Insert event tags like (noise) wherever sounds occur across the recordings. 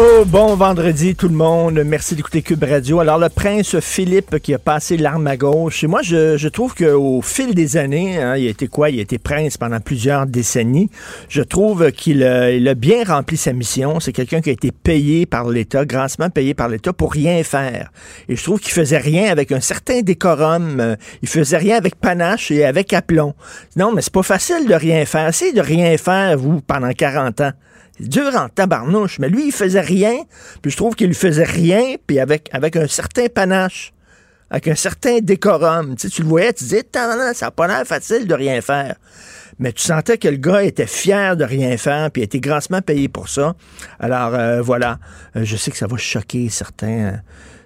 Oh, bon vendredi tout le monde. Merci d'écouter Cube Radio. Alors, le prince Philippe qui a passé l'arme à gauche. Et moi, je, je trouve qu'au fil des années, hein, il a été quoi? Il a été prince pendant plusieurs décennies. Je trouve qu'il a, il a bien rempli sa mission. C'est quelqu'un qui a été payé par l'État, grassement payé par l'État pour rien faire. Et je trouve qu'il faisait rien avec un certain décorum. Euh, Il faisait rien avec panache et avec aplomb. Non, mais c'est pas facile de rien faire. Essayez de rien faire, vous, pendant 40 ans. Dur en tabarnouche, mais lui, il faisait rien, puis je trouve qu'il faisait rien, puis avec, avec un certain panache, avec un certain décorum. Tu, tu le voyais, tu disais, ça n'a pas l'air facile de rien faire. Mais tu sentais que le gars était fier de rien faire, puis était grassement payé pour ça. Alors euh, voilà, Euh, je sais que ça va choquer certains, euh,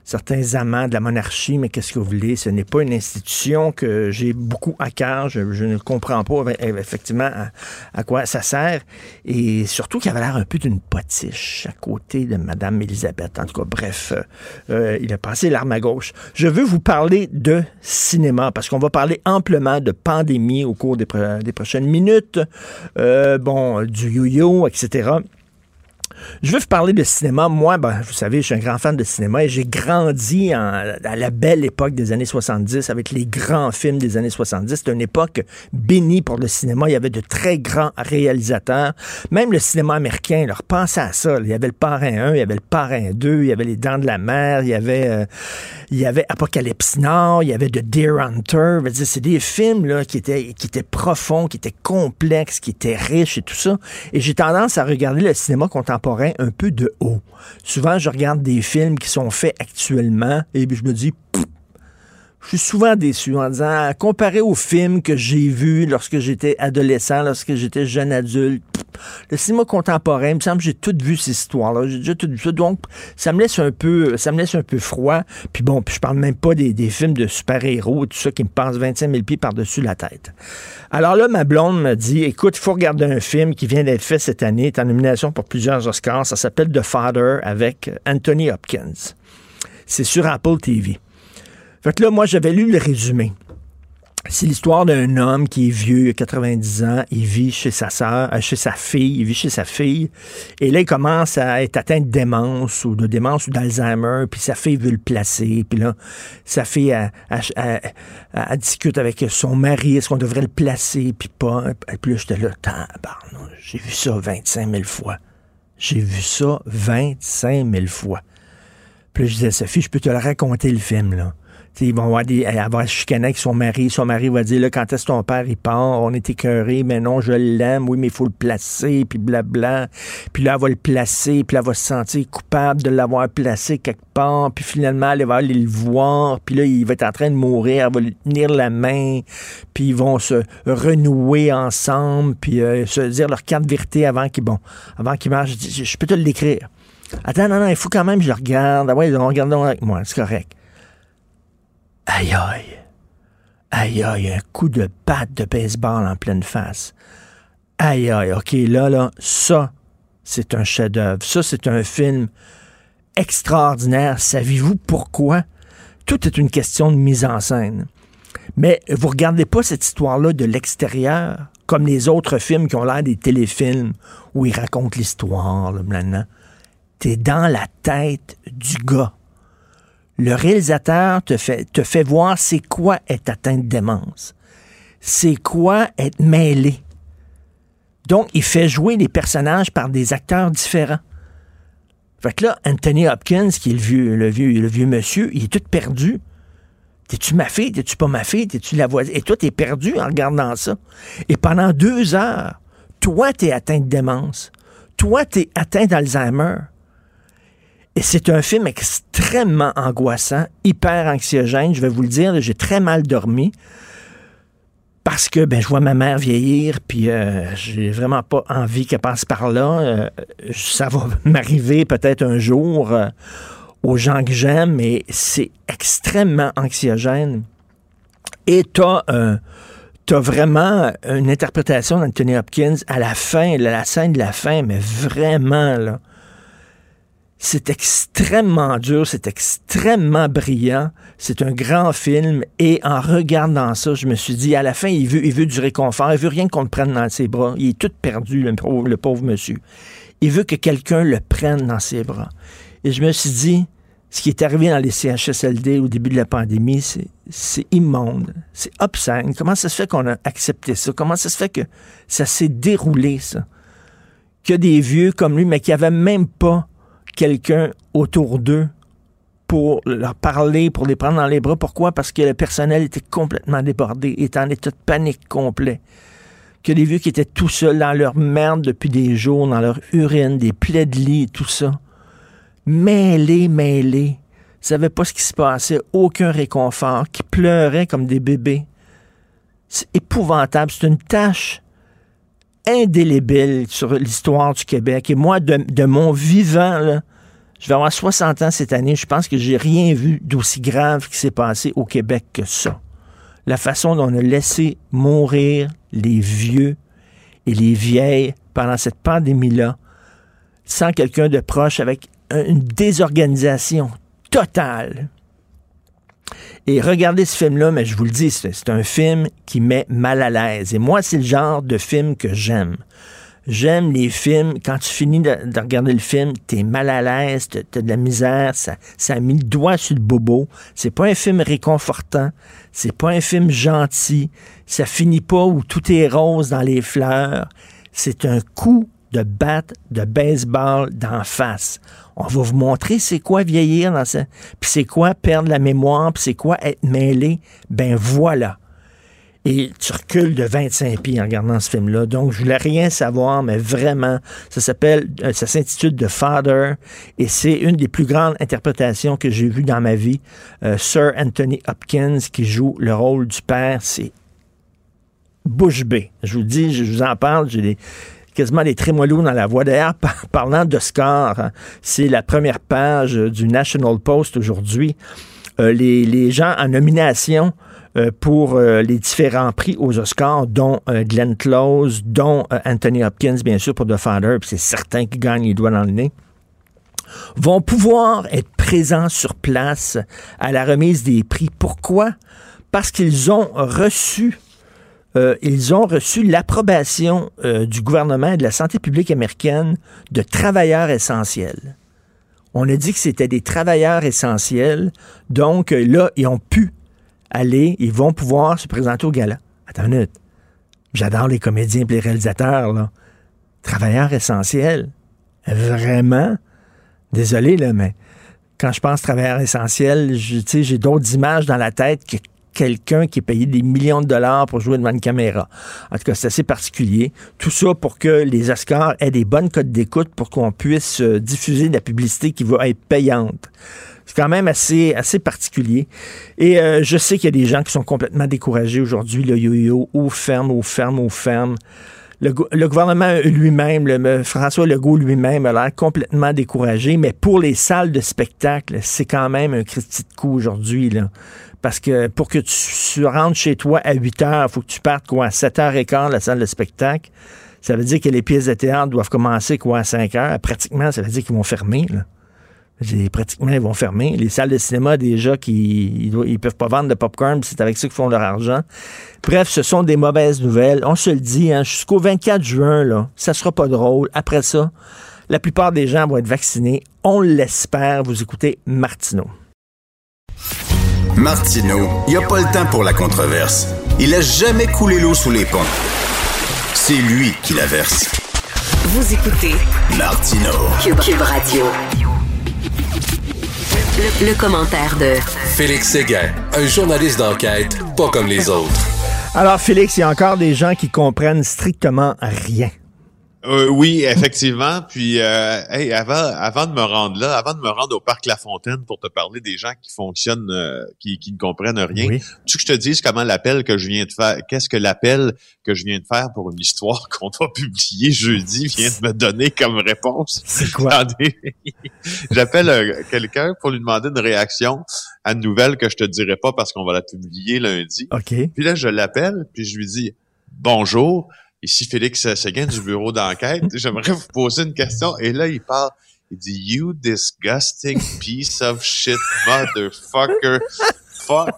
certains amants de la monarchie, mais qu'est-ce que vous voulez? Ce n'est pas une institution que j'ai beaucoup à cœur. Je, ne comprends pas euh, effectivement à, quoi ça sert. Et surtout qu'il avait l'air un peu d'une potiche à côté de Madame Elisabeth. En tout cas, bref, euh, euh, il a passé l'arme à gauche. Je veux vous parler de cinéma parce qu'on va parler amplement de pandémie au cours des prochaines minutes. Euh, bon, du yo-yo, etc. Je veux vous parler de cinéma. Moi, ben, vous savez, je suis un grand fan de cinéma et j'ai grandi à la belle époque des années 70 avec les grands films des années 70. C'était une époque bénie pour le cinéma. Il y avait de très grands réalisateurs. Même le cinéma américain, leur pensait à ça. Il y avait le Parrain 1, il y avait le Parrain 2, il y avait Les Dents de la Mer, il y avait, euh, il y avait Apocalypse Now, il y avait The Deer Hunter. C'est des films là, qui étaient profonds, qui étaient complexes, qui étaient riches et tout ça. Et j'ai tendance à regarder le cinéma contemporain un peu de haut. Souvent, je regarde des films qui sont faits actuellement et je me dis, Pff, je suis souvent déçu en disant, comparé aux films que j'ai vus lorsque j'étais adolescent, lorsque j'étais jeune adulte, le cinéma contemporain, il me semble que j'ai tout vu ces histoires-là. J'ai déjà tout vu ça. Donc, ça me laisse un peu, ça me laisse un peu froid. Puis bon, puis je parle même pas des, films de super-héros, tout ça qui me passe 25 000 pieds par-dessus la tête. Alors là, ma blonde m'a dit, écoute, il faut regarder un film qui vient d'être fait cette année, est en nomination pour plusieurs Oscars. Ça s'appelle The Father avec Anthony Hopkins. C'est sur Apple TV. Fait que là, moi, j'avais lu le résumé. C'est l'histoire d'un homme qui est vieux, il a 90 ans, il vit chez sa sœur, euh, chez sa fille, il vit chez sa fille, et là, il commence à être atteint de démence ou de démence ou d'Alzheimer, puis sa fille veut le placer, puis là, sa fille, discute avec son mari, est-ce qu'on devrait le placer, puis pas, et puis là, j'étais là, j'ai vu ça 25 000 fois. J'ai vu ça 25 000 fois. Puis là, je disais, Sophie, je peux te le raconter, le film, là. T'sais, ils vont avoir des, se chicaner avec son mari. Son mari va dire, là, quand est-ce ton père, il part? On est écœuré, mais non, je l'aime. Oui, mais il faut le placer, puis blabla. Puis là, elle va le placer, puis là, elle va se sentir coupable de l'avoir placé quelque part. Puis finalement, elle va aller le voir. Puis là, il va être en train de mourir. Elle va lui tenir la main. Puis ils vont se renouer ensemble, puis euh, se dire leur carte vérité avant qu'ils, bon, avant qu'ils marchent. Je, je peux te l'écrire. Attends, non, non, il faut quand même que je le regarde. Ah ouais, regardons avec moi, c'est correct. Aïe aïe. Aïe aïe, un coup de patte de baseball en pleine face. Aïe aïe, ok, là, là, ça, c'est un chef-d'œuvre. Ça, c'est un film extraordinaire. Savez-vous pourquoi? Tout est une question de mise en scène. Mais vous regardez pas cette histoire-là de l'extérieur, comme les autres films qui ont l'air des téléfilms où ils racontent l'histoire, là, maintenant. T'es dans la tête du gars le réalisateur te fait, voir c'est quoi être atteint de démence. C'est quoi être mêlé. Donc, il fait jouer les personnages par des acteurs différents. Fait que là, Anthony Hopkins, qui est le vieux, le vieux, le vieux monsieur, il est tout perdu. T'es-tu ma fille? T'es-tu pas ma fille? T'es-tu la voisine? Et toi, t'es perdu en regardant ça. Et pendant deux heures, toi, t'es atteint de démence. Toi, t'es atteint d'Alzheimer. Et c'est un film extrêmement angoissant, hyper anxiogène. Je vais vous le dire, j'ai très mal dormi. parce que ben, je vois ma mère vieillir, puis euh, j'ai vraiment pas envie qu'elle passe par là. Euh, ça va (laughs) m'arriver peut-être un jour euh, aux gens que j'aime, mais c'est extrêmement anxiogène. Et t'as as vraiment une interprétation d'Anthony Hopkins à la fin, la scène de la fin, mais vraiment, là, c'est extrêmement dur, c'est extrêmement brillant. C'est un grand film. Et en regardant ça, je me suis dit, à la fin, il veut, il veut du réconfort. Il veut rien qu'on le prenne dans ses bras. Il est tout perdu, le pauvre, le pauvre monsieur. Il veut que quelqu'un le prenne dans ses bras. Et je me suis dit, ce qui est arrivé dans les CHSLD au début de la pandémie, c'est immonde, c'est obscène. Comment ça se fait qu'on a accepté ça? Comment ça se fait que ça s'est déroulé, ça? A des vieux comme lui, mais qui n'avaient même pas quelqu'un autour d'eux pour leur parler, pour les prendre dans les bras. Pourquoi? Parce que le personnel était complètement débordé, était en état de panique complet. Que les vieux qui étaient tout seuls dans leur merde depuis des jours, dans leur urine, des plaies de lit, tout ça. Mêlés, mêlés. Ils savaient pas ce qui se passait, aucun réconfort, qui pleuraient comme des bébés. C'est épouvantable. C'est une tâche indélébile sur l'histoire du Québec. Et moi, de, mon vivant, je vais avoir 60 ans cette année, je pense que j'ai rien vu d'aussi grave qui s'est passé au Québec que ça. La façon dont on a laissé mourir les vieux et les vieilles pendant cette pandémie-là, sans quelqu'un de proche, avec une désorganisation totale. Et regardez ce film-là, mais je vous le dis, c'est un film qui met mal à l'aise. Et moi, c'est le genre de film que j'aime. J'aime les films, quand tu finis de, regarder le film, t'es mal à l'aise, t'as de la misère, ça, ça a mis le doigt sur le bobo. C'est pas un film réconfortant, c'est pas un film gentil, ça finit pas où tout est rose dans les fleurs. C'est un coup de batte de baseball d'en face. On va vous montrer c'est quoi vieillir dans ça, puis c'est quoi perdre la mémoire, puis c'est quoi être mêlé. Ben voilà. Et tu recules de 25 pieds en regardant ce film-là. Donc, je voulais rien savoir, mais vraiment, ça s'appelle, euh, ça s'intitule The Father, et c'est une des plus grandes interprétations que j'ai vues dans ma vie. Euh, Sir Anthony Hopkins qui joue le rôle du père, c'est bouche bée. Je vous dis, je vous en parle, j'ai des quasiment des trémolos dans la voix. D'ailleurs, (laughs) parlant d'Oscar, hein, c'est la première page du National Post aujourd'hui. Euh, les, gens en nomination euh, pour euh, les différents prix aux Oscars, dont Glenn Close, dont Anthony Hopkins, bien sûr, pour The Father, puis c'est certain qu'il gagne les doigts dans le nez, vont pouvoir être présents sur place à la remise des prix. Pourquoi? Parce qu'ils ont reçu euh, ils ont reçu l'approbation euh, du gouvernement et de la santé publique américaine de travailleurs essentiels. On a dit que c'était des travailleurs essentiels, donc euh, là, ils ont pu aller, ils vont pouvoir se présenter au gala. Attends une minute. J'adore les comédiens et les réalisateurs, là. Travailleurs essentiels. Vraiment? Désolé, là, mais quand je pense travailleurs essentiels, j'ai d'autres images dans la tête que quelqu'un qui est payé des millions de dollars pour jouer devant une caméra. En tout cas, c'est assez particulier. Tout ça pour que les Oscars aient des bonnes codes d'écoute pour qu'on puisse euh, diffuser de la publicité qui va être payante. C'est quand même assez, assez particulier. Et euh, je sais qu'il y a des gens qui sont complètement découragés aujourd'hui. Le yo-yo, ou ferme, ou ferme, ou ferme. Le, le, gouvernement lui-même, le, François Legault lui-même a l'air complètement découragé, mais pour les salles de spectacle, c'est quand même un critique de coup aujourd'hui. Là. Parce que pour que tu rentres chez toi à 8 heures, il faut que tu partes quoi, à 7 h 15 la salle de spectacle. Ça veut dire que les pièces de théâtre doivent commencer quoi à 5 heures. Pratiquement, ça veut dire qu'ils vont fermer. Là. Pratiquement, ils vont fermer. Les salles de cinéma, déjà, qui ils, peuvent pas vendre de popcorn, c'est avec ça qu'ils font leur argent. Bref, ce sont des mauvaises nouvelles. On se le dit, hein, jusqu'au 24 juin, là, ça sera pas drôle. Après ça, la plupart des gens vont être vaccinés. On l'espère. Vous écoutez Martineau. Martineau, il n'y a pas le temps pour la controverse. Il a jamais coulé l'eau sous les ponts. C'est lui qui la verse. Vous écoutez Martineau. Cube, Radio. Le, commentaire de Félix Séguin, un journaliste d'enquête pas comme les (laughs) autres. Alors Félix, il y a encore des gens qui comprennent strictement rien. Euh, oui, effectivement. Puis, euh, hey, avant, avant de me rendre là, avant de me rendre au parc La Fontaine pour te parler des gens qui fonctionnent, euh, qui, qui ne comprennent rien, Oui. tu que je te dise comment l'appel que je viens de faire, qu'est-ce que l'appel que je viens de faire pour une histoire (laughs) qu'on va publier jeudi vient de me donner comme réponse? C'est quoi? (laughs) J'appelle euh, quelqu'un pour lui demander une réaction à une nouvelle que je te dirai pas parce qu'on va la publier lundi. OK. Puis là, je l'appelle, puis je lui dis Bonjour, ici Félix Séguin du bureau d'enquête. (laughs) J'aimerais vous poser une question. Et là, il parle. Il dit You disgusting piece of shit motherfucker. Fuck.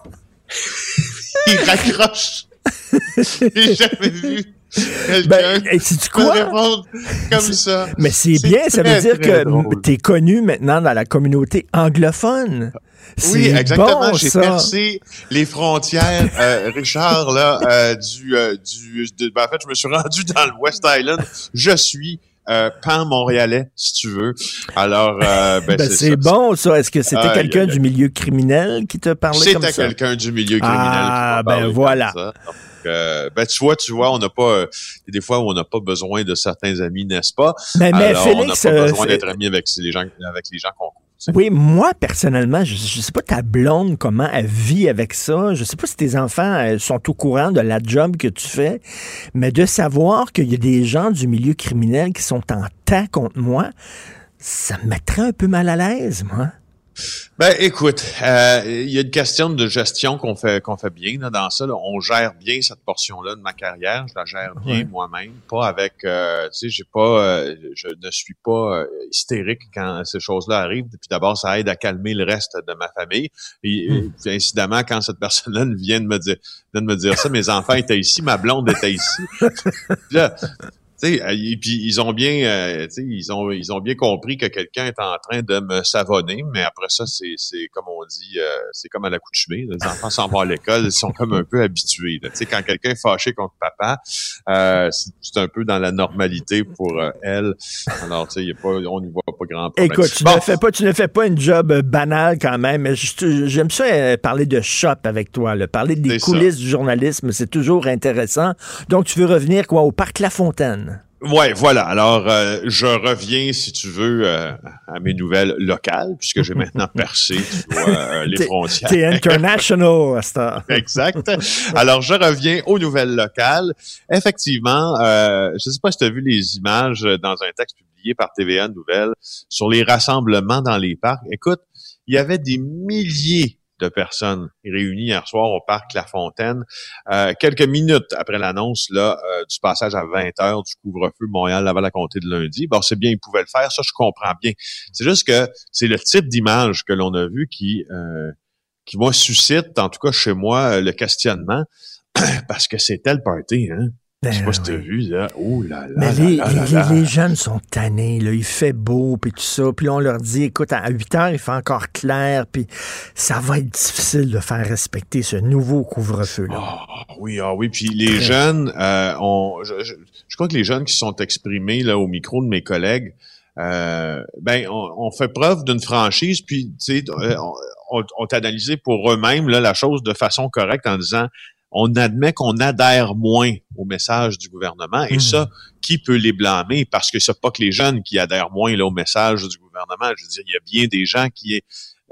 (laughs) il raccroche. J'ai jamais vu Ben, me quoi? comme ça. Mais c'est C'est bien, ça veut dire que tu es connu maintenant dans la communauté anglophone. Oui, C'est exactement. bon, J'ai percé les frontières, euh, Richard, là, euh, du, euh, du, de- ben, en fait, je me suis rendu dans le West Island. Je suis euh, pan-montréalais, si tu veux. Alors, euh, ben, Ben, c'est c'est bon, ça. Est-ce que c'était quelqu'un du milieu criminel qui te parlait comme C'était ça? quelqu'un du milieu criminel. Ah, qui ben, voilà. Euh, ben, tu vois, tu vois, on n'a pas, euh, il y a des fois où on n'a pas besoin de certains amis, n'est-ce pas? Mais, mais Alors, Félix, on n'a pas euh, besoin d'être amis avec les gens, avec les gens qu'on oui, moi, personnellement, je, je sais pas ta blonde, comment elle vit avec ça. Je sais pas si tes enfants euh, sont au courant de la job que tu fais, mais de savoir qu'il y a des gens du milieu criminel qui sont en tas contre moi, ça me mettrait un peu mal à l'aise, moi. Ben, écoute, euh, il y a une question de gestion qu'on fait qu'on fait bien là, dans ça. là. On gère bien cette portion-là de ma carrière. Je la gère bien moi-même, pas avec. euh, tu sais, j'ai pas, euh, je ne suis pas euh, hystérique quand ces choses-là arrivent. Puis d'abord, ça aide à calmer le reste de ma famille. Et, Hmm. et incidemment, quand cette personne-là vient de me dire, vient de me dire ça, mes enfants étaient ici, ma blonde était ici. Puis (laughs) là, tu sais, euh, puis ils ont bien, euh, ils ont, ils ont bien compris que quelqu'un est en train de me savonner, mais après ça, c'est, c'est comme on dit, euh, c'est comme à l'accoutumée. Les enfants s'en vont à l'école, ils sont comme un peu habitués. Tu sais, quand quelqu'un est fâché contre papa, euh, c'est, un peu dans la normalité pour euh, elle. Alors, tu sais, y pas, on n'y voit pas grand problème. Écoute, tu Bon. ne fais pas, tu ne fais pas une job euh, banale quand même. J'aime ça euh, parler de shop avec toi, là. parler des ça. coulisses du journalisme, c'est toujours intéressant. Donc, tu veux revenir quoi au parc La Fontaine? Ouais, voilà. Alors, euh, je reviens, si tu veux, euh, à mes nouvelles locales, puisque j'ai (laughs) maintenant percé tu vois, euh, les frontières. T'es international à heure. (laughs) Exact. Alors, je reviens aux nouvelles locales. Effectivement, je ne sais pas si tu as vu les images dans un texte publié par TVA Nouvelles sur les rassemblements dans les parcs. Écoute, il y avait des milliers de personnes réunies hier soir au parc La Fontaine, euh, quelques minutes après l'annonce là euh, du passage à 20 heures du couvre-feu Montréal-Laval-à-Comté de lundi. Bon, c'est bien, ils pouvaient le faire, ça je comprends bien. C'est juste que c'est le type d'image que l'on a vu qui euh, qui moi suscite, en tout cas chez moi, euh, le questionnement, (clears throat) parce que c'était le party, hein. Je sais pas si t'as Ben vu, là. Oh là là. Mais les, là les- là les- jeunes sont tannés, là. il fait beau, puis tout ça. Puis on leur dit, écoute, à 8 heures, il fait encore clair, puis ça va être difficile de faire respecter ce nouveau couvre-feu-là. Ah oui, ah oui. Puis les jeunes, euh, on, je, je- je crois que les jeunes qui sont exprimés là au micro de mes collègues, euh, ben on, on fait preuve d'une franchise. Puis tu sais, euh, on, on, on pour eux-mêmes là, la chose de façon correcte en disant on admet qu'on adhère moins au message du gouvernement et Mhm. ça, qui peut les blâmer parce que c'est pas que les jeunes qui adhèrent moins là, au message du gouvernement? Je veux dire, il y a bien des gens qui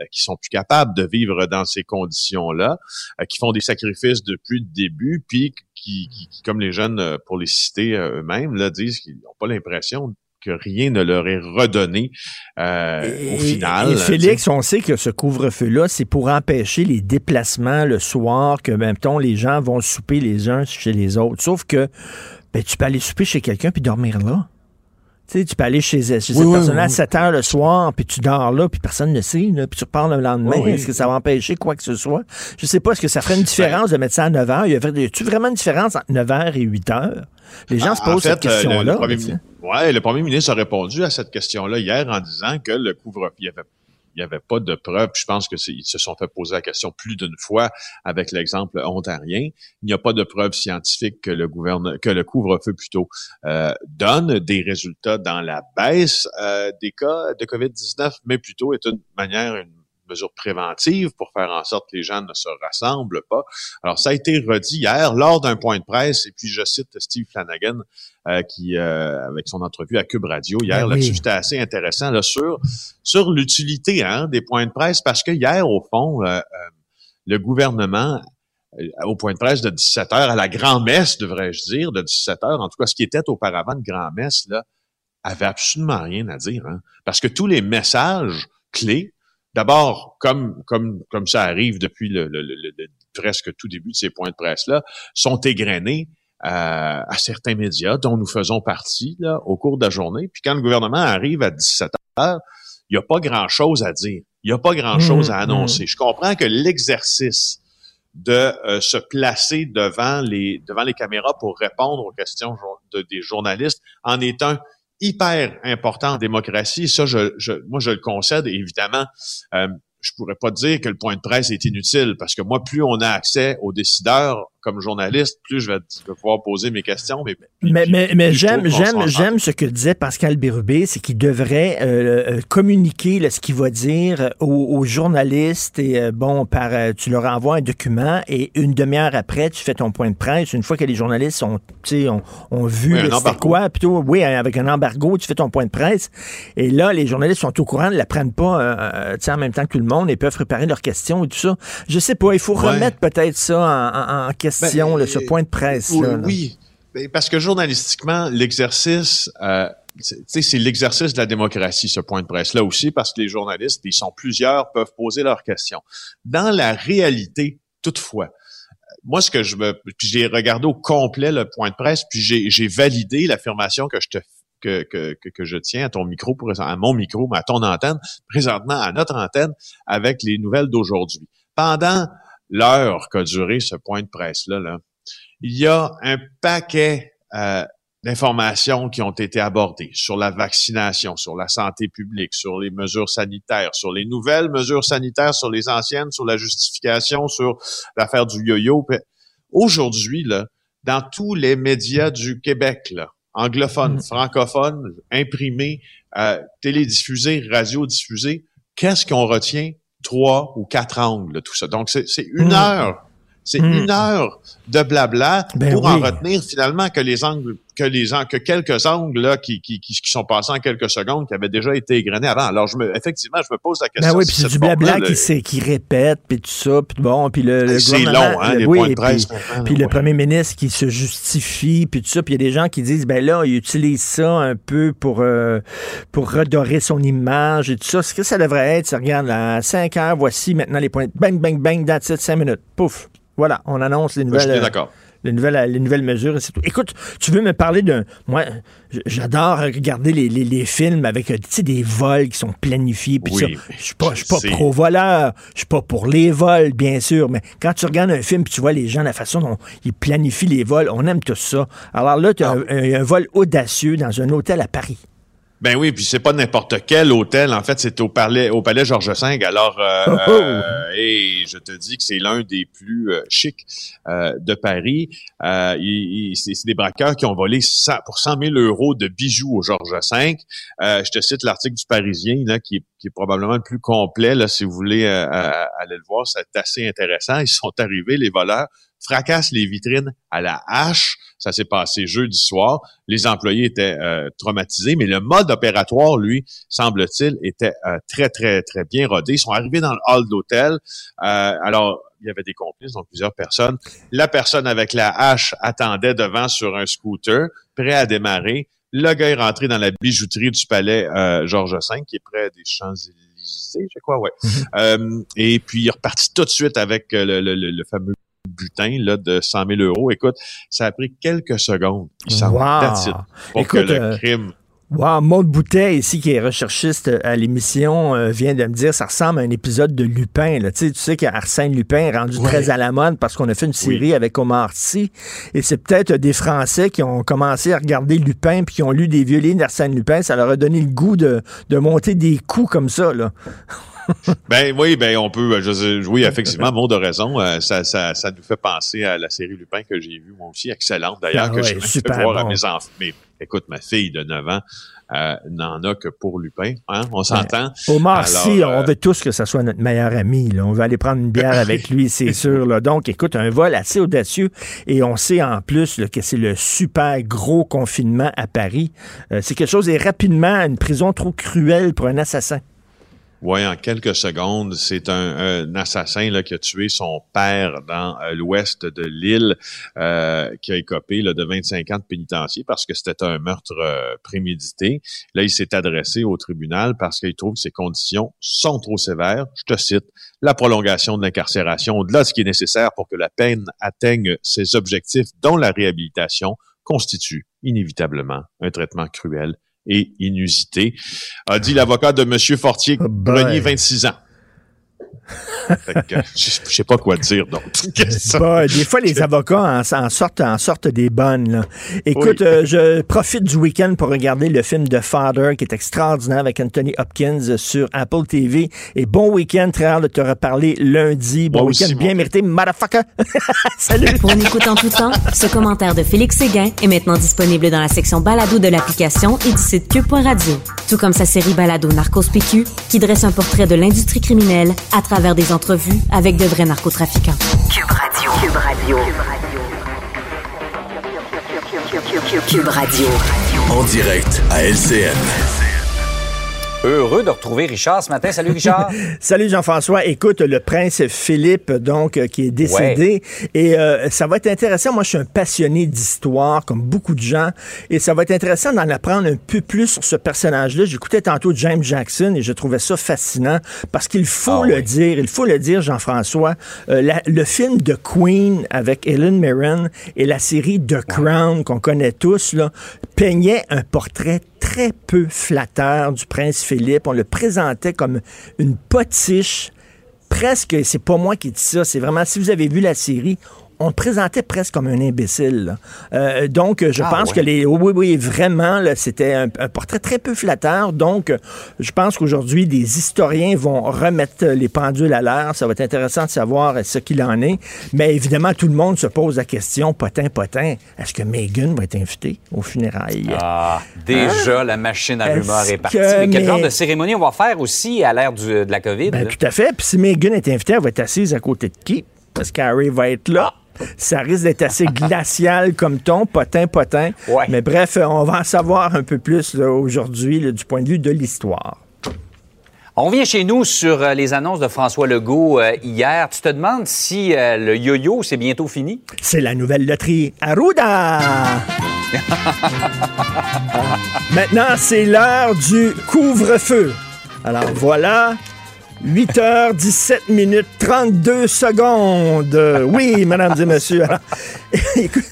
euh, qui sont plus capables de vivre dans ces conditions-là, euh, qui font des sacrifices depuis le début, puis qui, comme les jeunes, euh, pour les citer eux-mêmes, là, disent qu'ils n'ont pas l'impression que rien ne leur est redonné euh, au final. Et Félix, on sait que ce couvre-feu-là, c'est pour empêcher les déplacements le soir, que même temps les gens vont souper les uns chez les autres. Sauf que ben, tu peux aller souper chez quelqu'un puis dormir là. Tu sais, tu peux aller chez, chez cette Oui, oui, personne-là à oui. 7 heures le soir, puis tu dors là, puis personne ne sait, là, puis tu repars le lendemain. Est-ce que ça va empêcher quoi que ce soit? Je sais pas, est-ce que ça ferait une différence de mettre ça à 9 heures? Y a-tu vraiment une différence entre 9 heures et 8 heures? Les gens se En posent cette fait, euh, le- question-là. Le, premier, ouais, le premier ministre a répondu à cette question-là hier en disant que le couvre-feu, il y avait il n'y avait pas de preuves. Je pense que ils se sont fait poser la question plus d'une fois avec l'exemple ontarien. Il n'y a pas de preuves scientifiques que le gouverne, que le couvre-feu plutôt euh, donne des résultats dans la baisse euh, des cas de COVID-19, mais plutôt est une manière, une mesures préventives pour faire en sorte que les gens ne se rassemblent pas. Alors, ça a été redit hier lors d'un point de presse, et puis je cite Steve Flanagan, euh, qui, euh, avec son entrevue à Cube Radio hier, Ben là-dessus, c'était assez intéressant là, sur, sur l'utilité hein, des points de presse, parce que hier, au fond, euh, le gouvernement au point de presse de 17 heures, à la grand-messe, devrais-je dire, de 17 heures, en tout cas, ce qui était auparavant une grand-messe, là, avait absolument rien à dire. Hein? Parce que tous les messages clés, d'abord, comme, comme, comme ça arrive depuis le, le- le- le- presque tout début de ces points de presse-là, sont égrenés euh, à certains médias dont nous faisons partie là, au cours de la journée. Puis quand le gouvernement arrive à 17 heures, il n'y a pas grand-chose à dire. Il n'y a pas grand-chose Mmh, à annoncer. Je comprends que l'exercice de euh, se placer devant les devant les caméras pour répondre aux questions de- des journalistes en est un hyper important en démocratie. Ça, je, je- moi, je le concède. Et évidemment, euh, je pourrais pas dire que le point de presse est inutile parce que moi, plus on a accès aux décideurs comme journaliste, plus je vais, pouvoir poser mes questions. Mais, Mais, mais, j'aime, j'aime, j'aime ce que disait Pascal Bérubé, c'est qu'il devrait euh, euh, communiquer là, ce qu'il va dire aux, aux journalistes et euh, bon, par euh, tu leur envoies un document et une demi-heure après, tu fais ton point de presse. Une fois que les journalistes ont, ont, ont vu Oui, c'était quoi, plutôt, oui, avec un embargo, tu fais ton point de presse. Et là, les journalistes sont au courant, ne la prennent pas euh, euh, tu sais, en même temps que tout le monde et peuvent préparer leurs questions et tout ça. Je sais pas, il faut Ouais. remettre peut-être ça en, en- en question, Ben, là, ce point de presse. Oui, là, oui. Ben, parce que journalistiquement, l'exercice, euh, c'est- l'exercice de la démocratie, ce point de presse-là aussi, parce que les journalistes, ils sont plusieurs, peuvent poser leurs questions. Dans la réalité, toutefois, moi, ce que je me, puis j'ai regardé au complet le point de presse, puis j'ai, j'ai validé l'affirmation que je te que, que, que, je tiens à ton micro, à mon micro, mais à ton antenne, présentement à notre antenne, avec les nouvelles d'aujourd'hui. Pendant l'heure qu'a duré ce point de presse-là, là, il y a un paquet euh, d'informations qui ont été abordées sur la vaccination, sur la santé publique, sur les mesures sanitaires, sur les nouvelles mesures sanitaires, sur les anciennes, sur la justification, sur l'affaire du yo-yo. Aujourd'hui, là, dans tous les médias du Québec, là, anglophones, Mm. francophones, imprimés, euh, télédiffusés, radiodiffusés, qu'est-ce qu'on retient? Trois ou quatre angles tout ça. Donc, c'est une Mm. heure. C'est Mm. une heure de blabla Ben pour en retenir finalement que les angles, que les angles, que quelques angles là qui, qui, qui, sont passés en quelques secondes, qui avaient déjà été égrenés avant. Alors, je me, effectivement, je me pose la question. Ben oui, puis c'est du blabla qui, le- qui répète, puis tout ça, puis bon, puis le, le C'est long, hein, le- les oui, points de presse. Puis, le premier ministre qui se justifie, puis tout ça, puis il y a des gens qui disent, ben là, il utilise ça un peu pour, euh, pour redorer son image et tout ça. Ce que ça devrait être, c'est, regarde, à 5 heures, voici maintenant les points. Bang, bang, bang, that's it, 5 minutes. Pouf. Voilà, on annonce les Je nouvelles. euh, d'accord. les nouvelles, les nouvelles mesures et c'est tout. Écoute, tu veux me parler d'un... Moi, j'adore regarder les, les, les films avec euh, des vols qui sont planifiés. Puis Oui, ça. Je suis pas, je pro-voleur. Je suis pas pour les vols, bien sûr. Mais quand tu regardes un film puis tu vois les gens, la façon dont ils planifient les vols, on aime tout ça. Alors là, tu as Ah. un, un vol audacieux dans un hôtel à Paris. Ben oui, puis c'est pas n'importe quel hôtel. En fait, c'est au palais, au palais Georges V. Alors, euh, Oh, oh. euh, et je te dis que c'est l'un des plus euh, chics euh, de Paris. Euh, c'est des braqueurs qui ont volé 100 pour 100 000 euros de bijoux au Georges V. Euh, je te cite l'article du Parisien, là, qui, est, qui est probablement le plus complet. Là, si vous voulez aller le voir, c'est assez intéressant. Ils sont arrivés, les voleurs, fracassent les vitrines à la hache. Ça s'est passé jeudi soir. Les employés étaient euh, traumatisés, mais le mode opératoire, lui, semble-t-il, était euh, très, très, très bien rodé. Ils sont arrivés dans le hall d'hôtel. Euh, alors, il y avait des complices, donc plusieurs personnes. La personne avec la hache attendait devant sur un scooter, prêt à démarrer. Le gars est rentré dans la bijouterie du palais euh, Georges V, qui est près des Champs-Élysées, je crois, ouais. Euh, et puis, il est reparti tout de suite avec le, le- le- le fameux butin là, de 100 000 euros. Écoute, ça a pris quelques secondes. Il s'en Wow. pour Écoute, que le euh, crime... Wow, Maud Boutet, ici, qui est recherchiste à l'émission, euh, vient de me dire ça ressemble à un épisode de Lupin. Là. Tu sais, tu sais qu'Arsène Lupin est rendu Ouais. très à la mode parce qu'on a fait une série avec Omar Sy. Et c'est peut-être des Français qui ont commencé à regarder Lupin puis qui ont lu des vieux livres d'Arsène Lupin. Ça leur a donné le goût de, de monter des coups comme ça. Là. (laughs) Ben oui, ben on peut. euh, Je, sais- oui, effectivement, Maud a raison. Euh, ça, ça, ça nous fait penser à la série Lupin que j'ai vue moi aussi, excellente d'ailleurs, Ah que ouais, j'ai super voir à mes enfants, mes, écoute, ma fille de 9 ans euh, n'en a que pour Lupin. Hein? On s'entend? Omar Sy, on veut tous que ça soit notre meilleur ami. là. On veut aller prendre une bière avec (laughs) lui, c'est sûr. là. Donc, écoute, un vol assez audacieux. Et on sait en plus là, que c'est le super gros confinement à Paris. Euh, c'est quelque chose, et rapidement, une prison trop cruelle pour un assassin. Oui, en quelques secondes, c'est un, assassin qui a tué son père dans euh, l'ouest de l'île, euh, qui a écopé là, de 25 ans de pénitencier parce que c'était un meurtre euh, prémédité. Là, il s'est adressé au tribunal parce qu'il trouve que ses conditions sont trop sévères. Je te cite, la prolongation de l'incarcération au-delà de ce qui est nécessaire pour que la peine atteigne ses objectifs, dont la réhabilitation, constitue inévitablement un traitement cruel et inusité, a dit l'avocat de M. Fortier, Oh. Grenier, 26 ans. Que, je je sais pas quoi dire Bah, des fois, les avocats en, en sortent, en sortent des bonnes. là. Écoute, Oui. euh, je profite du week-end pour regarder le film The Father, qui est extraordinaire avec Anthony Hopkins sur Apple TV. Et bon week-end, très hâte de te reparler lundi. Bon week-end bien moi. mérité, motherfucker! (laughs) Salut! Pour une écoute en tout temps, ce commentaire de Félix Séguin est maintenant disponible dans la section balado de l'application et du site cube.radio. Tout comme sa série balado Narcos PQ, qui dresse un portrait de l'industrie criminelle à travers des entrevues avec de vrais narcotrafiquants. Cube Radio. Cube Radio. Cube Radio. En direct à LCN. Heureux de retrouver Richard ce matin. Salut Richard. (laughs) Salut Jean-François. Écoute, le prince Philippe, donc, euh, qui est décédé. Et euh, ça va être intéressant. Moi, je suis un passionné d'histoire, comme beaucoup de gens. Et ça va être intéressant d'en apprendre un peu plus sur ce personnage-là. J'écoutais tantôt James Jackson et je trouvais ça fascinant parce qu'il faut Ah le oui. dire, il faut le dire, Jean-François. euh, la- le film de Queen avec Ellen Mirren et la série The Crown qu'on connaît tous, là, peignait un portrait très peu flatteur du prince Philippe. On le présentait comme une potiche, presque, c'est pas moi qui dis ça, c'est vraiment, si vous avez vu la série, on le présentait presque comme un imbécile. Euh, donc, je Ah, pense ouais. que les. Oui, oui, vraiment, là, c'était un, un portrait très peu flatteur. Donc, je pense qu'aujourd'hui, des historiens vont remettre les pendules à l'heure. Ça va être intéressant de savoir euh, ce qu'il en est. Mais évidemment, tout le monde se pose la question, potin, potin, est-ce que Meghan va être invitée aux funérailles? Ah, déjà, la machine à rumeurs Est-ce est partie. que- Mais quel mais- genre de cérémonie on va faire aussi à l'ère de la COVID? Ben, tout à fait. Puis si Meghan est invitée, elle va être assise à côté de qui? Parce qu'Harry va être là. Ça risque d'être assez glacial comme ton, potin, potin. Ouais. Mais bref, euh, on va en savoir un peu plus aujourd'hui du point de vue de l'histoire. On vient chez nous sur euh, les annonces de François Legault euh, hier. Tu te demandes si euh, le yo-yo, c'est bientôt fini? C'est la nouvelle loterie Arruda! (laughs) Maintenant, c'est l'heure du couvre-feu. Alors voilà, 8h17 minutes 32 secondes. Oui, mesdames et messieurs. Alors, (laughs) écoute,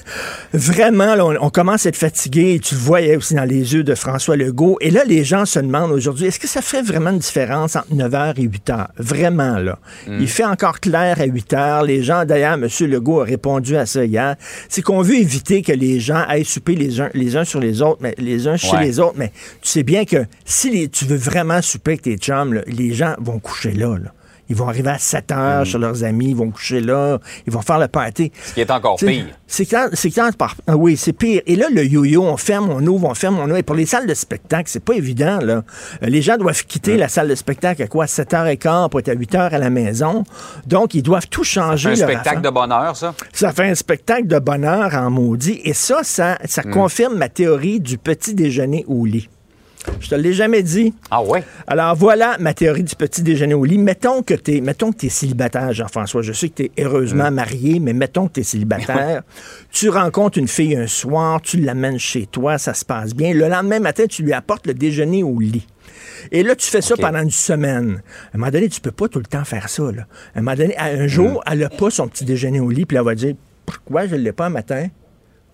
vraiment, là, on, on commence à être fatigué. Tu le voyais aussi dans les yeux de François Legault. Et là, les gens se demandent aujourd'hui, est-ce que ça fait vraiment une différence entre 9h et 8h? Vraiment, là. Il fait encore clair à 8h. Les gens, d'ailleurs, M. Legault a répondu à ça hier. C'est qu'on veut éviter que les gens aillent souper les uns, les uns sur les autres, mais les uns chez Ouais. les autres. Mais tu sais bien que si les- tu veux vraiment souper avec tes chums, là, les gens vont coucher là, là. Ils vont arriver à 7 heures chez leurs amis, ils vont coucher là, ils vont faire le party. Ce qui est encore T'sais, pire. C'est quand, c'est quand par- ah oui, c'est pire. Et là, le yo-yo, on ferme, on ouvre, on ferme, on ouvre. Et pour les salles de spectacle, c'est pas évident, là. Euh, Les gens doivent quitter la salle de spectacle à quoi? 7h15 pour être à 8h à la maison. Donc, ils doivent tout changer. Un leur spectacle affaire. de bonheur, ça? Ça fait un spectacle de bonheur en maudit. Et ça, ça, ça Hmm. confirme ma théorie du petit déjeuner au lit. Je te l'ai jamais dit. Ah ouais? Alors voilà ma théorie du petit déjeuner au lit. Mettons que tu es, mettons que t'es célibataire, Jean-François. Je sais que tu es heureusement marié, mais mettons que tu es célibataire. tu rencontres une fille un soir, tu l'amènes chez toi, ça se passe bien. Le lendemain matin, tu lui apportes le déjeuner au lit. Et là, tu fais ça pendant une semaine. À un moment donné, tu peux pas tout le temps faire ça. Là. À un moment donné, un jour, elle n'a pas son petit déjeuner au lit, puis elle va dire Pourquoi je ne l'ai pas un matin?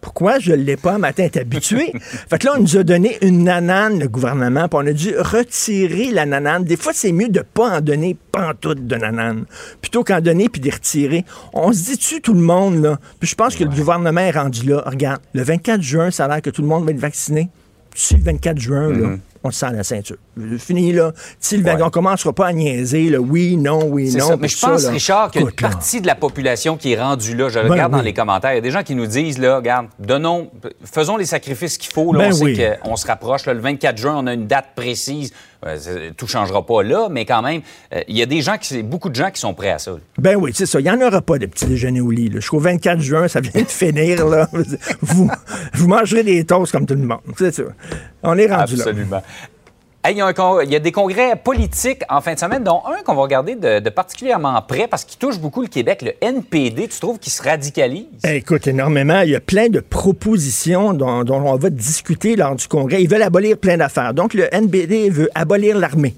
Pourquoi je ne l'ai pas un matin? T'es habitué? (laughs) fait que là, on nous a donné une nanane, le gouvernement, puis on a dû retirer la nanane. Des fois, c'est mieux de pas en donner pantoute de nanane, plutôt qu'en donner puis de retirer. On se dit-tu, tout le monde, là? Puis je pense que le gouvernement est rendu là. Regarde, le 24 juin, ça a l'air que tout le monde va être vacciné. Tu sais, le 24 juin, là, on se sent à la ceinture. Fini, là. Sylvain, Ouais. on commencera pas à niaiser, là. Oui, non, oui, non. ça. Mais je pense, ça. Richard, qu'il y a une partie de la population qui est rendue là. Je regarde dans les commentaires. Il y a des gens qui nous disent, là, regarde, donnons, faisons les sacrifices qu'il faut. Là, Ben on oui. sait qu'on se rapproche. là, le 24 juin, on a une date précise. Euh, tout changera pas là, mais quand même, euh, il y a des gens qui, beaucoup de gens qui sont prêts à ça. là. Ben oui, c'est ça. Il n'y en aura pas de petit déjeuner au lit. Jusqu'au 24 juin, ça vient de finir. Là. (laughs) Vous, vous mangerez des toasts comme tout le monde. C'est ça. On est rendu là. Absolument. Il, y a des congrès politiques en fin de semaine, dont un qu'on va regarder de, particulièrement près parce qu'il touche beaucoup le Québec, le NPD. Tu trouves qu'il se radicalise? Eh, Écoute, énormément. Il y a plein de propositions dont, on va discuter lors du Congrès. Ils veulent abolir plein d'affaires. Donc, le NBD veut abolir l'armée.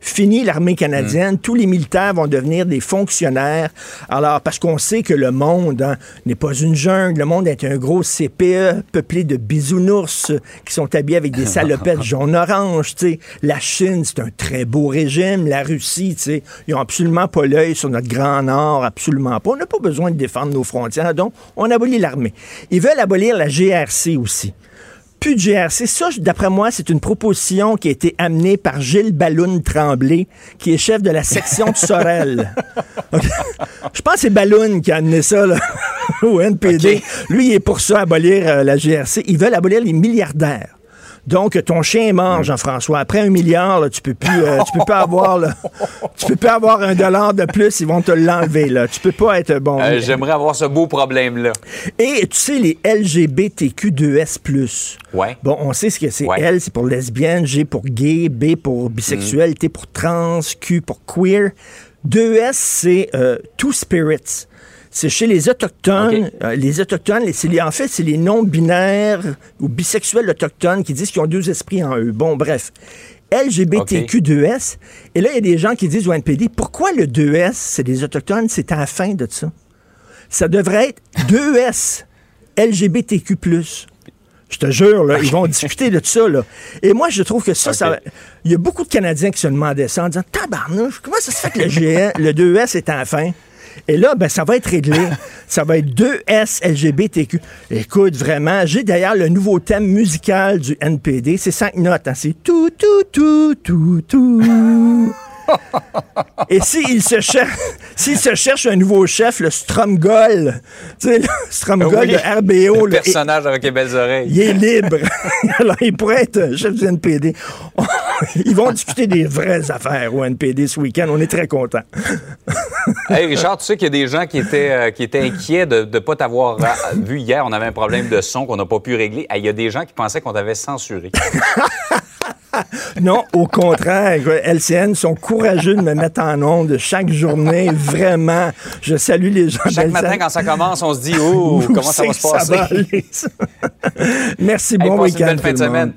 Fini l'armée canadienne, tous les militaires vont devenir des fonctionnaires. Alors, parce qu'on sait que le monde hein, n'est pas une jungle, le monde est un gros CPE peuplé de bisounours qui sont habillés avec des (laughs) salopettes jaune-orange. tu sais. La Chine, c'est un très beau régime. La Russie, tu sais, ils n'ont absolument pas l'œil sur notre grand nord, absolument pas. On n'a pas besoin de défendre nos frontières, donc on abolit l'armée. Ils veulent abolir la GRC aussi plus de GRC. Ça, d'après moi, c'est une proposition qui a été amenée par Gilles Balloun Tremblay, qui est chef de la section de Sorel. (laughs) Je pense que c'est Balloun qui a amené ça là, (laughs) au NPD. Lui, il est pour ça, abolir euh, la GRC. Ils veulent abolir les milliardaires. Donc, ton chien est mort, Jean-François. Après un milliard, là, tu peux plus, euh, tu peux pas avoir, là, (laughs) tu peux pas avoir un dollar de plus. Ils vont te l'enlever. Là, tu peux pas être bon. Euh, J'aimerais avoir ce beau problème-là. Et tu sais, les LGBTQ2S+. Ouais. Bon, on sait ce que c'est. Ouais. L, c'est pour lesbienne, G pour gay, B pour bisexuel, T pour trans, Q pour queer. 2S, c'est euh, Two Spirits. C'est chez les Autochtones. Euh, les Autochtones, les- en fait, c'est les non-binaires ou bisexuels autochtones qui disent qu'ils ont deux esprits en eux. Bon, bref. LGBTQ2S. Et là, il y a des gens qui disent au NPD, pourquoi le 2S, c'est des Autochtones, c'est à la fin de ça? Ça devrait être 2S, LGBTQ+. Je te jure, là, ils vont (laughs) discuter de ça. Là. Et moi, je trouve que ça, il y a beaucoup de Canadiens qui se demandaient ça en disant Tabarnouche, comment ça se fait que le, GN, le 2S est à la fin? Et là, ben, ça va être réglé. (laughs) Ça va être 2S LGBTQ. Écoute, vraiment, j'ai d'ailleurs le nouveau thème musical du NPD. C'est cinq notes. hein. C'est tout, tout, tout, tout, tout. Et s'il se, cher- s'il se cherche un nouveau chef, le Stromgol, tu sais, le Stromgol Oui, de RBO, Le là, personnage avec les belles oreilles. il est libre. (laughs) Alors, il pourrait être chef du NPD. (laughs) Ils vont discuter des vraies affaires au NPD ce week-end. On est très contents. (laughs) Hey Richard, tu sais qu'il y a des gens qui étaient, euh, qui étaient inquiets de ne pas t'avoir euh, vu hier. On avait un problème de son qu'on n'a pas pu régler. Hey, Il y a des gens qui pensaient qu'on t'avait censuré. (laughs) Non, au contraire. LCN sont courageux de me mettre en onde chaque journée. Vraiment. Je salue les gens Chaque matin, quand ça commence, on se dit Oh, comment ça va se passer? va aller, ça? Merci, Hey, bon une week-end. belle fin de semaine.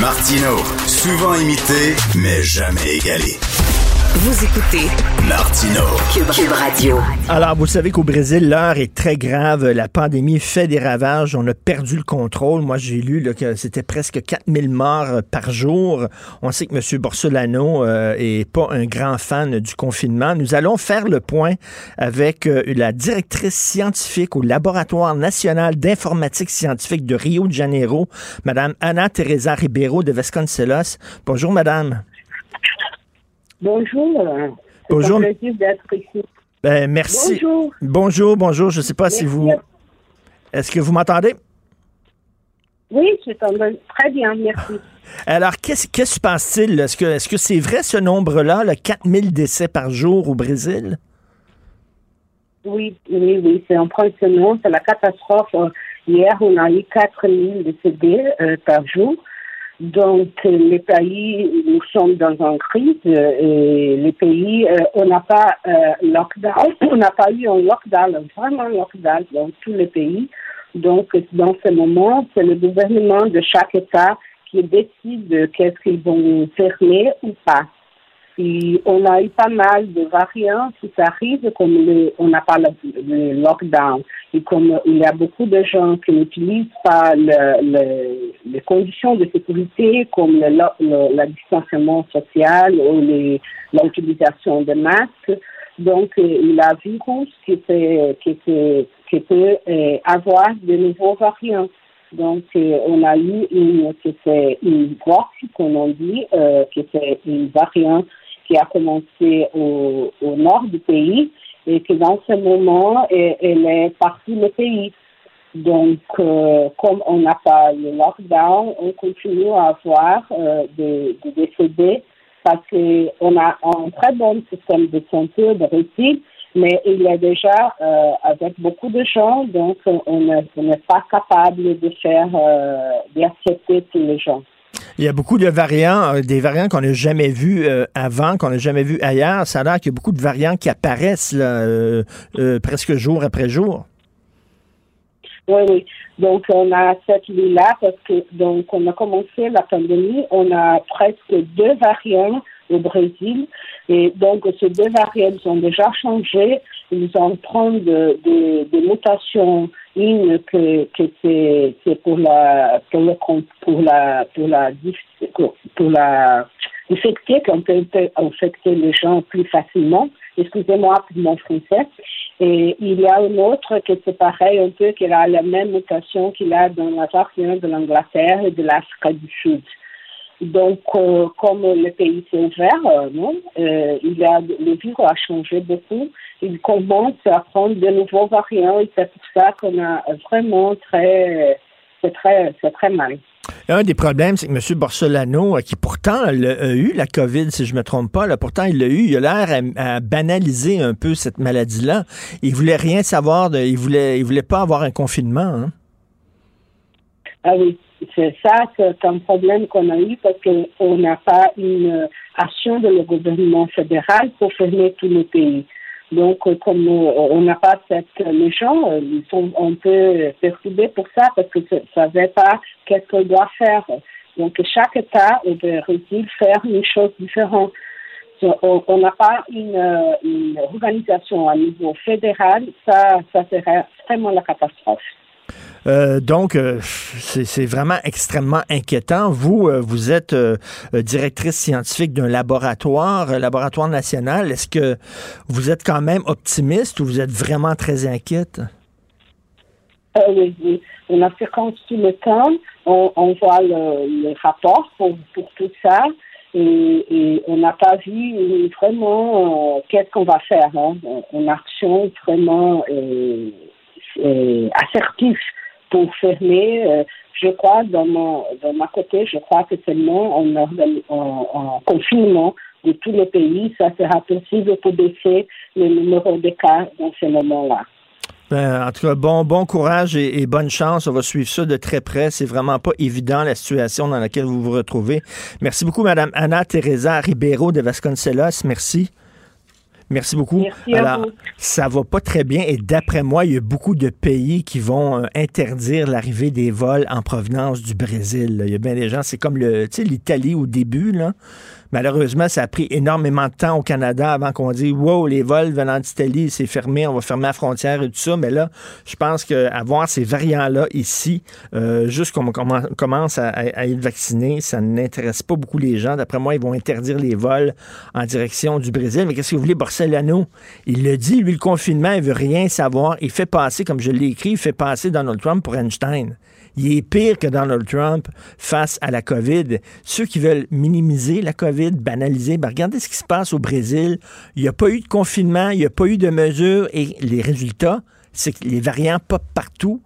Martino, souvent imité, mais jamais égalé. Vous écoutez Martino, Cube, Cube Radio. Alors, vous savez qu'au Brésil, l'heure est très grave. La pandémie fait des ravages. On a perdu le contrôle. Moi, j'ai lu là, que c'était presque 4000 morts euh, par jour. On sait que M. Borsolano euh, est pas un grand fan du confinement. Nous allons faire le point avec euh, la directrice scientifique au Laboratoire national d'informatique scientifique de Rio de Janeiro, Mme Ana Teresa Ribeiro de Vasconcelos. Bonjour, Madame. Bonjour. Bonjour. un plaisir d'être ici. Ben, merci. Bonjour. Bonjour, bonjour. Je ne sais pas si vous... Est-ce que vous m'entendez? Oui, je t'entends très bien, merci. (laughs) Alors, qu'est-ce qui se passe-t-il? Est-ce que que c'est vrai ce nombre-là, le 4000 décès par jour au Brésil? Oui, oui, oui, c'est impressionnant. C'est la catastrophe. Euh, Hier, on a eu 4000 décédés euh, par jour. Donc, euh, les pays, nous sommes dans une crise euh, et les pays, euh, on n'a pas lockdown, (coughs) on n'a pas eu un lockdown, vraiment lockdown dans tous les pays. Donc, dans ce moment, c'est le gouvernement de chaque État qui décide de qu'est-ce qu'ils vont fermer ou pas. Et on a eu pas mal de variants qui arrivent, comme on n'a pas le, lockdown. Et comme il y a beaucoup de gens qui n'utilisent pas le, le- les conditions de sécurité, comme le, le- la distanciement social ou l'utilisation de masques, donc euh, il y a un virus qui peut, qui qui euh, avoir de nouveaux variants. Donc, euh, on a eu une, que c'est une voix, comme on dit, que c'est une variante qui a commencé au, nord du pays et que dans ce moment, elle, est partie du pays. Donc, euh, comme on n'a pas le lockdown, on continue à avoir euh, des, décédés parce qu'on a un très bon système de santé de récit, mais il y a déjà euh, avec beaucoup de gens, donc on n'est pas capable de faire, d'accepter tous les gens. Il y a beaucoup de variants, euh, des variants qu'on n'a jamais vus euh, avant, qu'on n'a jamais vus ailleurs. Ça a l'air qu'il y a beaucoup de variants qui apparaissent euh, presque jour après jour. Oui, oui. Donc, on a cette vie-là parce que, donc, on a commencé la pandémie, on a presque deux variants au Brésil. Et donc, ces deux variants ont déjà changé. Ils ont de, de mutations. Une que, que c'est pour la, pour, le, pour la, pour la, pour la, infecter, qu'on peut infecter les gens plus facilement. Excusez-moi pour mon français. Et il y a une autre qui c'est pareil un peu, qui a la même mutation qu'il a dans la variante de l'Angleterre et de l'Afrique du Sud. Donc, euh, comme le pays s'est ouvert, euh, non, euh, il a, le virus a changé beaucoup. Il commence à prendre de nouveaux variants et c'est pour ça qu'on a vraiment très, c'est très, c'est très mal. Un des problèmes, c'est que M. Borsolano, qui pourtant a eu la COVID, si je ne me trompe pas, là, pourtant il l'a eu, il a l'air à, banaliser un peu cette maladie-là. Il voulait rien savoir, de, il voulait, il voulait pas avoir un confinement. Hein? Ah oui, c'est ça, c'est un problème qu'on a eu parce qu'on n'a pas une action de le gouvernement fédéral pour fermer tous les pays. Donc, comme on n'a pas cette, les gens, ils sont un peu perturbés pour ça parce que ne savait pas qu'est-ce qu'on doit faire. Donc, chaque État devrait faire une chose différente. On n'a pas une, une, organisation à niveau fédéral, ça, ça serait vraiment la catastrophe. Euh, donc, euh, c'est vraiment extrêmement inquiétant. Vous, euh, vous êtes directrice scientifique d'un laboratoire, laboratoire national. Est-ce que vous êtes quand même optimiste ou vous êtes vraiment très inquiète? oui. On a tout le temps. On, voit le, le rapport pour, tout ça. Et, on n'a pas vu vraiment qu'est-ce qu'on va faire. Hein. Action vraiment assertive pour fermer. Euh, je crois, dans, mon, dans ma côté, je crois que seulement en, en, en confinement de tous les pays, ça sera possible pour baisser le numéro de cas dans ce moment-là. Ben, en tout cas, bon, bon courage et, bonne chance. On va suivre ça de très près. C'est vraiment pas évident la situation dans laquelle vous vous retrouvez. Merci beaucoup, Madame Anna Teresa Ribeiro de Vasconcelos. Merci. Merci beaucoup. Merci Alors, ça va pas très bien et d'après moi, il y a beaucoup de pays qui vont euh, interdire l'arrivée des vols en provenance du Brésil. Il y a bien des gens, c'est comme le, l'Italie au début, là. Malheureusement, ça a pris énormément de temps au Canada avant qu'on dise Wow, les vols venant d'Italie, c'est fermé, on va fermer la frontière et tout ça. Mais là, je pense qu'avoir ces variants-là ici, euh, juste qu'on commence à, être vacciné, ça n'intéresse pas beaucoup les gens. D'après moi, ils vont interdire les vols en direction du Brésil. Mais qu'est-ce que vous voulez, Barcelano? Il le dit, lui, le confinement, il veut rien savoir. Il fait passer, comme je l'ai écrit, il fait passer Donald Trump pour Einstein il est pire que Donald Trump face à la COVID. Ceux qui veulent minimiser la COVID, banaliser, ben regardez ce qui se passe au Brésil. Il n'y a pas eu de confinement, il n'y a pas eu de mesures et les résultats, c'est que les variants pop partout.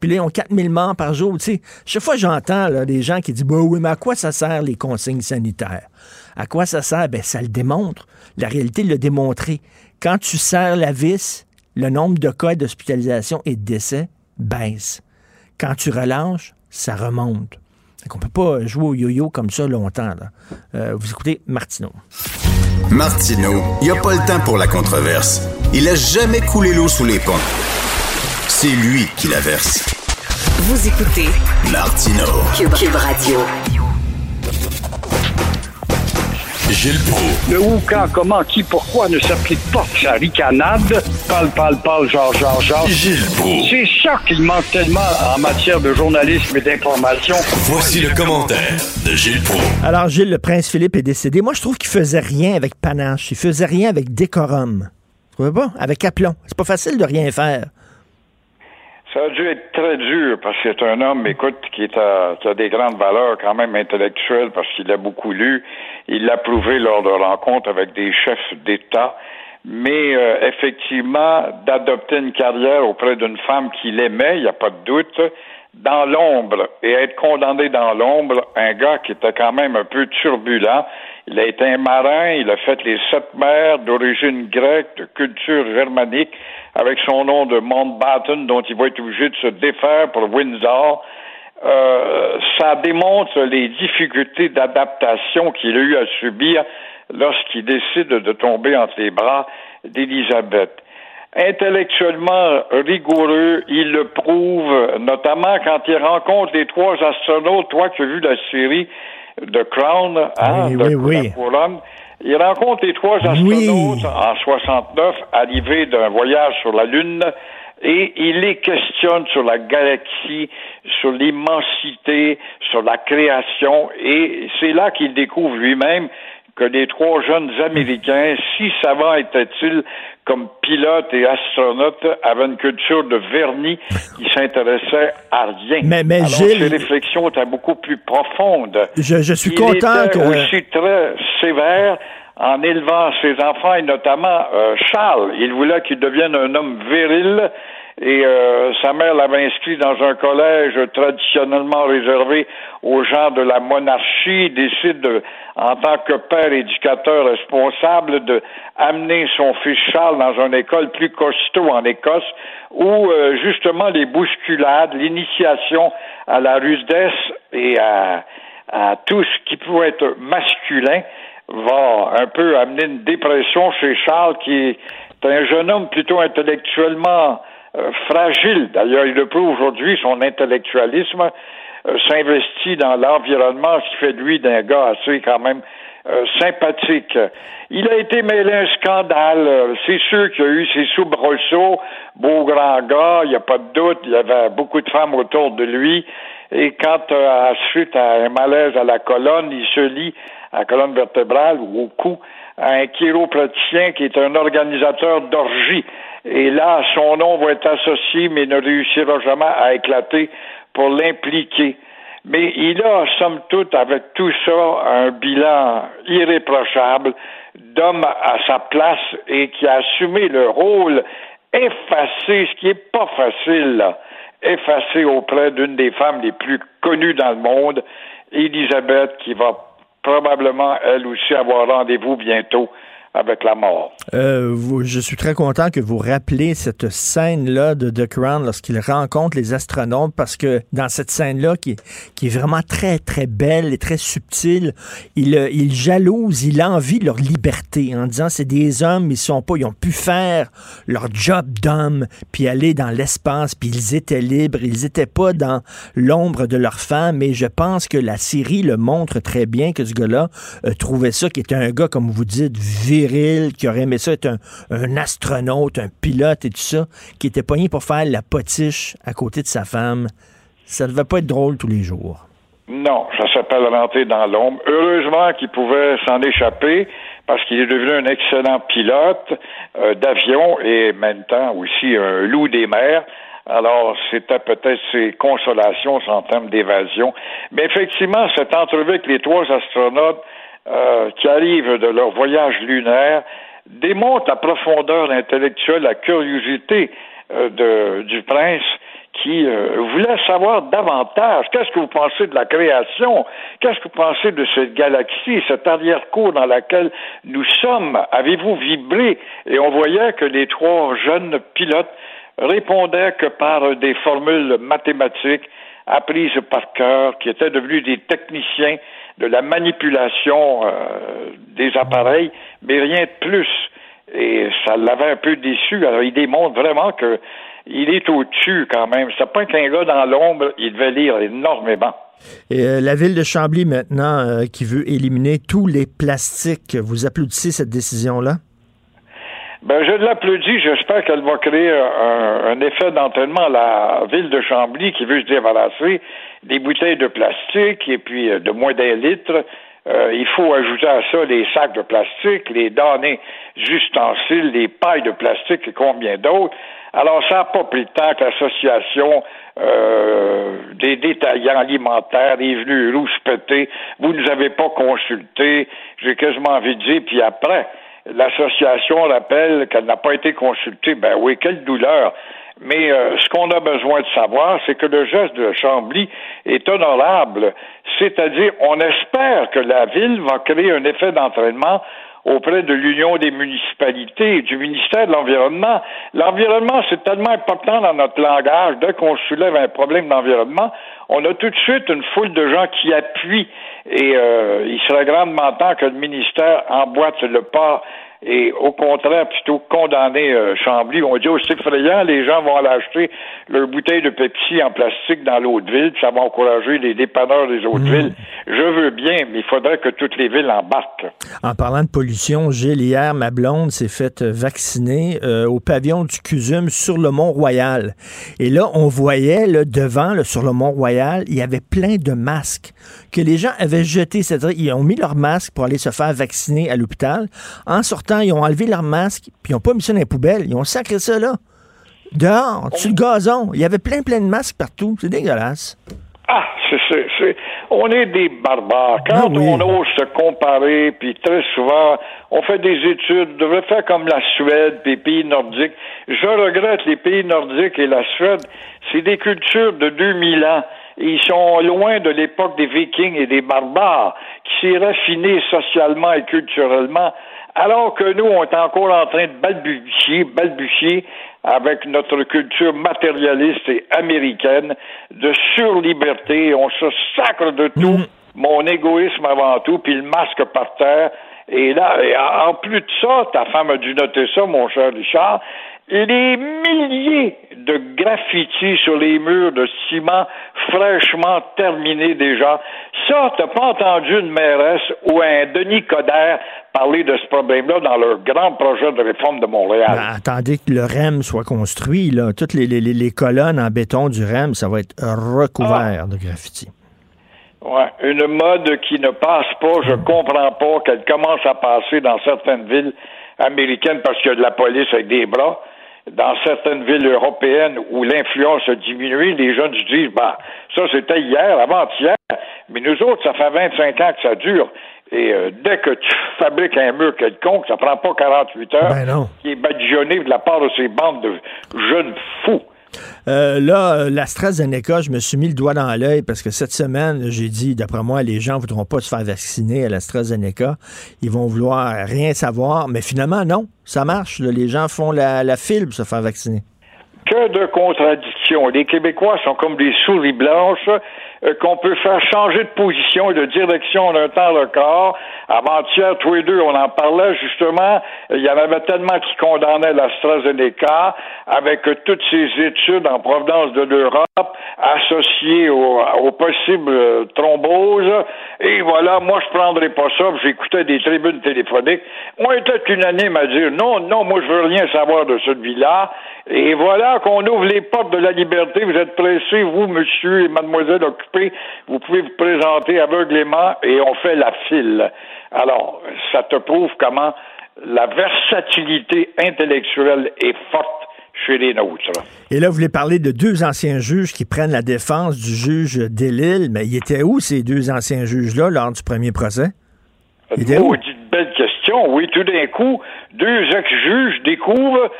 Puis là, ils ont 4000 morts par jour. Tu sais, chaque fois, j'entends des gens qui disent bah Oui, mais à quoi ça sert les consignes sanitaires? À quoi ça sert? Ben, ça le démontre. La réalité l'a démontré. Quand tu serres la vis, le nombre de cas d'hospitalisation et de décès baisse. Quand tu relâches, ça remonte. On ne peut pas jouer au yo-yo comme ça longtemps. Euh, vous écoutez Martineau. Martineau, il n'y a pas le temps pour la controverse. Il a jamais coulé l'eau sous les ponts. C'est lui qui la verse. Vous écoutez Martineau. Cube Radio. Gilles Le où, quand, comment, qui, pourquoi ne s'applique pas sa ricanade? Parle, parle, parle, genre, genre, genre. Gilles C'est ça qu'il manque tellement en matière de journalisme et d'information. Voici le commentaire de Gilles Proulx. Alors, Gilles, le prince Philippe est décédé. Moi, je trouve qu'il faisait rien avec panache. Il faisait rien avec décorum. Vous trouvez pas? Avec aplomb. C'est pas facile de rien faire. Ça a dû être très dur parce que c'est un homme, écoute, qui, est a des grandes valeurs quand même intellectuelles parce qu'il a beaucoup lu. Il l'a prouvé lors de rencontres avec des chefs d'État. Mais euh, effectivement, d'adopter une carrière auprès d'une femme qu'il aimait, il n'y a pas de doute, dans l'ombre et être condamné dans l'ombre, un gars qui était quand même un peu turbulent. Il a été un marin, il a fait les sept mers d'origine grecque, de culture germanique, avec son nom de Mountbatten, dont il va être obligé de se défaire pour Windsor. Euh, ça démontre les difficultés d'adaptation qu'il a eu à subir lorsqu'il décide de tomber entre les bras d'Élisabeth intellectuellement rigoureux. Il le prouve, notamment quand il rencontre les trois astronautes. Toi qui as vu la série The Crown, hein, oui, de oui, oui. Couronne, il rencontre les trois astronautes en 69, arrivés d'un voyage sur la Lune, et il les questionne sur la galaxie, sur l'immensité, sur la création, et c'est là qu'il découvre lui-même que les trois jeunes Américains, si savants étaient-ils comme pilotes et astronautes, avaient une culture de vernis qui s'intéressait à rien. Mais, mais Alors, Gilles... Ses réflexions étaient beaucoup plus profondes. Je, je suis Il content était que... aussi très sévère en élevant ses enfants et notamment euh, Charles. Il voulait qu'il devienne un homme viril et euh, sa mère l'avait inscrit dans un collège traditionnellement réservé aux gens de la monarchie. Il décide, de, en tant que père éducateur responsable, de amener son fils Charles dans une école plus costaud en Écosse, où euh, justement les bousculades, l'initiation à la rudesse et à, à tout ce qui pouvait être masculin va un peu amener une dépression chez Charles, qui est un jeune homme plutôt intellectuellement fragile. D'ailleurs, il le prouve aujourd'hui, son intellectualisme euh, s'investit dans l'environnement, ce qui fait de lui d'un gars assez quand même euh, sympathique. Il a été mêlé à un scandale. C'est sûr qu'il y a eu ses soubresauts, beau grand gars, il n'y a pas de doute, il y avait beaucoup de femmes autour de lui. Et quand, à suite à un malaise à la colonne, il se lie à la colonne vertébrale ou au cou un chiropraticien qui est un organisateur d'orgie. Et là, son nom va être associé, mais ne réussira jamais à éclater pour l'impliquer. Mais il a, somme toute, avec tout ça, un bilan irréprochable d'homme à sa place et qui a assumé le rôle effacé, ce qui n'est pas facile, effacé auprès d'une des femmes les plus connues dans le monde, Elisabeth, qui va probablement, elle aussi, avoir rendez-vous bientôt avec la mort. Euh, je suis très content que vous rappelez cette scène-là de The Crown lorsqu'il rencontre les astronautes parce que dans cette scène-là, qui, est vraiment très, très belle et très subtile, il, euh, il jalouse, il envie leur liberté en disant c'est des hommes, ils sont pas, ils ont pu faire leur job d'homme puis aller dans l'espace puis ils étaient libres, ils étaient pas dans l'ombre de leur femme mais je pense que la série le montre très bien que ce gars-là euh, trouvait ça qui était un gars, comme vous dites, viril, qui aurait aimé ça être un, astronaute, un pilote et tout ça, qui était pogné pour faire la potiche à côté de sa femme. Ça devait pas être drôle tous les jours. Non, ça s'appelle rentrer dans l'ombre. Heureusement qu'il pouvait s'en échapper parce qu'il est devenu un excellent pilote euh, d'avion et maintenant aussi un loup des mers. Alors, c'était peut-être ses consolations en termes d'évasion. Mais effectivement, cette entrevue avec les trois astronautes euh, qui arrivent de leur voyage lunaire démontre la profondeur intellectuelle, la curiosité euh, de, du prince qui euh, voulait savoir davantage. Qu'est-ce que vous pensez de la création? Qu'est-ce que vous pensez de cette galaxie, cette arrière-cour dans laquelle nous sommes? Avez-vous vibré? Et on voyait que les trois jeunes pilotes répondaient que par des formules mathématiques apprises par cœur, qui étaient devenus des techniciens de la manipulation euh, des appareils, mais rien de plus. Et ça l'avait un peu déçu. Alors, il démontre vraiment que il est au-dessus quand même. C'est pas qu'un gars dans l'ombre, il devait lire énormément. Et euh, la ville de Chambly, maintenant, euh, qui veut éliminer tous les plastiques, vous applaudissez cette décision-là? Ben, je l'applaudis. J'espère qu'elle va créer un, un effet d'entraînement à la ville de Chambly qui veut se débarrasser des bouteilles de plastique et puis euh, de moins d'un litre. Euh, il faut ajouter à ça les sacs de plastique, les données ustensiles, les pailles de plastique et combien d'autres. Alors, ça n'a pas pris le temps que l'association euh, des détaillants alimentaires est venue rouspéter. Vous ne nous avez pas consulté. J'ai quasiment envie de dire, puis après, l'association rappelle qu'elle n'a pas été consultée. Ben oui, quelle douleur. Mais euh, ce qu'on a besoin de savoir, c'est que le geste de Chambly est honorable. C'est-à-dire, on espère que la ville va créer un effet d'entraînement auprès de l'Union des municipalités et du ministère de l'Environnement. L'environnement, c'est tellement important dans notre langage. Dès qu'on soulève un problème d'environnement, on a tout de suite une foule de gens qui appuient et euh, il serait grandement temps que le ministère emboîte le pas et au contraire, plutôt condamner euh, Chambly. On dit, oh, c'est effrayant, les gens vont aller acheter leur bouteille de Pepsi en plastique dans l'autre ville, ça va encourager les dépanneurs des autres Mhm. villes. Je veux bien, mais il faudrait que toutes les villes embarquent. En parlant de pollution, Gilles, hier, ma blonde s'est faite vacciner euh, au pavillon du CUSUM sur le Mont-Royal. Et là, on voyait là, devant, là, sur le Mont-Royal, il y avait plein de masques que les gens avaient jetés. C'est-à-dire, ils ont mis leurs masques pour aller se faire vacciner à l'hôpital. En sortant, ils ont enlevé leurs masques, puis ils n'ont pas mis ça dans les poubelles. Ils ont sacré ça là. Dehors, sur le gazon. Il y avait plein, plein de masques partout. C'est dégueulasse. Ah, c'est, on est des barbares. Quand Ah oui. on ose se comparer, puis très souvent, on fait des études, on devrait faire comme la Suède, puis les pays nordiques. Je regrette les pays nordiques et la Suède, c'est des cultures de 2000 ans. Ils sont loin de l'époque des Vikings et des barbares, qui s'est raffinés socialement et culturellement, alors que nous, on est encore en train de balbutier, balbutier avec notre culture matérialiste et américaine de surliberté. On se sacre de tout. Mon égoïsme avant tout, puis le masque par terre. Et là, et en plus de ça, ta femme a dû noter ça, mon cher Richard, les milliers de graffitis sur les murs de ciment fraîchement terminés déjà. Ça, t'as pas entendu une mairesse ou un Denis Coderre parler de ce problème-là dans leur grand projet de réforme de Montréal. Ben, attendez que le REM soit construit. Là. Toutes les, les- les- colonnes en béton du REM, ça va être recouvert de graffiti. Ouais, une mode qui ne passe pas, je comprends pas qu'elle commence à passer dans certaines villes américaines parce qu'il y a de la police avec des bras. Dans certaines villes européennes où l'influence a diminué, les jeunes se disent, bah, ça c'était hier, avant-hier, mais nous autres, ça fait 25 ans que ça dure. Et euh, dès que tu fabriques un mur quelconque, ça prend pas 48 heures, Ben non. qui est badigeonné de la part de ces bandes de jeunes fous. Euh, là, euh, l'AstraZeneca, je me suis mis le doigt dans l'œil parce que cette semaine, j'ai dit, d'après moi, les gens ne voudront pas se faire vacciner à l'AstraZeneca. Ils vont vouloir rien savoir. Mais finalement, non, ça marche. là. Les gens font la, la file pour se faire vacciner. Que de contradictions. Les Québécois sont comme des souris blanches qu'on peut faire changer de position et de direction en un temps record. Avant-hier, tous les deux, on en parlait justement. Il y en avait tellement qui condamnaient l'AstraZeneca avec euh, toutes ces études en provenance de l'Europe associées au, aux possibles euh, thromboses. Et voilà, moi, je prendrais pas ça. J'écoutais des tribunes téléphoniques. On était unanime à dire non, non, moi, je veux rien savoir de celui-là. Et voilà qu'on ouvre les portes de la liberté. Vous êtes pressés, vous, monsieur et mademoiselle occupés. Vous pouvez vous présenter aveuglément et on fait la file. Alors, ça te prouve comment la versatilité intellectuelle est forte chez les nôtres. Et là, vous voulez parler de deux anciens juges qui prennent la défense du juge Delille. Mais ils étaient où, ces deux anciens juges-là, lors du premier procès? Ils étaient où? Maudite belle question. Oui, tout d'un coup, deux ex-juges découvrent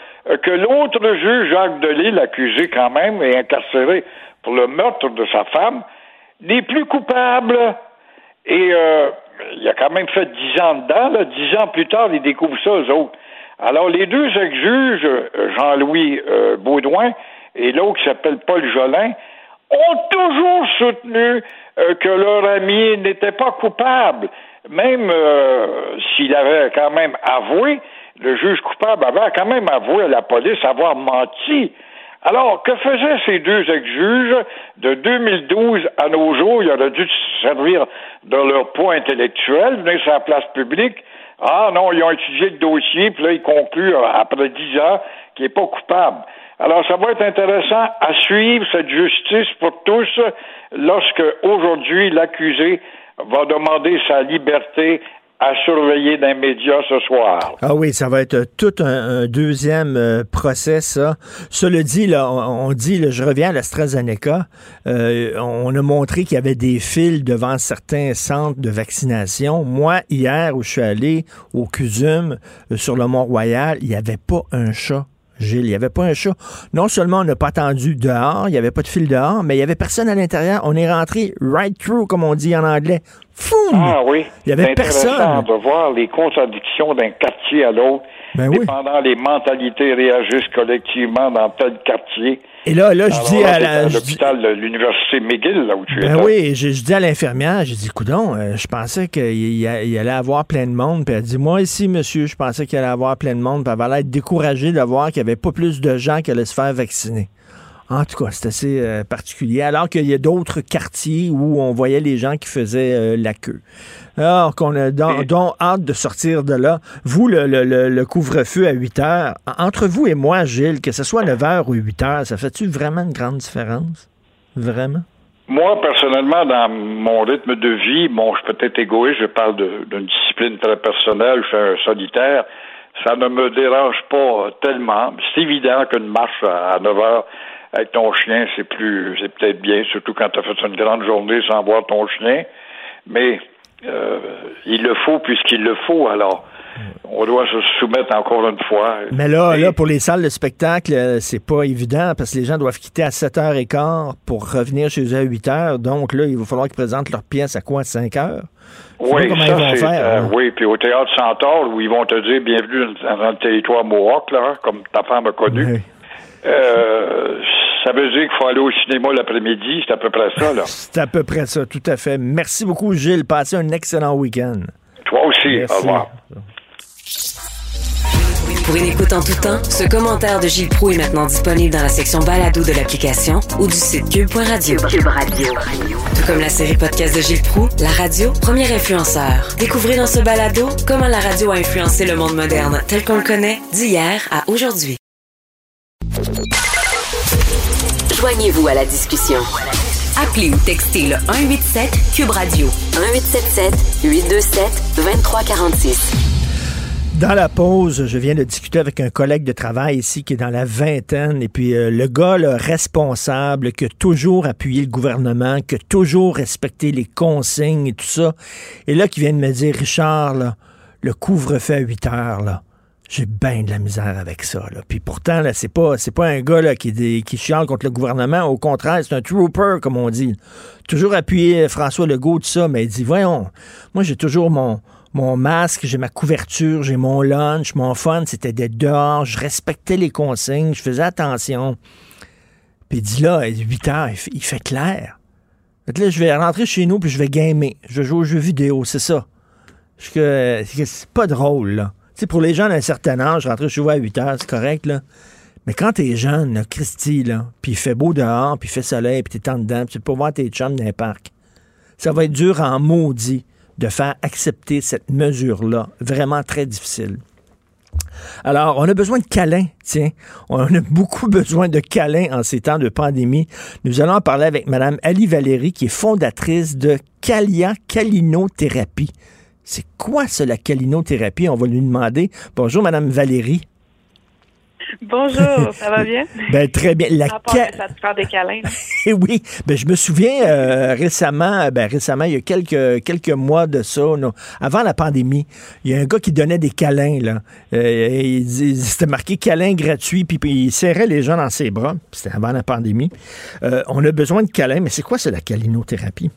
que l'autre juge, Jacques Delisle, accusé quand même et incarcéré pour le meurtre de sa femme, n'est plus coupable. Et euh, il a quand même fait dix ans dedans. Là. Dix ans plus tard, ils découvrent ça, eux autres. Alors, les deux ex-juges, euh, Jean-Louis euh, Baudouin et l'autre qui s'appelle Paul Jolin, ont toujours soutenu euh, que leur ami n'était pas coupable. Même euh, s'il avait quand même avoué, le juge coupable avait quand même avoué à la police avoir menti. Alors, que faisaient ces deux ex-juges? De 2012 à nos jours? Ils auraient dû se servir de leur poids intellectuel, venir sur la place publique. Ah non, ils ont étudié le dossier, puis là, ils concluent, euh, après dix ans, qu'il n'est pas coupable. Alors, ça va être intéressant à suivre cette justice pour tous lorsque, aujourd'hui, l'accusé va demander sa liberté Ah oui, ça va être tout un, deuxième euh, procès, ça. Cela dit, là, on, dit, là, je reviens à l'AstraZeneca, euh, on a montré qu'il y avait des fils devant certains centres de vaccination. Moi, hier, où je suis allé au CUSUM, euh, sur le Mont-Royal, il n'y avait pas un chat Gilles. Il n'y avait pas un chat. Non seulement on n'a pas attendu dehors, il n'y avait pas de fil dehors, mais il n'y avait personne à l'intérieur. On est rentré right through, comme on dit en anglais. Foum! Ah oui. Il n'y avait personne. de voir les contradictions d'un quartier à l'autre. Ben oui. Les mentalités réagissent collectivement dans tel quartier. Et là, là, je dis à l'hôpital de l'université McGill, là où tu ben oui, je, dis à l'infirmière, j'ai dit, coudon, euh, je pensais qu'il allait avoir plein de monde. Puis elle dit, moi ici, monsieur, je pensais qu'il allait avoir plein de monde. Puis elle allait être découragée de voir qu'il n'y avait pas plus de gens qui allaient se faire vacciner. En tout cas, c'est assez euh, particulier. Alors qu'il y a d'autres quartiers où on voyait les gens qui faisaient euh, la queue. Alors qu'on a donc, hâte de sortir de là. Vous, le, couvre-feu à 8 heures, entre vous et moi, Gilles, que ce soit 9 heures ou 8 heures, ça fait-tu vraiment une grande différence? Vraiment? Moi, personnellement, dans mon rythme de vie, bon, je suis peut-être égoïste, je parle d'une discipline très personnelle, je suis un solitaire, ça ne me dérange pas tellement. C'est évident qu'une marche à 9 heures avec ton chien, c'est plus, c'est peut-être bien, surtout quand tu as fait une grande journée sans voir ton chien. Mais euh, il le faut puisqu'il le faut, alors. On doit se soumettre encore une fois. Mais là, là, pour les salles de spectacle, euh, c'est pas évident parce que les gens doivent quitter à 7h15 pour revenir chez eux à 8h. Donc là, il va falloir qu'ils présentent leur pièce à quoi, à 5h? Oui, ça, euh, hein? oui, puis au Théâtre Centaure, où ils vont te dire bienvenue dans, le territoire Mohawk, là, comme ta femme a connu. Euh, ça veut dire qu'il faut aller au cinéma l'après-midi. C'est à peu près ça, là. (laughs) C'est à peu près ça, tout à fait. Merci beaucoup, Gilles. Passez un excellent week-end. Toi aussi. Au revoir. Pour une écoute en tout temps, ce commentaire de Gilles Proux est maintenant disponible dans la section balado de l'application ou du site cube.radio. Cube Radio. Tout comme la série podcast de Gilles Proux, la radio, premier influenceur. Découvrez dans ce balado comment la radio a influencé le monde moderne tel qu'on le connaît d'hier à aujourd'hui. Joignez-vous à la discussion. Appelez ou textez le 187 Cube Radio 1877 827 2346. Dans la pause, je viens de discuter avec un collègue de travail ici qui est dans la vingtaine, et puis euh, le gars responsable qui a toujours appuyé le gouvernement, qui a toujours respecté les consignes et tout ça, et là qui vient de me dire, Richard, le couvre-feu à 8 heures, là, j'ai bien de la misère avec ça. Là. Puis pourtant, là, c'est pas, c'est pas un gars là, qui, qui chiale contre le gouvernement. Au contraire, c'est un trooper, comme on dit. Toujours appuyé François Legault, tout ça, mais il dit, voyons, moi j'ai toujours mon, mon masque, j'ai ma couverture, j'ai mon lunch, mon fun, c'était d'être dehors, je respectais les consignes, je faisais attention. Puis il dit là, 8 heures, il fait, clair. Fait là, je vais rentrer chez nous puis je vais gamer. Je vais jouer aux jeux vidéo, c'est ça. C'est pas drôle, là pour les gens d'un certain âge, rentrer chez vous à 8 heures, c'est correct, là. Mais quand t'es jeune, Christy, puis il fait beau dehors, puis il fait soleil, puis t'es en dedans, puis tu peux voir tes chums dans les parcs, ça va être dur en maudit de faire accepter cette mesure-là. Vraiment très difficile. Alors, on a besoin de câlins, tiens. On a beaucoup (laughs) besoin de câlins en ces temps de pandémie. Nous allons en parler avec Mme Ali Valérie, qui est fondatrice de Calia Calinothérapie. C'est quoi ça, la calinothérapie? On va lui demander. Bonjour, Madame Valérie. Bonjour, (laughs) ça va bien? ben, très bien. La ça te fait des câlins. (laughs) Eh oui, ben, je me souviens euh, récemment, ben, récemment, il y a quelques, quelques mois de ça, avant la pandémie, il y a un gars qui donnait des câlins. Là. Euh, c'était marqué câlin gratuit, puis, il serrait les gens dans ses bras. C'était avant la pandémie. Euh, on a besoin de câlins, mais c'est quoi, c'est la calinothérapie?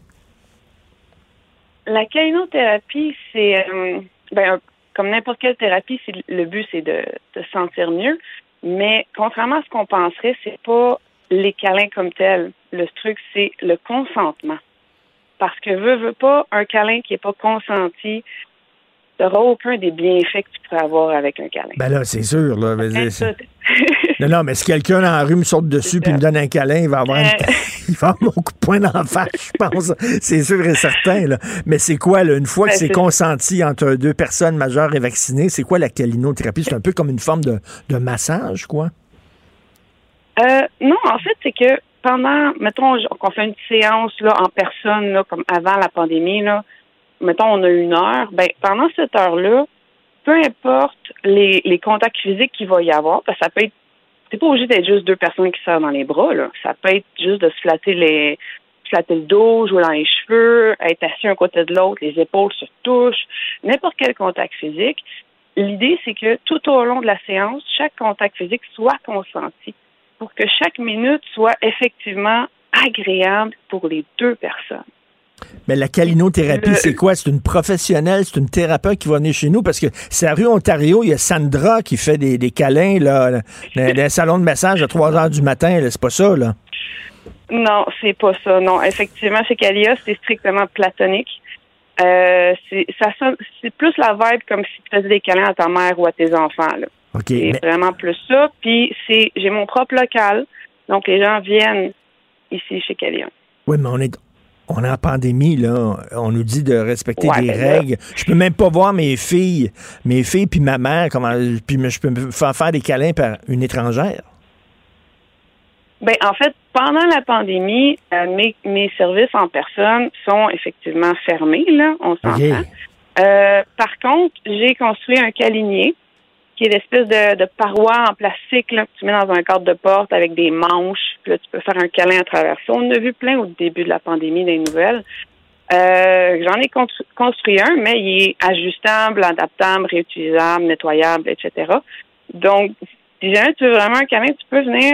La calinothérapie, c'est euh, ben, comme n'importe quelle thérapie, le but c'est de, se sentir mieux. Mais contrairement à ce qu'on penserait, c'est pas les câlins comme tels. Le truc, c'est le consentement. Parce que veut, veut pas, un câlin qui est pas consenti, n'auras aucun des bienfaits que tu pourrais avoir avec un câlin. Ben là, c'est sûr. Là, non, non, mais si quelqu'un dans la rue me saute dessus puis me donne un câlin, il va avoir, euh. (laughs) il va avoir mon coup de poing dans la face, je pense. c'est sûr et certain. Là. Mais c'est quoi, là, une fois que ben, c'est consenti entre deux personnes majeures et vaccinées, c'est quoi la calinothérapie? C'est un peu comme une forme de, de massage, quoi? Euh, non, en fait, c'est que pendant, mettons qu'on fait une séance là, en personne, là, comme avant la pandémie, là, mettons, on a une heure, ben pendant cette heure-là, peu importe les, contacts physiques qu'il va y avoir, parce que ça peut être c'est pas obligé d'être juste deux personnes qui serrent dans les bras, là. Ça peut être juste de se flatter les flatter le dos, jouer dans les cheveux, être assis un côté de l'autre, les épaules se touchent, n'importe quel contact physique. L'idée, c'est que tout au long de la séance, chaque contact physique soit consenti pour que chaque minute soit effectivement agréable pour les deux personnes. Mais la calinothérapie, c'est quoi? C'est une professionnelle, c'est une thérapeute qui va venir chez nous parce que c'est à rue Ontario, il y a Sandra qui fait des, des câlins là, dans, dans un salon de massage à 3 heures du matin. C'est pas ça, là? Non, c'est pas ça. Non, effectivement, chez Calia, c'est strictement platonique. Euh, c'est plus la vibe comme si tu faisais des câlins à ta mère ou à tes enfants. Là. OK. C'est mais- vraiment plus ça. Puis c'est j'ai mon propre local, donc les gens viennent ici chez Calia. Oui, mais on est, on est en pandémie, là. On nous dit de respecter Ouais, des ben là- règles. Je peux même pas voir mes filles, mes filles puis ma mère, comment, puis je peux me faire faire des câlins par une étrangère. Ben en fait, pendant la pandémie, euh, mes, mes services en personne sont effectivement fermés, là, on s'entend. OK. Euh, par contre, j'ai construit un câlinier qui est l'espèce de, de paroi en plastique là, que tu mets dans un cadre de porte avec des manches. Puis là, tu peux faire un câlin à travers ça. On en a vu plein au début de la pandémie des nouvelles. Euh, J'en ai constru- construit un, mais il est ajustable, adaptable, réutilisable, nettoyable, etc. Donc, si jamais tu veux vraiment un câlin, tu peux venir.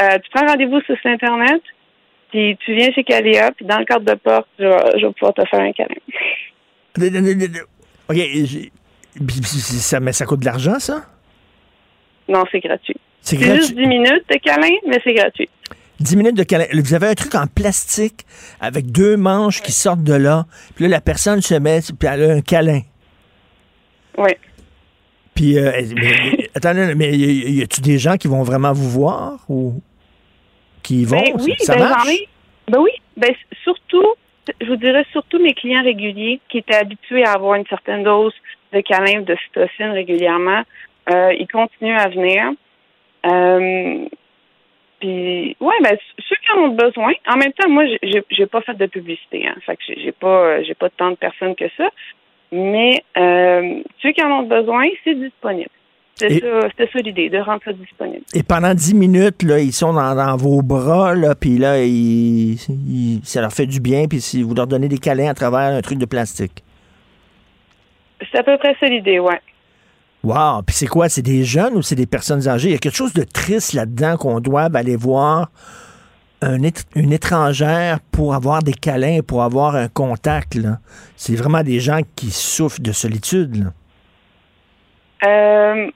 Euh, tu prends rendez-vous sur Internet, puis tu viens chez Calia, puis dans le cadre de porte, je vais, je vais pouvoir te faire un câlin. (laughs) OK. Ça, mais ça coûte de l'argent, ça? Non, c'est gratuit. C'est juste gratuit. 10 minutes de câlin, mais c'est gratuit. 10 minutes de câlin. Vous avez un truc en plastique avec deux manches qui sortent de là. Puis là, la personne se met, puis elle a un câlin. Oui. Puis, euh, mais- attendez, mais y, a-tu des gens qui vont vraiment vous voir ou qui vont? Ben oui, ça ben marche? ai. Ben oui, ben surtout, je vous dirais surtout mes clients réguliers qui étaient habitués à avoir une certaine dose de câlin, de cytocine régulièrement, euh, ils continuent à venir. Euh, puis, ouais, ben ceux qui en ont besoin. En même temps, moi, j'ai- pas fait de publicité, hein. Fait que j'ai- pas, j'ai pas tant de personnes que ça. Mais euh, ceux qui en ont besoin, c'est disponible. C'est Et- ça, c'était ça l'idée, de rendre ça disponible. Et pendant 10 minutes, là, ils sont dans, dans vos bras, là, puis là, ils- ils- ça leur fait du bien, puis si vous leur donnez des câlins à travers un truc de plastique. C'est à peu près ça l'idée, ouais. Wow! Puis c'est quoi? C'est des jeunes ou c'est des personnes âgées? Il y a quelque chose de triste là-dedans qu'on doit aller voir un une étrangère pour avoir des câlins, pour avoir un contact. là. C'est vraiment des gens qui souffrent de solitude. là. Euh,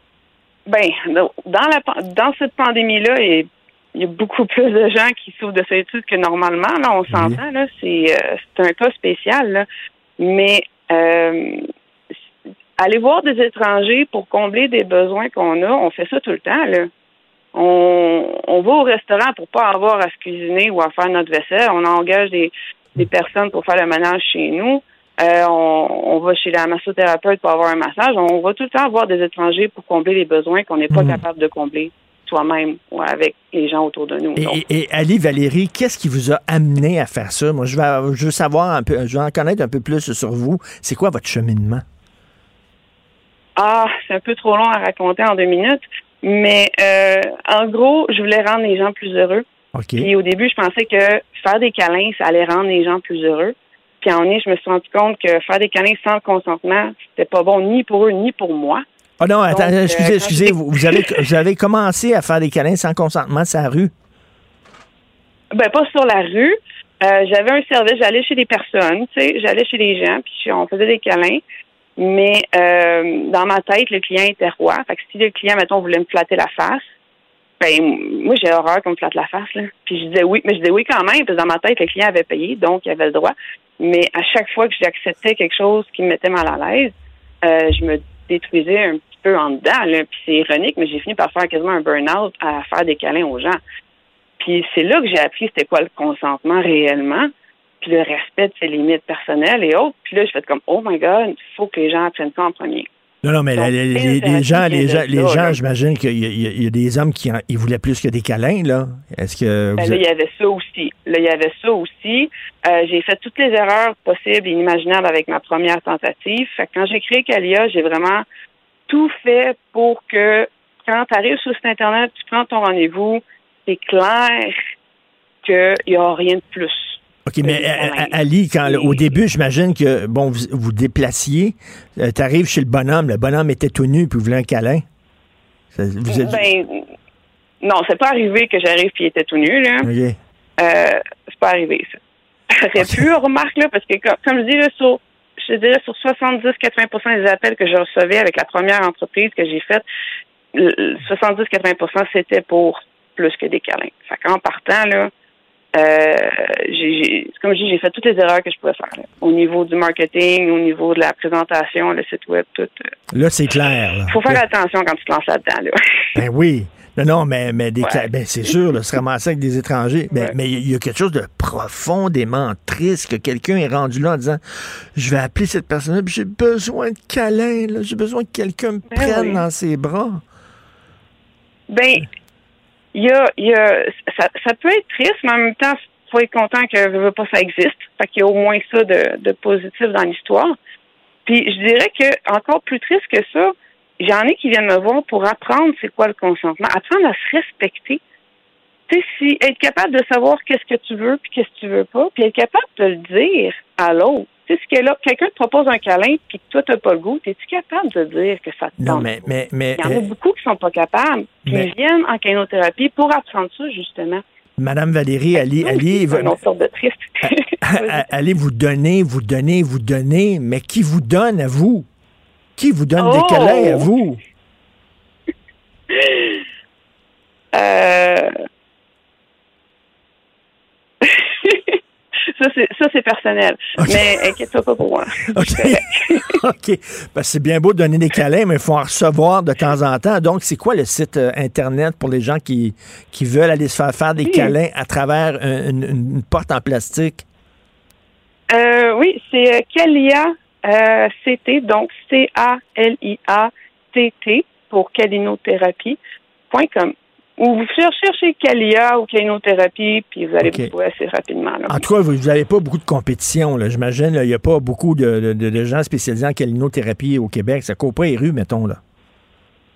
ben, dans, la, dans cette pandémie-là, il il y a beaucoup plus de gens qui souffrent de solitude que normalement. Là, on s'entend, là, c'est euh, c'est un cas spécial. Là. Mais euh, aller voir des étrangers pour combler des besoins qu'on a, on fait ça tout le temps. Là. On, on va au restaurant pour pas avoir à se cuisiner ou à faire notre vaisselle. On engage des, des personnes pour faire le ménage chez nous. Euh, on, on va chez la massothérapeute pour avoir un massage. On va tout le temps voir des étrangers pour combler les besoins qu'on n'est pas capable de combler soi-même ou avec les gens autour de nous. Et, et- et Ali, Valérie, qu'est-ce qui vous a amené à faire ça? Moi, je veux, je veux savoir un peu, je veux en connaître un peu plus sur vous. C'est quoi votre cheminement? Ah, c'est un peu trop long à raconter en deux minutes. Mais euh, en gros, je voulais rendre les gens plus heureux. OK. Puis au début, je pensais que faire des câlins, ça allait rendre les gens plus heureux. Puis en est, je me suis rendu compte que faire des câlins sans le consentement, c'était pas bon ni pour eux ni pour moi. Ah non, attends, Donc, euh, excusez, excusez, vous, vous avez, vous avez commencé à faire des câlins sans consentement sur la rue? Ben pas sur la rue. Euh, j'avais un service, j'allais chez des personnes, tu sais, j'allais chez les gens, puis on faisait des câlins. Mais euh, dans ma tête, le client était roi. Fait que si le client, mettons, voulait me flatter la face, ben moi j'ai horreur qu'on me flatte la face. Là. Puis je disais oui, mais je disais oui quand même, parce dans ma tête, le client avait payé, donc il avait le droit. Mais à chaque fois que j'acceptais quelque chose qui me mettait mal à l'aise, euh, je me détruisais un petit peu en dedans. Là. Puis c'est ironique, mais j'ai fini par faire quasiment un burn-out à faire des câlins aux gens. Puis c'est là que j'ai appris c'était quoi le consentement réellement, puis le respect de ses limites personnelles et autres. Puis là, je fais comme, oh my God, il faut que les gens apprennent ça en premier. Non, non, mais Donc, les, gens, les gens, les gens, j'imagine qu'il y, a- y a- a des hommes qui en- ils voulaient plus que des câlins, là. Est-ce que Ben là, il y avait ça aussi. Là, il y avait ça aussi. Euh, j'ai fait toutes les erreurs possibles et inimaginables avec ma première tentative. Fait que quand j'ai créé Calia, j'ai vraiment tout fait pour que quand tu arrives sur le site Internet, tu prends ton rendez-vous, c'est clair qu'il n'y aura rien de plus. OK, mais euh, euh, Ali, quand, au début, j'imagine que, bon, vous vous déplaciez, tu arrives chez le bonhomme, le bonhomme était tout nu, puis vous voulez un câlin. Ça- vous êtes- Ben, non, c'est pas arrivé que j'arrive puis il était tout nu, là. OK. Euh, c'est pas arrivé, ça. Ça aurait pu, remarque, là, parce que, comme, comme je dis, là, sur, je dirais, sur 70-80% des appels que je recevais avec la première entreprise que j'ai faite, le- le 70-80% c'était pour plus que des câlins. Fait qu'en partant, là, euh, j'ai, comme je dis, j'ai fait toutes les erreurs que je pouvais faire, là. Au niveau du marketing, au niveau de la présentation, le site web, tout. euh. Là, c'est clair. là. Faut faire attention quand tu te lances là-dedans, là. (laughs) Ben oui. Non, non, mais, mais des Ouais. ca- ben c'est sûr, là, se ramasser avec des étrangers. Ben, Ouais. Mais il y a quelque chose de profondément triste que quelqu'un est rendu là en disant Je vais appeler cette personne-là, j'ai besoin de câlin, j'ai besoin que quelqu'un me Ben prenne oui. dans ses bras. Ben, il y a, il y a ça, ça peut être triste, mais en même temps, faut être content que veux, veux pas ça existe. Fait qu'il y a au moins ça de, de positif dans l'histoire. Puis je dirais que encore plus triste que ça, j'en ai qui viennent me voir pour apprendre c'est quoi le consentement, apprendre à se respecter. Tu sais, si être capable de savoir qu'est-ce que tu veux puis qu'est-ce que tu veux pas, puis être capable de le dire à l'autre. Tu sais, ce que là, quelqu'un te propose un câlin puis que toi t'as pas le goût, es-tu capable de dire que ça te Non, tente? mais, mais, mais il y en a euh, beaucoup qui sont pas capables. Mais- ils viennent en kénothérapie pour apprendre ça, justement. Madame Valérie, allez, allez, de triste? (laughs) allez vous donner, vous donner, vous donner, mais qui vous donne à vous? Qui vous donne Oh! des câlins à vous? (laughs) Euh... ça, c'est, ça, c'est personnel. Mais inquiète-toi pas pour moi. (laughs) OK. (laughs) OK. Parce que c'est bien beau de donner des câlins, mais il faut en recevoir de temps en temps. Donc, c'est quoi le site euh, Internet pour les gens qui, qui veulent aller se faire faire des Oui. câlins à travers un- une, une porte en plastique? Euh, oui, c'est euh, Kalia euh, CT, donc C-A-L-I-A-T-T pour calinothérapie.com. Ou vous cherchez Kalia ou calinothérapie, puis vous allez OK. vous trouver assez rapidement. Là. En tout cas, vous n'avez pas beaucoup de compétition, là. j'imagine. Il n'y a pas beaucoup de, de- de gens spécialisés en calinothérapie au Québec. Ça court pas les rues, mettons. là.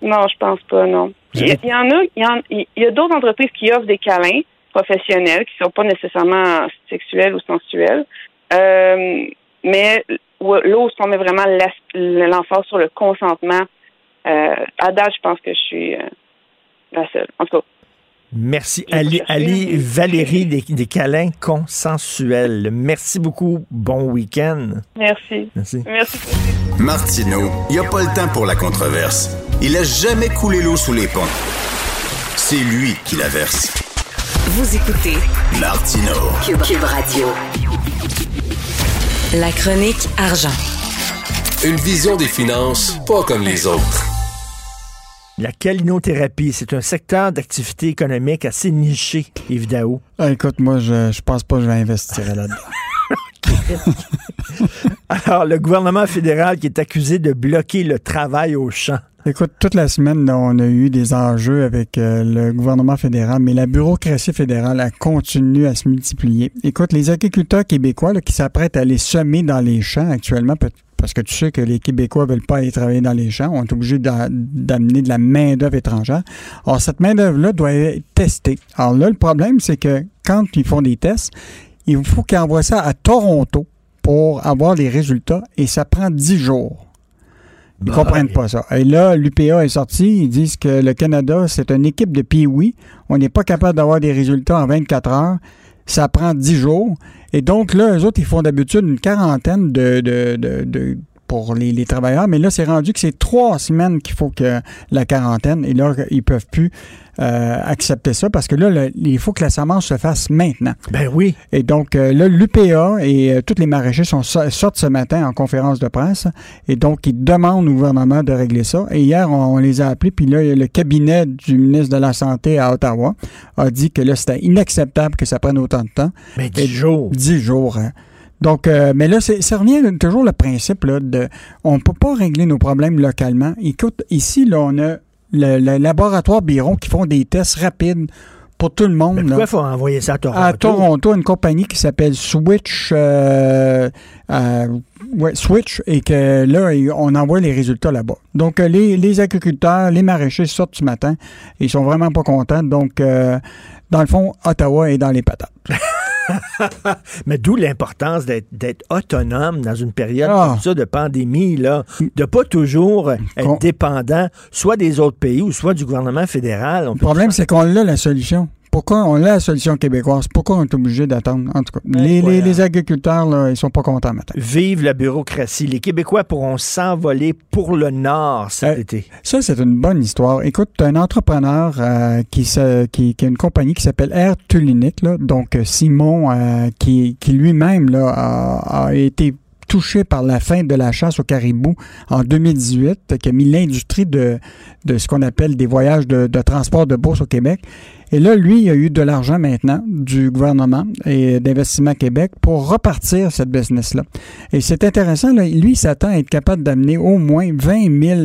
Non, je pense pas, non. Il y, en a, il y, a d'autres entreprises qui offrent des câlins professionnels qui sont pas nécessairement sexuels ou sensuels. Euh, mais là où on met vraiment l'emphase sur le consentement, euh, à date, je pense que je suis euh, la seule. En tout cas, Merci, Ali, Valérie des, des câlins consensuels. Merci beaucoup. Bon week-end. merci. Merci. Merci. Martineau, il n'y a pas le temps pour la controverse. Il a jamais coulé l'eau sous les ponts. C'est lui qui la verse. Vous écoutez Martineau. Cube, Cube Radio. La chronique argent. Une vision des finances pas comme les autres. La calinothérapie, c'est un secteur d'activité économique assez niché, évidemment. Ah, écoute, moi, je, je pense pas que je vais investir là-dedans. (laughs) (laughs) Alors, le gouvernement fédéral qui est accusé de bloquer le travail au champ. Écoute, toute la semaine, on a eu des enjeux avec euh, le gouvernement fédéral, mais la bureaucratie fédérale a continué à se multiplier. Écoute, les agriculteurs québécois là, qui s'apprêtent à aller semer dans les champs actuellement, peut- parce que tu sais que les Québécois veulent pas aller travailler dans les champs, on est obligé d'a- d'amener de la main-d'œuvre étrangère. Alors, cette main-d'œuvre-là doit être testée. Alors là, le problème, c'est que quand ils font des tests, il faut qu'ils envoient ça à Toronto pour avoir les résultats et ça prend 10 jours. Ils Bah, comprennent pas ça. Et là, l'UPA est sorti, ils disent que le Canada, c'est une équipe de pee On n'est pas capable d'avoir des résultats en 24 heures. Ça prend 10 jours. Et donc, là, eux autres, ils font d'habitude une quarantaine de, de, de- de- pour les, les travailleurs. Mais là, c'est rendu que c'est trois semaines qu'il faut que la quarantaine. Et là, ils peuvent plus euh, accepter ça parce que là, le- il faut que la semence se fasse maintenant. Ben oui. Et donc, euh, là, l'UPA et euh, tous les maraîchers sont, sortent ce matin en conférence de presse. Et donc, ils demandent au gouvernement de régler ça. Et hier, on, on les a appelés. Puis là, le cabinet du ministre de la Santé à Ottawa a dit que là, c'était inacceptable que ça prenne autant de temps. Mais 10 jours. 10 jours. hein. Donc, euh, mais là, c'est- ça revient toujours le principe là, de on ne peut pas régler nos problèmes localement. Écoute, ici, là, on a le, le laboratoire Biron qui font des tests rapides pour tout le monde. Mais pourquoi il faut envoyer ça à Toronto? À Toronto, une compagnie qui s'appelle Switch, euh, euh, ouais, Switch, et que là, on envoie les résultats là-bas. Donc, euh, les, les agriculteurs, les maraîchers sortent ce matin. Ils sont vraiment pas contents. Donc, euh, dans le fond, Ottawa est dans les patates. (laughs) Mais d'où l'importance d'être autonome dans une période Ah. comme ça de pandémie, là, de pas toujours être dépendant soit des autres pays ou soit du gouvernement fédéral. On Le problème, c'est qu'on a la solution. Pourquoi on a la solution québécoise? Pourquoi on est obligé d'attendre? En tout cas, les, les- les agriculteurs, là, ils sont pas contents maintenant. Vive la bureaucratie. Les Québécois pourront s'envoler pour le Nord cet été. Ça, c'est une bonne histoire. Écoute, tu un entrepreneur euh, qui, se- qui, qui a une compagnie qui s'appelle Air Tulinic, là, donc euh, Simon, euh, qui, qui lui-même a été touché par la fin de la chasse au caribou en 2018, qui a mis l'industrie de, de ce qu'on appelle des voyages de, de transport de bourse au Québec. Et là, lui, il a eu de l'argent maintenant du gouvernement et d'Investissement Québec pour repartir cette business-là. Et c'est intéressant, là, lui, il s'attend à être capable d'amener au moins 20 000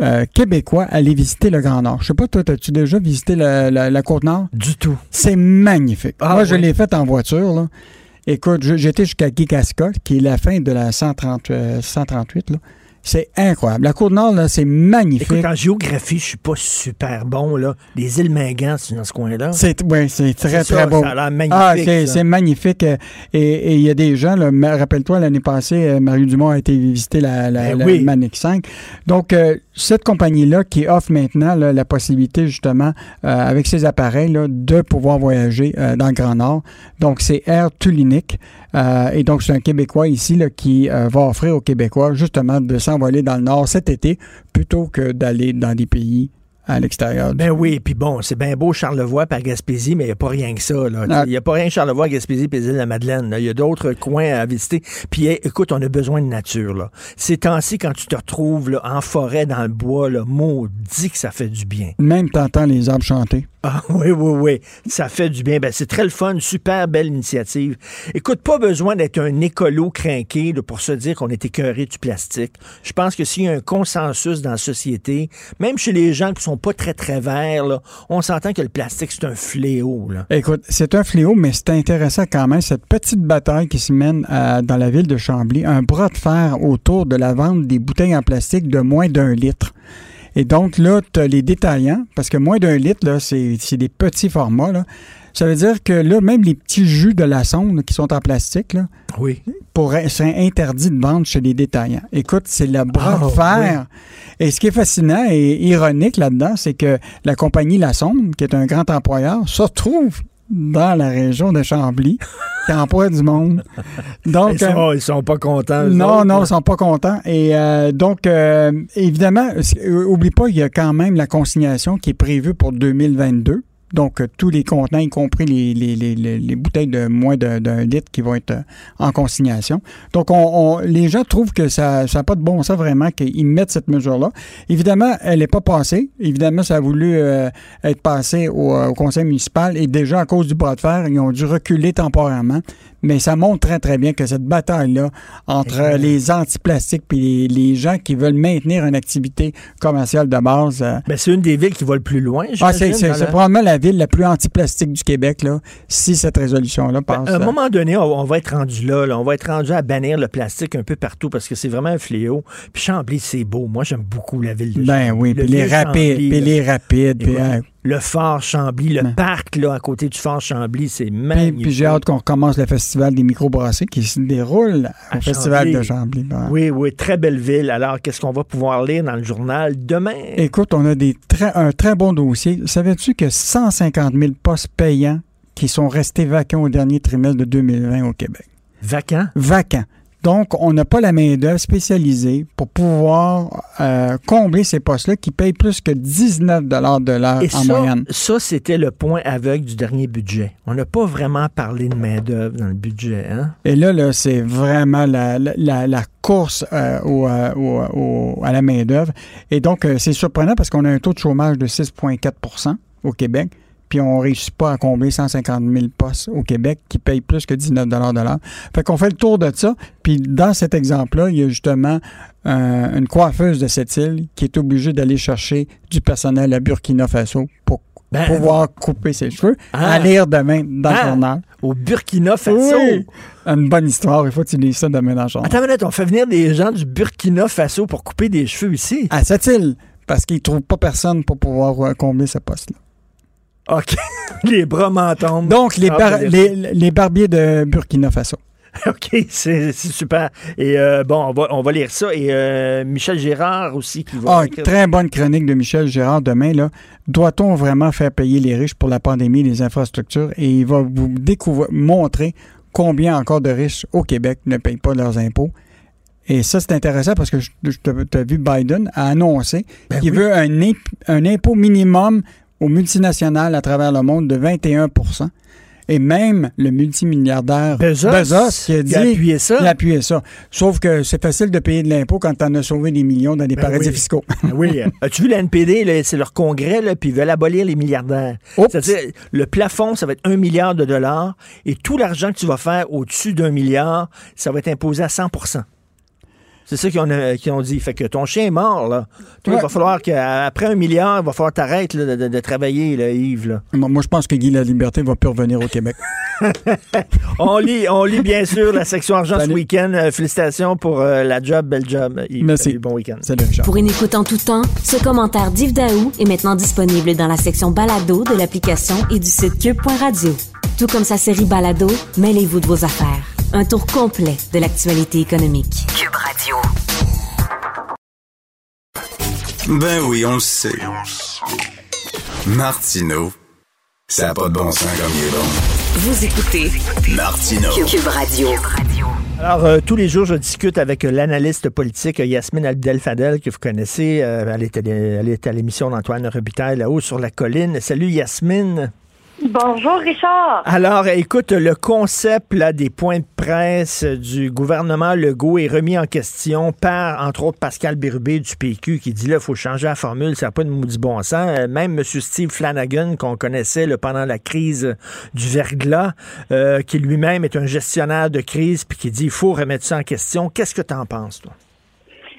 euh, Québécois à aller visiter le Grand Nord. Je sais pas, toi, as-tu déjà visité la, la- la Côte-Nord? Du tout. C'est magnifique. Ah, Moi, je l'ai fait en voiture, là. Écoute, j'étais jusqu'à Kikaska, qui est la fin de la 130, euh, 138, là. C'est incroyable. La Côte-Nord, là, c'est magnifique. Écoute, en géographie, je suis pas super bon. Là. Les îles Mingan, c'est dans ce coin-là. C'est ouais, c'est très, ça, très beau. ça a l'air magnifique, Ah, c'est magnifique. euh, Et il y a des gens, là, rappelle-toi, l'année passée, euh, Mario Dumont a été visiter la, la, Ben la oui. Manic 5. Donc, euh, cette compagnie-là qui offre maintenant là, la possibilité, justement, euh, avec ses appareils, là, de pouvoir voyager euh, dans le Grand Nord. Donc, c'est Air Tulinic. Euh, et donc, c'est un Québécois ici là, qui euh, va offrir aux Québécois, justement, de s'envoler dans le Nord cet été plutôt que d'aller dans des pays à l'extérieur. Ben oui, puis bon, c'est bien beau Charlevoix par Gaspésie, mais il n'y a pas rien que ça. Ah. Il n'y a pas rien Charlevoix, Gaspésie, puis la Madeleine. Il y a d'autres coins à visiter. Puis écoute, on a besoin de nature. Là. Ces temps-ci, quand tu te retrouves là, en forêt, dans le bois, là, maudit que ça fait du bien. Même t'entends les arbres chanter. (laughs) Ah oui, oui, oui. Ça fait du bien. Ben, c'est très le fun. Super belle initiative. Écoute, pas besoin d'être un écolo craqué pour se dire qu'on est écœuré du plastique. Je pense que s'il y a un consensus dans la société, même chez les gens qui sont pas très, très verts, là, on s'entend que le plastique, c'est un fléau. Là. Écoute, c'est un fléau, mais c'est intéressant quand même, cette petite bataille qui se mène euh, dans la ville de Chambly, un bras de fer autour de la vente des bouteilles en plastique de moins d'un litre. Et donc là, tu as les détaillants, parce que moins d'un litre, là, c'est c'est des petits formats. Là. Ça veut dire que là, même les petits jus de la sonde qui sont en plastique, là, Oui. pourraient, seraient interdits de vente chez les détaillants. Écoute, c'est le bras Ah, de fer. Et ce qui est fascinant et ironique là-dedans, c'est que la compagnie La Sonde, qui est un grand employeur, se retrouve dans la région de Chambly, qui emploie du monde. Donc, ils, sont, euh, ils sont pas contents. non, autres, non, ils sont pas contents. Et euh, donc, euh, évidemment, oublie pas, il y a quand même la consignation qui est prévue pour 2022. Donc, euh, tous les contenants, y compris les, les, les, les- les bouteilles de moins d'un litre qui vont être euh, en consignation. Donc, on, les gens trouvent que ça n'a pas de bon sens vraiment qu'ils mettent cette mesure-là. Évidemment, elle n'est pas passée. Évidemment, ça a voulu euh, être passé au, au conseil municipal et déjà, à cause du bras de fer, ils ont dû reculer temporairement. Mais ça montre très, très bien que cette bataille-là entre euh, les antiplastiques et les, les gens qui veulent maintenir une activité commerciale de base... euh, Ben, c'est une des villes qui va le plus loin. ah, c'est la- probablement la ville la plus anti-plastique du Québec, là, si cette résolution-là passe. À un euh, moment donné, on, on va être rendu là, là. On va être rendu à bannir le plastique un peu partout parce que c'est vraiment un fléau. Puis Chambly, c'est beau. Moi, j'aime beaucoup la ville de Ben Chambly. oui, Le puis les rapides, puis les rapides, puis, Le fort Chambly, le Ben. parc là, à côté du fort Chambly, c'est puis, magnifique. puis j'ai hâte qu'on recommence le festival des microbrassées qui se déroule au À festival Chambly. de Chambly. Ben, Oui, oui, très belle ville. Alors, qu'est-ce qu'on va pouvoir lire dans le journal demain? Écoute, on a des très, un très bon dossier. Savais-tu que 150 000 postes payants qui sont restés vacants au dernier trimestre de 2020 au Québec? Vacant? Vacants. Donc, on n'a pas la main-d'œuvre spécialisée pour pouvoir euh, combler ces postes-là qui payent plus que 19 de l'heure en ça, moyenne. ça c'était le point aveugle du dernier budget. On n'a pas vraiment parlé de main-d'œuvre dans le budget, hein? Et là, là c'est vraiment la, la- la- course euh, au, euh, au- au- à la main-d'œuvre. Et donc, euh, c'est surprenant parce qu'on a un taux de chômage de 6,4% au Québec. Puis on réussit pas à combler 150 000 postes au Québec qui payent plus que 19 de l'heure. Fait qu'on fait le tour de ça, puis dans cet exemple-là, il y a justement euh, une coiffeuse de cette île qui est obligée d'aller chercher du personnel à Burkina Faso pour Ben, pouvoir couper ses cheveux, Ah. à lire demain dans Ah. le journal. Au Burkina Faso? Oui. Une bonne histoire, il faut que tu lises ça demain dans le journal. Attends une minute, on fait venir des gens du Burkina Faso pour couper des cheveux ici. À cette île, parce qu'ils ne trouvent pas personne pour pouvoir euh, combler ce poste-là. OK. (laughs) les bras m'en tombent. Donc, les, Ah, bar- les, les barbiers de Burkina Faso. (laughs) OK, c'est super. Et euh, bon, on va, on va lire ça. Et euh, Michel Gérard aussi qui va. Ah, très bonne chronique de Michel Gérard demain. Là. Doit-on vraiment faire payer les riches pour la pandémie et les infrastructures? Et il va vous découvrir, montrer combien encore de riches au Québec ne payent pas leurs impôts. Et ça, c'est intéressant parce que tu as vu Biden a annoncé Ben qu'il veut un, un impôt minimum aux multinationales à travers le monde de 21 et même le multimilliardaire Bezos, qui a il dit a appuyé ça. il a appuyé ça. Sauf que c'est facile de payer de l'impôt quand tu en as sauvé des millions dans des Ben paradis oui. fiscaux. oui. (laughs) As-tu vu la NPD? C'est leur congrès, là, puis ils veulent abolir les milliardaires. C'est-à-dire, le plafond, ça va être un milliard de dollars, et tout l'argent que tu vas faire au-dessus d'un milliard, ça va être imposé à 100 c'est ça qu'ils ont, euh, qu'ils ont dit. Fait que ton chien est mort, là. Toi, Ouais. il va falloir qu'après un milliard, il va falloir t'arrêter de, de- de travailler, là, Yves. Là. Moi, moi, je pense que Guy La Liberté va plus revenir au Québec. (laughs) On lit, on lit bien sûr la section argent ce week-end. Euh, félicitations pour euh, la job, belle job. Yves. Merci. Salut, bon week-end. Salut, Richard. Pour une écoute en tout temps, ce commentaire d'Yves Daou est maintenant disponible dans la section balado de l'application et du site cube.radio. Tout comme sa série balado, mêlez-vous de vos affaires. Un tour complet de l'actualité économique. Cube Radio. Ben oui, on le sait. Martineau, ça n'a pas de bon sens comme il est bon. Vous écoutez Martineau. Cube Radio. Alors, euh, tous les jours, je discute avec euh, l'analyste politique euh, Yasmine Abdel-Fadel, que vous connaissez. Euh, elle, était, elle était à l'émission d'Antoine Robitaille, là-haut sur la colline. Salut, Yasmine. Bonjour Richard. Alors, écoute, le concept là, des points de presse du gouvernement Legault est remis en question par, entre autres, Pascal Bérubé du PQ qui dit là, il faut changer la formule, ça n'a pas de maudit bon sens. Euh, Même M. Steve Flanagan, qu'on connaissait là, pendant la crise du verglas, euh, qui lui-même est un gestionnaire de crise, puis qui dit il faut remettre ça en question. Qu'est-ce que tu en penses, toi?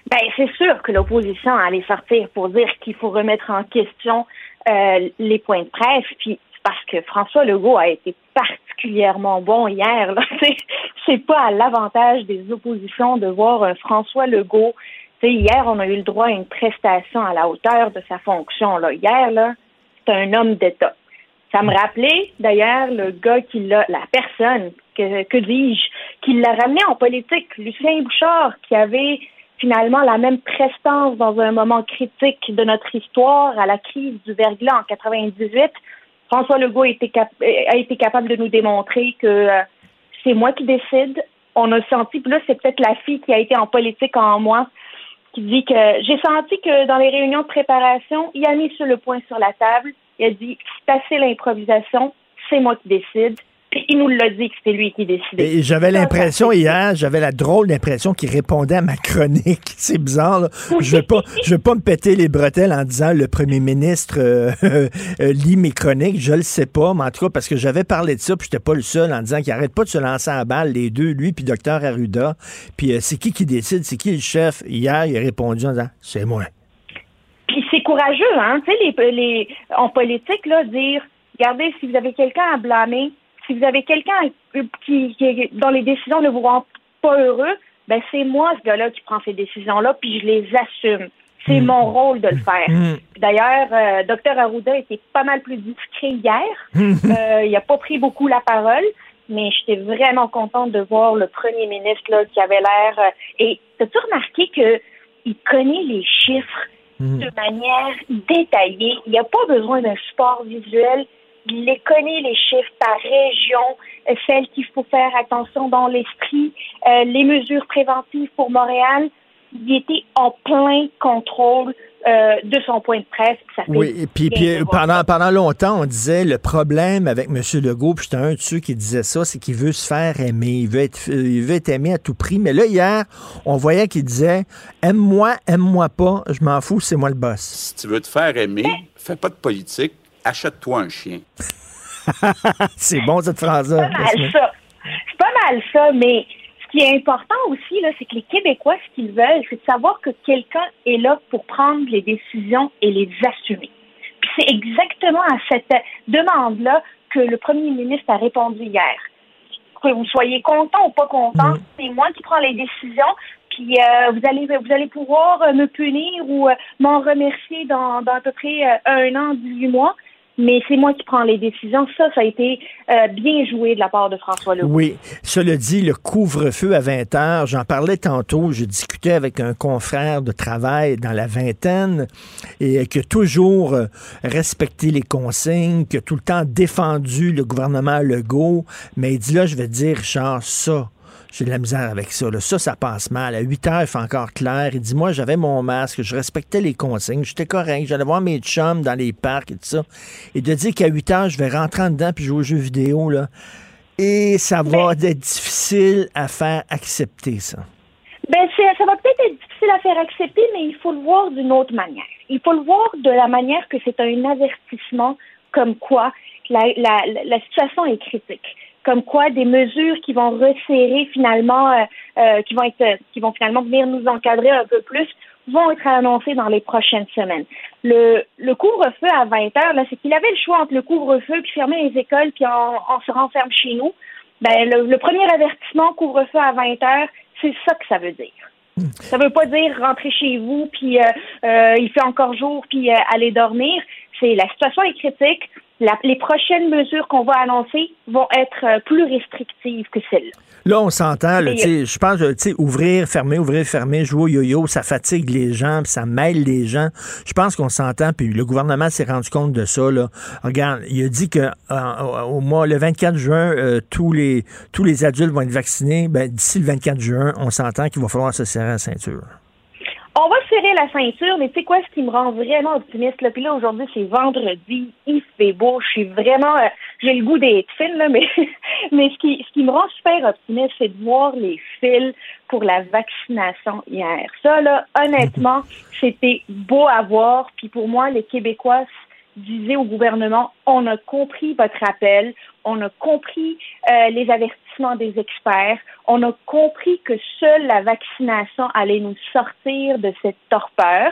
Ben, c'est sûr que l'opposition allait sortir pour dire qu'il faut remettre en question euh, les points de presse, puis parce que François Legault a été particulièrement bon hier. (laughs) C'est, pas à l'avantage des oppositions de voir un François Legault. Hier, on a eu le droit à une prestation à la hauteur de sa fonction. Là. Hier, là, c'est un homme d'État. Ça me rappelait d'ailleurs le gars qui l'a, la personne, que, que dis-je, qui l'a ramené en politique, Lucien Bouchard, qui avait finalement la même prestance dans un moment critique de notre histoire à la crise du verglas en 98. François Legault a été, capable de nous démontrer que euh, c'est moi qui décide. On a senti, puis là, c'est peut-être la fille qui a été en politique en moi qui dit que j'ai senti que dans les réunions de préparation, il a mis sur le point sur la table. Il a dit c'est assez l'improvisation, c'est moi qui décide. Il nous l'a dit que c'était lui qui décidait. Et j'avais l'impression hier, j'avais la drôle d'impression qu'il répondait à ma chronique. (laughs) C'est bizarre. Là. Je veux pas, je veux pas me péter les bretelles en disant le premier ministre euh, (laughs) euh, lit mes chroniques. Je le sais pas, mais en tout cas parce que j'avais parlé de ça, puis j'étais pas le seul en disant qu'il arrête pas de se lancer à balle les deux, lui puis docteur Arruda. Puis euh, c'est qui qui décide, c'est qui le chef? Hier, il a répondu en disant c'est moi. Puis c'est courageux, hein, tu sais, les, les, en politique, là, dire, regardez, si vous avez quelqu'un à blâmer, si vous avez quelqu'un qui, qui, dans les décisions, ne vous rend pas heureux, ben c'est moi, ce gars-là, qui prend ces décisions-là, puis je les assume. C'est mon rôle de le faire. Mm. D'ailleurs, euh, Dr Arruda était pas mal plus discret hier. (laughs) Euh, il n'a pas pris beaucoup la parole, mais j'étais vraiment contente de voir le premier ministre là, qui avait l'air. euh, et as-tu remarqué que il connaît les chiffres de manière détaillée? Il n'y a pas besoin d'un support visuel. Il les connaît, les chiffres par région, euh, celles qu'il faut faire attention dans l'esprit, euh, les mesures préventives pour Montréal. Il était en plein contrôle euh, de son point de presse. Ça fait Oui, et puis, pendant, pendant longtemps, on disait le problème avec M. Legault, puis j'étais un de ceux qui disait ça, c'est qu'il veut se faire aimer. Il veut, être, il veut être aimé à tout prix. Mais là, hier, on voyait qu'il disait Aime-moi, aime-moi pas, je m'en fous, c'est moi le boss. Si tu veux te faire aimer, fais pas de politique, achète-toi un chien. (laughs) c'est bon cette phrase-là. C'est pas mal ça. C'est pas mal ça, mais ce qui est important aussi, là, c'est que les Québécois, ce qu'ils veulent, c'est de savoir que quelqu'un est là pour prendre les décisions et les assumer. Puis c'est exactement à cette demande-là que le premier ministre a répondu hier. Que vous soyez content ou pas content, c'est moi qui prends les décisions, puis euh, vous allez vous allez pouvoir euh, me punir ou euh, m'en remercier dans, dans à peu près euh, un an, 18 mois. Mais c'est moi qui prends les décisions. Ça, ça a été euh, bien joué de la part de François Legault. Oui. Cela dit, le couvre-feu à 20 heures, j'en parlais tantôt, je discutais avec un confrère de travail dans la vingtaine et qui a toujours euh, respecté les consignes, qui a tout le temps défendu le gouvernement Legault. Mais il dit là, je vais dire, Richard, ça, j'ai de la misère avec ça. Là. Ça, ça passe mal. À 8 heures, il fait encore clair. Il dit, moi, j'avais mon masque, je respectais les consignes, j'étais correct, j'allais voir mes chums dans les parcs et tout ça. Et de dire qu'à 8 heures, je vais rentrer en dedans puis jouer aux jeux vidéo, là. Et ça va être difficile à faire accepter, ça. Ben, ça va peut-être être difficile à faire accepter, mais il faut le voir d'une autre manière. Il faut le voir de la manière que c'est un avertissement comme quoi la, la, la situation est critique. Comme quoi des mesures qui vont resserrer finalement, euh, euh, qui vont être, qui vont finalement venir nous encadrer un peu plus, vont être annoncées dans les prochaines semaines. Le, le couvre-feu à 20 heures, là, c'est qu'il avait le choix entre le couvre-feu puis fermer les écoles puis on, on se renferme chez nous. Ben, le, le premier avertissement, couvre-feu à 20 heures, c'est ça que ça veut dire. Ça veut pas dire rentrer chez vous puis euh, euh, il fait encore jour puis euh, aller dormir. C'est la situation est critique. La- les prochaines mesures qu'on va annoncer vont être euh, plus restrictives que celles-là. Là, on s'entend, tu je pense, tu sais, ouvrir, fermer, ouvrir, fermer, jouer au yo-yo, ça fatigue les gens, puis ça mêle les gens. Je pense qu'on s'entend, puis le gouvernement s'est rendu compte de ça, là. Regarde, il a dit que euh, au mois, le 24 juin, euh, tous les tous les adultes vont être vaccinés. Ben, d'ici le 24 juin, on s'entend qu'il va falloir se serrer la ceinture. On va serrer la ceinture, mais tu sais quoi, ce qui me rend vraiment optimiste, là, puis là, aujourd'hui, c'est vendredi, il fait beau, je suis vraiment, euh, j'ai le goût d'être fine, là, mais, (laughs) mais ce qui, ce qui me rend super optimiste, c'est de voir les fils pour la vaccination hier. Ça, là, honnêtement, (laughs) c'était beau à voir, puis pour moi, les Québécois disaient au gouvernement, on a compris votre appel, on a compris euh, les avertissements des experts, on a compris que seule la vaccination allait nous sortir de cette torpeur.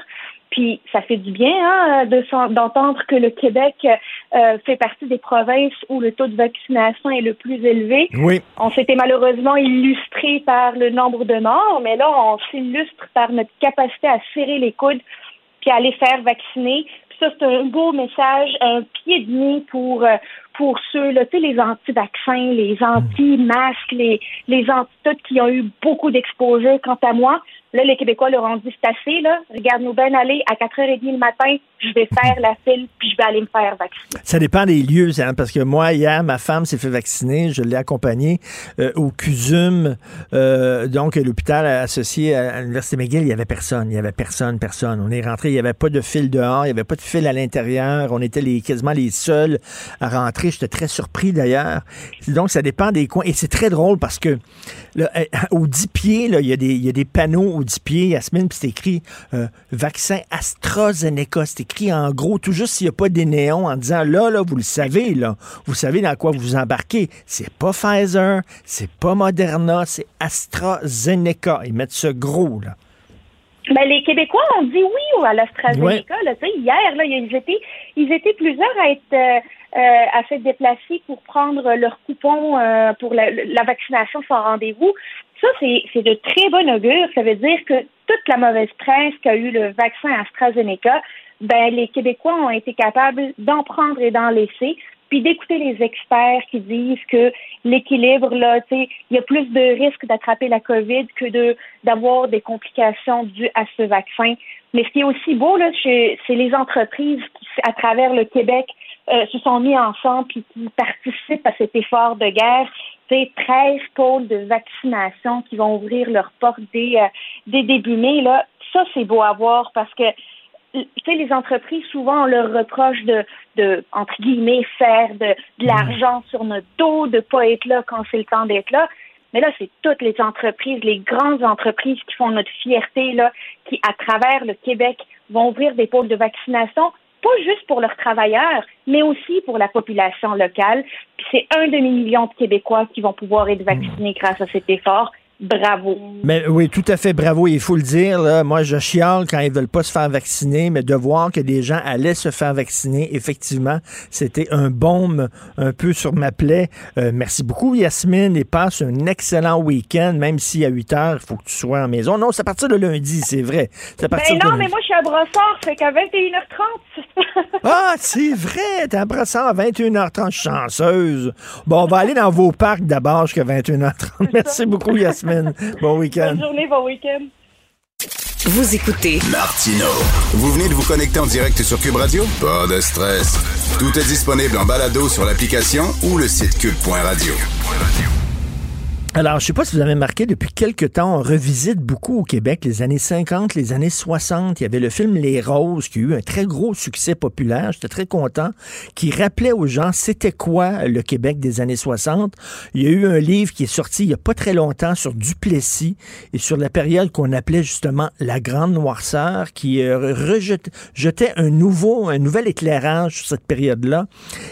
Puis ça fait du bien hein, de d'entendre que le Québec euh, fait partie des provinces où le taux de vaccination est le plus élevé. Oui. On s'était malheureusement illustré par le nombre de morts, mais là, on s'illustre par notre capacité à serrer les coudes puis à les faire vacciner. Puis ça, c'est un beau message, un pied de nez pour, euh, pour ceux, là, tu sais, les anti-vaccins, les anti-masques, les, les anti-tout qui ont eu beaucoup d'exposure. Quant à moi, là, les Québécois leur ont dit, c'est assez, là. Regarde-nous bien aller à 4h30 le matin, je vais faire la file, puis je vais aller me faire vacciner. Ça dépend des lieux, hein, parce que moi, hier, ma femme s'est fait vacciner. Je l'ai accompagnée euh, au CUSUM, euh, donc l'hôpital associé à, à l'Université McGill. Il n'y avait personne. Il n'y avait personne, personne. On est rentré, il n'y avait pas de fil dehors, il n'y avait pas de fil à l'intérieur. On était les, quasiment les seuls à rentrer. J'étais très surpris d'ailleurs. Donc, ça dépend des coins. Et c'est très drôle parce que là, euh, aux 10 pieds, il y, a des- il y a des panneaux aux 10 pieds, Yasmine, puis c'est écrit euh, vaccin AstraZeneca. C'est écrit en gros, tout juste s'il n'y a pas des néons en disant là, là, vous le savez, là, vous savez dans quoi vous vous embarquez. C'est pas Pfizer, c'est pas Moderna, c'est AstraZeneca. Ils mettent ce gros, là. Ben, les Québécois ont dit oui à l'AstraZeneca. là, hier, là, ils étaient, ils étaient plusieurs à être euh, euh, à s'être déplacés pour prendre leur coupon euh, pour la, la vaccination sans rendez-vous. Ça, c'est c'est de très bon augure. Ça veut dire que toute la mauvaise presse qu'a eu le vaccin AstraZeneca, ben les Québécois ont été capables d'en prendre et d'en laisser, puis d'écouter les experts qui disent que l'équilibre, là, tu sais, il y a plus de risques d'attraper la COVID que de d'avoir des complications dues à ce vaccin. Mais ce qui est aussi beau, là, c'est les entreprises qui, à travers le Québec, euh, se sont mis ensemble puis qui participent à cet effort de guerre. C'est 13 pôles de vaccination qui vont ouvrir leurs portes dès, euh, dès début mai. Là. Ça, c'est beau à voir parce que les entreprises, souvent, on leur reproche de, de entre guillemets, faire de, de l'argent sur notre dos, de pas être là quand c'est le temps d'être là. Mais là, c'est toutes les entreprises, les grandes entreprises qui font notre fierté, là, qui, à travers le Québec, vont ouvrir des pôles de vaccination. pas juste pour leurs travailleurs, mais aussi pour la population locale. Puis c'est un demi-million de Québécois qui vont pouvoir être vaccinés grâce à cet effort bravo. Mais oui, tout à fait bravo. Il faut le dire. Là, moi, je chiale quand ils veulent pas se faire vacciner, mais de voir que des gens allaient se faire vacciner, effectivement, c'était un baume un peu sur ma plaie. Euh, merci beaucoup, Yasmine, et passe un excellent week-end, même si à 8 heures, il faut que tu sois en maison. Non, c'est à partir de lundi, c'est vrai. C'est ben non, mais moi, je suis à Brossard, fait qu'à 21h30. ah, c'est vrai, t'es à Brossard à 21h30, chanceuse. Bon, on va aller dans vos parcs d'abord jusqu'à 21h30. Merci beaucoup, Yasmine. Bon week-end. Bonne journée, bon week-end. Vous écoutez Martino. Vous venez de vous connecter en direct sur Cube Radio? Pas de stress. Tout est disponible en balado sur l'application ou le site cube.radio. Alors, je sais pas si vous avez remarqué, depuis quelques temps, on revisite beaucoup au Québec les années 50, les années 60. Il y avait le film Les Roses qui a eu un très gros succès populaire. J'étais très content, qui rappelait aux gens c'était quoi le Québec des années 60. Il y a eu un livre qui est sorti il y a pas très longtemps sur Duplessis et sur la période qu'on appelait justement la Grande Noirceur, qui euh, rejetait un nouveau, un nouvel éclairage sur cette période-là.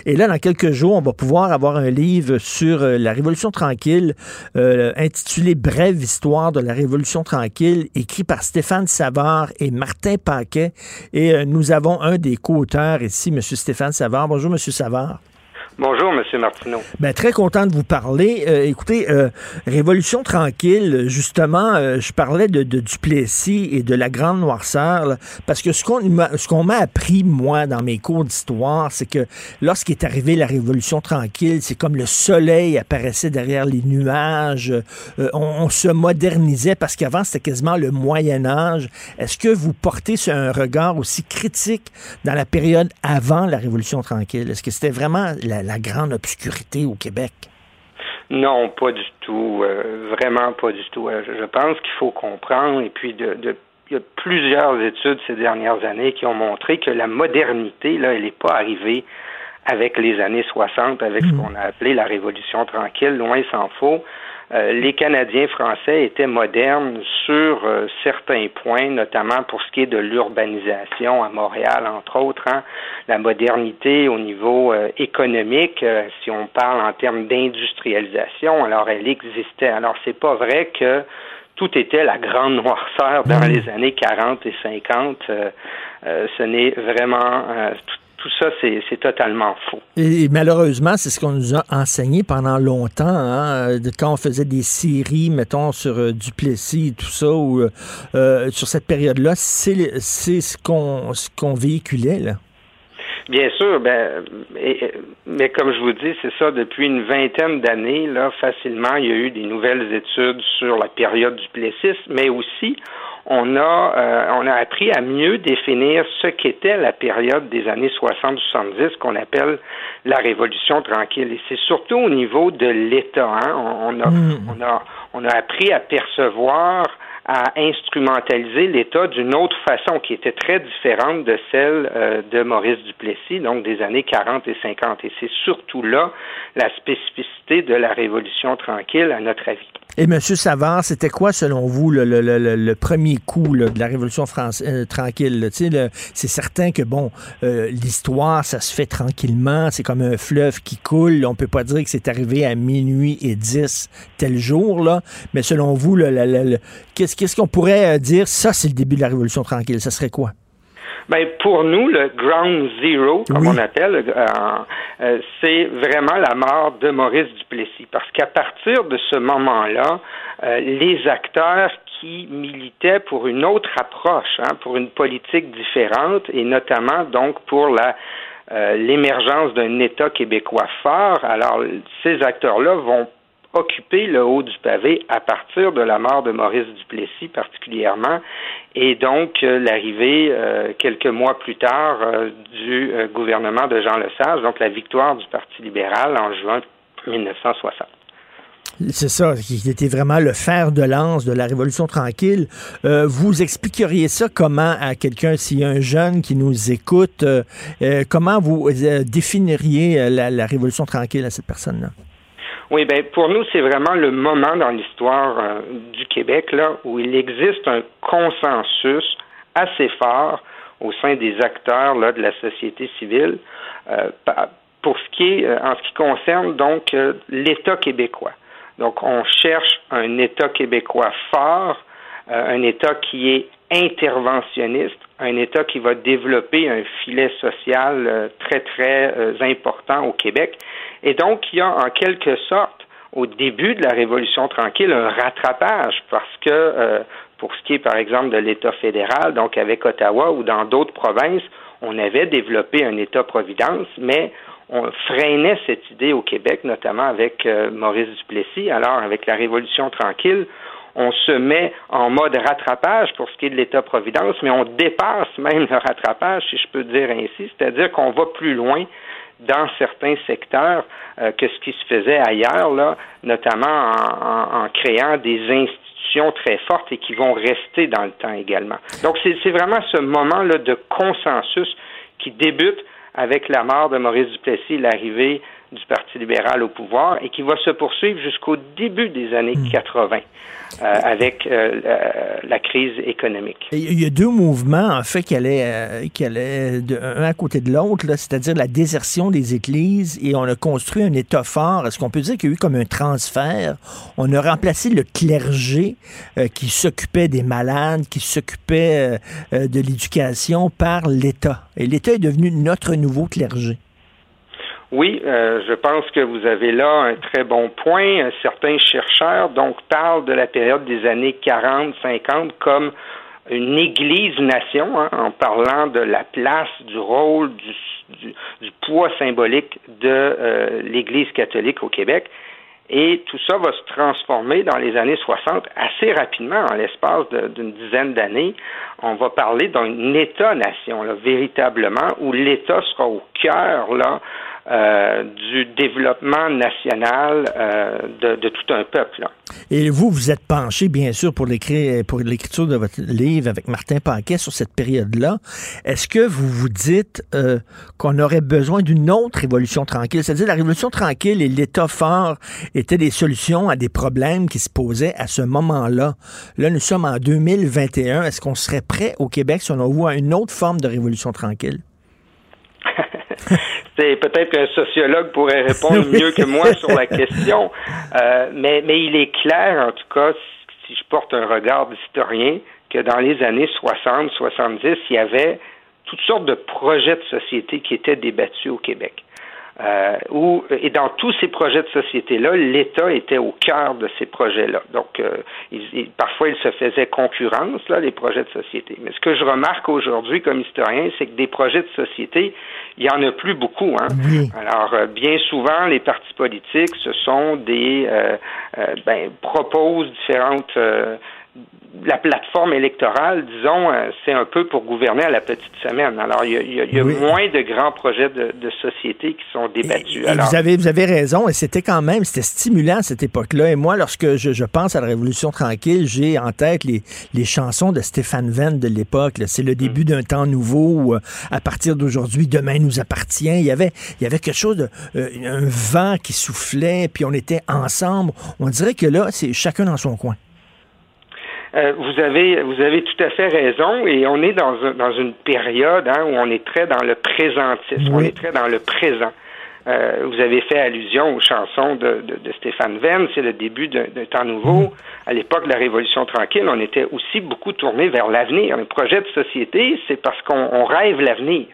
Et là, dans quelques jours, on va pouvoir avoir un livre sur euh, la Révolution tranquille euh, intitulé Brève histoire de la Révolution tranquille, écrit par Stéphane Savard et Martin Paquet. Et euh, nous avons un des co-auteurs ici, M. Stéphane Savard. Bonjour, M. Savard. Bonjour, M. Martineau. Ben, très content de vous parler. Euh, écoutez, euh, Révolution tranquille, justement, euh, je parlais de, Duplessis et de la Grande Noirceur, parce que ce qu'on m'a appris, moi, dans mes cours d'histoire, c'est que lorsqu'est arrivée la Révolution tranquille, c'est comme le soleil apparaissait derrière les nuages, on, on, se modernisait, parce qu'avant, c'était quasiment le Moyen Âge. Est-ce que vous portez un regard aussi critique dans la période avant la Révolution tranquille? Est-ce que c'était vraiment la la grande obscurité au Québec? Non, pas du tout. Euh, vraiment pas du tout. Euh, je pense qu'il faut comprendre, et puis de, il y a plusieurs études ces dernières années qui ont montré que la modernité, là, elle n'est pas arrivée avec les années 60, avec ce hmm. qu'on a appelé la Révolution tranquille, loin s'en faut. Euh, les Canadiens français étaient modernes sur euh, certains points, notamment pour ce qui est de l'urbanisation à Montréal, entre autres. Hein. La modernité au niveau euh, économique, si on parle en termes d'industrialisation, alors elle existait. Alors c'est pas vrai que tout était la grande noirceur dans mmh. les années 40 et 50. ce n'est vraiment tout ça, c'est totalement faux. Et, malheureusement, c'est ce qu'on nous a enseigné pendant longtemps, hein, quand on faisait des séries, mettons, sur euh, Duplessis et tout ça, ou euh, euh, sur cette période-là, c'est ce qu'on ce qu'on véhiculait. Bien sûr, ben, mais comme je vous dis, c'est ça, depuis une vingtaine d'années, là, facilement, il y a eu des nouvelles études sur la période du Plessis, mais aussi, on a, euh, on a appris à mieux définir ce qu'était la période des années 60-70 qu'on appelle la Révolution tranquille. Et c'est surtout au niveau de l'État. Hein. On, a, mm. on, a, on a appris à percevoir à instrumentaliser l'État d'une autre façon qui était très différente de celle euh, de Maurice Duplessis, donc des années 40 et 50. Et c'est surtout là la spécificité de la Révolution tranquille, à notre avis. Et M. Savard, c'était quoi, selon vous, le, le, le, premier coup de la Révolution France, euh, tranquille? C'est certain que, bon, euh, l'histoire, ça se fait tranquillement. C'est comme un fleuve qui coule. On peut pas dire que c'est arrivé à minuit et 10 tel jour, là. Mais selon vous, qu'est-ce qu'on pourrait euh, dire? Ça, c'est le début de la Révolution tranquille. Ça serait quoi? Ben, pour nous, le ground zero, comme on appelle, euh, euh, c'est vraiment la mort de Maurice Duplessis. Parce qu'à partir de ce moment-là, euh, les acteurs qui militaient pour une autre approche, hein, pour une politique différente, et notamment donc pour la l'émergence d'un État québécois fort. Alors, ces acteurs-là vont occuper le haut du pavé à partir de la mort de Maurice Duplessis particulièrement et donc euh, l'arrivée euh, quelques mois plus tard euh, du gouvernement de Jean Lesage, donc la victoire du Parti libéral en juin 1960. C'est ça, qui était vraiment le fer de lance de la Révolution tranquille. vous expliqueriez ça comment à quelqu'un, s'il y a un jeune qui nous écoute, comment vous définiriez la Révolution tranquille à cette personne-là? Oui, ben pour nous, c'est vraiment le moment dans l'histoire euh, du Québec là où il existe un consensus assez fort au sein des acteurs là, de la société civile pour ce qui est en ce qui concerne donc l'État québécois. Donc on cherche un État québécois fort, un État qui est interventionniste, un État qui va développer un filet social euh, très, très euh, important au Québec. Et donc, il y a en quelque sorte, au début de la Révolution tranquille, un rattrapage parce que, euh, pour ce qui est, par exemple, de l'État fédéral, donc avec Ottawa ou dans d'autres provinces, on avait développé un État-providence, mais on freinait cette idée au Québec, notamment avec Maurice Duplessis. Alors, avec la Révolution tranquille, on se met en mode rattrapage pour ce qui est de l'État-providence, mais on dépasse même le rattrapage, si je peux dire ainsi, c'est-à-dire qu'on va plus loin dans certains secteurs euh, que ce qui se faisait ailleurs, là, notamment en, créant des institutions très fortes et qui vont rester dans le temps également. Donc c'est vraiment ce moment-là de consensus qui débute avec la mort de Maurice Duplessis, l'arrivée du Parti libéral au pouvoir et qui va se poursuivre jusqu'au début des années 80 hmm. Avec euh, la, crise économique. Il y a deux mouvements, en fait, qui allaient, euh, qui allaient de, un à côté de l'autre, c'est-à-dire la désertion des églises et on a construit un État fort. Est-ce qu'on peut dire qu'il y a eu comme un transfert? On a remplacé le clergé qui s'occupait des malades, qui s'occupait de l'éducation par l'État. Et l'État est devenu notre nouveau clergé. Oui, euh, je pense que vous avez là un très bon point. Certains chercheurs donc parlent de la période des années 40-50 comme une Église-nation, hein, en parlant de la place, du rôle, du, du, poids symbolique de euh, l'Église catholique au Québec. Et tout ça va se transformer dans les années 60 assez rapidement, en l'espace d'une dizaine d'années. On va parler d'un État-nation, véritablement, où l'État sera au cœur là, euh, du développement national euh, de, tout un peuple. Et vous, vous êtes penché, bien sûr, pour l'écriture de votre livre avec Martin Paquet sur cette période-là. Est-ce que vous vous dites euh, qu'on aurait besoin d'une autre révolution tranquille? C'est-à-dire la révolution tranquille et l'État fort étaient des solutions à des problèmes qui se posaient à ce moment-là. Là, nous sommes en 2021. Est-ce qu'on serait prêt au Québec si on voit une autre forme de révolution tranquille? (laughs) (laughs) C'est peut-être qu'un sociologue pourrait répondre mieux que moi sur la question, (laughs) euh, mais, mais il est clair, en tout cas, si je porte un regard d'historien, que dans les années 60, 70, il y avait toutes sortes de projets de société qui étaient débattus au Québec. Euh, où, et dans tous ces projets de société-là, l'État était au cœur de ces projets-là. Donc, euh, parfois, il se faisait concurrence, là, les projets de société. Mais ce que je remarque aujourd'hui comme historien, c'est que des projets de société, il y en a plus beaucoup. Hein? Alors, euh, bien souvent, les partis politiques, ce sont des euh, ben, proposent différentes la plateforme électorale, disons, euh, c'est un peu pour gouverner à la petite semaine. Alors, il y a, moins de grands projets de, société qui sont débattus. vous, avez, vous avez raison, et c'était quand même, c'était stimulant à cette époque-là. Et moi, lorsque je, pense à la Révolution tranquille, j'ai en tête les, les chansons de Stéphane Venn de l'époque. C'est le début d'un temps nouveau où, euh, à partir d'aujourd'hui, demain nous appartient. Il y avait, il y avait quelque chose de, euh, un vent qui soufflait, puis on était ensemble. On dirait que là, c'est chacun dans son coin. Euh, vous avez vous avez tout à fait raison et on est dans, dans une période hein, où on est très dans le présentisme, on est très dans le présent. Euh, vous avez fait allusion aux chansons de, de, Stéphane Venn, c'est le début d'un temps nouveau. À l'époque de la Révolution tranquille, on était aussi beaucoup tourné vers l'avenir. Un projet de société, c'est parce qu'on rêve l'avenir.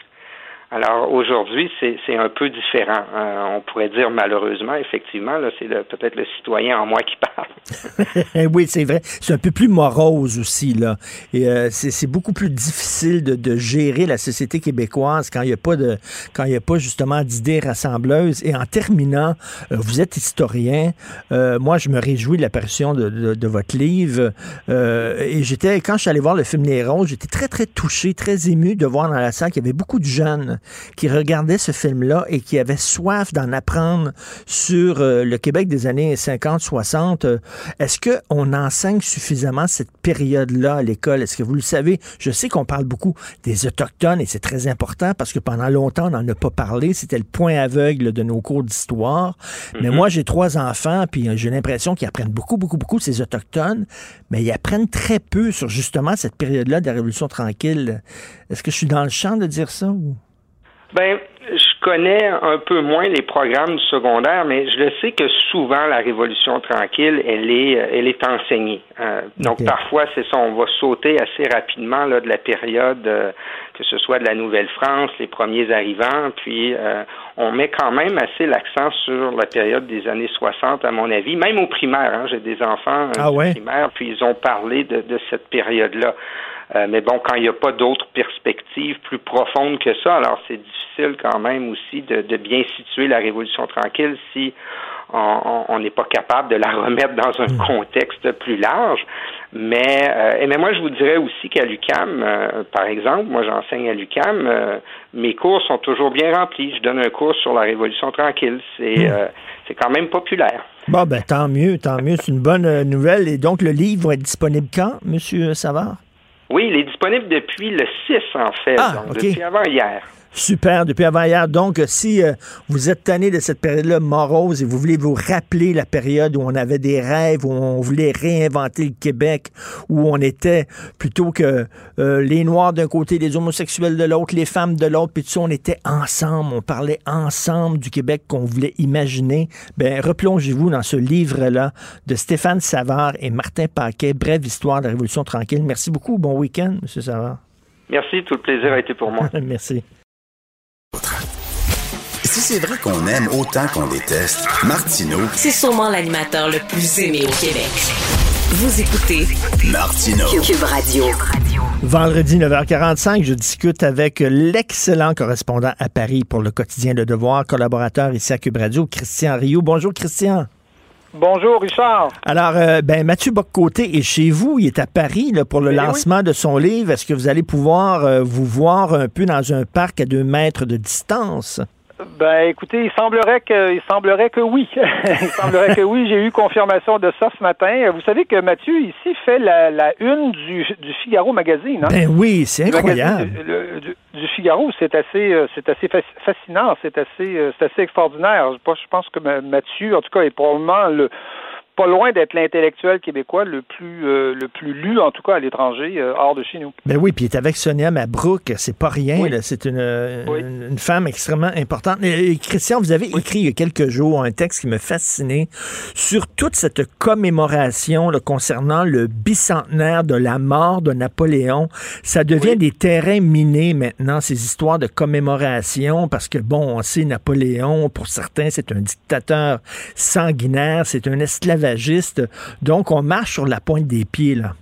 Alors aujourd'hui, c'est un peu différent. Euh, on pourrait dire malheureusement, effectivement, là, c'est peut-être le citoyen en moi qui parle. (laughs) oui, c'est vrai. C'est un peu plus morose aussi, là. Et euh, c'est beaucoup plus difficile de, de, gérer la société québécoise quand il n'y a pas de quand il a pas justement d'idées rassembleuses. Et en terminant, euh, vous êtes historien. moi, je me réjouis de l'apparition de, de, de, votre livre. et j'étais quand je suis allé voir le film Les j'étais très très touché, très ému de voir dans la salle qu'il y avait beaucoup de jeunes qui regardaient ce film-là et qui avaient soif d'en apprendre sur euh, le Québec des années 50-60. Euh, est-ce qu'on enseigne suffisamment cette période-là à l'école? Est-ce que vous le savez? Je sais qu'on parle beaucoup des Autochtones et c'est très important parce que pendant longtemps, on n'en a pas parlé. C'était le point aveugle de nos cours d'histoire. Mais Mhm. moi, j'ai trois enfants, puis j'ai l'impression qu'ils apprennent beaucoup, beaucoup, beaucoup ces Autochtones, mais ils apprennent très peu sur justement cette période-là de la Révolution tranquille. Est-ce que je suis dans le champ de dire ça? Ou... Ben, je connais un peu moins les programmes du secondaire, mais je le sais que souvent la Révolution tranquille, elle est, euh, elle est enseignée. Euh, donc parfois, c'est ça, on va sauter assez rapidement là, de la période, euh, que ce soit de la Nouvelle-France, les premiers arrivants, puis euh, on met quand même assez l'accent sur la période des années 60, à mon avis, même au primaire. Hein, J'ai des enfants Ah du ouais? primaire, puis ils ont parlé de, de cette période-là. Euh, mais bon, quand il n'y a pas d'autres perspectives plus profondes que ça, alors c'est difficile quand même aussi de, de bien situer la Révolution tranquille si on n'est pas capable de la remettre dans un contexte plus large. Mais, euh, et mais moi, je vous dirais aussi qu'à l'UCAM, euh, par exemple, moi j'enseigne à l'UCAM, mes cours sont toujours bien remplis. Je donne un cours sur la Révolution tranquille. C'est c'est quand même populaire. Bon, ben tant mieux, tant mieux. C'est une bonne nouvelle. Et donc, le livre va être disponible quand, Monsieur Savard? Oui, il est disponible depuis le 6, en fait, Ah, donc depuis avant hier. Super, depuis avant hier. Donc, si euh, vous êtes tanné de cette période-là morose et vous voulez vous rappeler la période où on avait des rêves, où on voulait réinventer le Québec, où on était plutôt que euh, les Noirs d'un côté, les homosexuels de l'autre, les femmes de l'autre, puis tout ça, on était ensemble, on parlait ensemble du Québec qu'on voulait imaginer. Ben, replongez-vous dans ce livre-là de Stéphane Savard et Martin Paquet, Brève histoire de la Révolution tranquille. Merci beaucoup. Bon week-end, M. Savard. Merci, tout le plaisir a été pour moi. (laughs) Merci. Si c'est vrai qu'on aime autant qu'on déteste, Martineau, C'est sûrement l'animateur le plus aimé au Québec. Vous écoutez Martineau. Cube Radio. Vendredi 9h45, je discute avec l'excellent correspondant à Paris pour le quotidien Le Devoir, collaborateur ici à Cube Radio, Christian Rio. Bonjour Christian. Bonjour, Richard. Alors, euh, ben, Mathieu Boccoté est chez vous, il est à Paris là, pour le oui. lancement de son livre. Est-ce que vous allez pouvoir euh, vous voir un peu dans un parc à deux mètres de distance? Ben, écoutez, il semblerait que, il semblerait que oui. (laughs) il semblerait que oui. J'ai eu confirmation de ça ce matin. Vous savez que Mathieu ici fait la, la une du, du Figaro magazine. Hein? Ben oui, c'est magazine incroyable. Du, le- du- du Figaro, c'est assez, euh, c'est assez fascinant, c'est assez, euh, c'est assez extraordinaire. Je pense- que Ma- Mathieu, en tout cas, est probablement le pas loin d'être l'intellectuel québécois le plus, euh, le plus lu, en tout cas à l'étranger, euh, hors de chez nous. Ben oui, puis il est avec Sonia Mabrouk, c'est pas rien, là, c'est une, une, une femme extrêmement importante. Et, et Christian, vous avez écrit il y a quelques jours un texte qui me fascinait sur toute cette commémoration là, concernant le bicentenaire de la mort de Napoléon. Ça devient des terrains minés maintenant, ces histoires de commémoration, parce que bon, on sait Napoléon, pour certains, c'est un dictateur sanguinaire, c'est un Donc, on marche sur la pointe des pieds, là.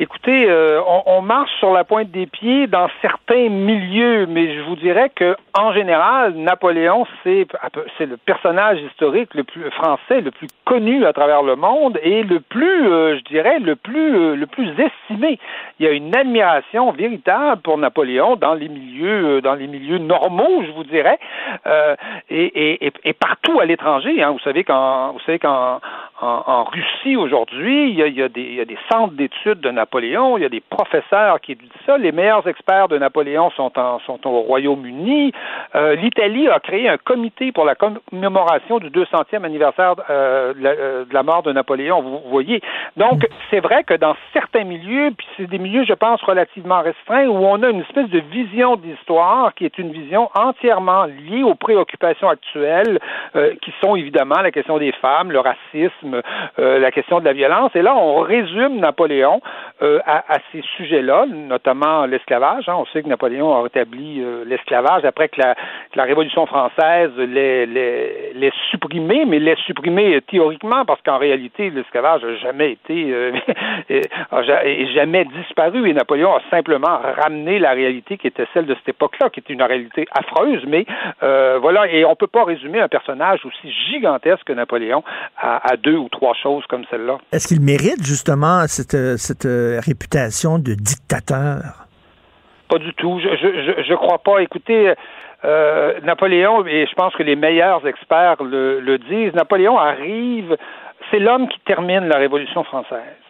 Écoutez, euh, on, on marche sur la pointe des pieds dans certains milieux, mais je vous dirais que en général, Napoléon, c'est c'est le personnage historique le plus français, le plus connu à travers le monde et le plus, euh, je dirais, le plus euh, le plus estimé. Il y a une admiration véritable pour Napoléon dans les milieux euh, dans les milieux normaux, je vous dirais, et, et, et, partout à l'étranger. Hein. Vous savez qu'en vous savez qu'en en, Russie aujourd'hui, il il y a des centres d'études de Napoléon, il y a des professeurs qui étudient ça. Les meilleurs experts de Napoléon sont, en, sont au Royaume-Uni. Euh, L'Italie a créé un comité pour la commémoration du 200e anniversaire euh, de, la, euh, de la mort de Napoléon, vous voyez. Donc, c'est vrai que dans certains milieux, puis c'est des milieux, je pense, relativement restreints, où on a une espèce de vision d'histoire qui est une vision entièrement liée aux préoccupations actuelles, qui sont évidemment la question des femmes, le racisme, la question de la violence. Et là, on résume Napoléon euh, à, ces sujets-là, notamment l'esclavage. Hein. On sait que Napoléon a rétabli euh, l'esclavage après que la, Révolution française l'ait, supprimé, mais l'ait supprimé théoriquement parce qu'en réalité, l'esclavage n'a jamais été, euh, (laughs) jamais disparu et Napoléon a simplement ramené la réalité qui était celle de cette époque-là, qui était une réalité affreuse, mais euh, voilà, et on peut pas résumer un personnage aussi gigantesque que Napoléon à, à deux ou trois choses comme celle-là. Est-ce qu'il mérite justement cette, cette réputation de dictateur? Pas du tout. Je je, je, crois pas. Écoutez, euh, Napoléon, et je pense que les meilleurs experts le, le disent, Napoléon arrive, c'est l'homme qui termine la Révolution française.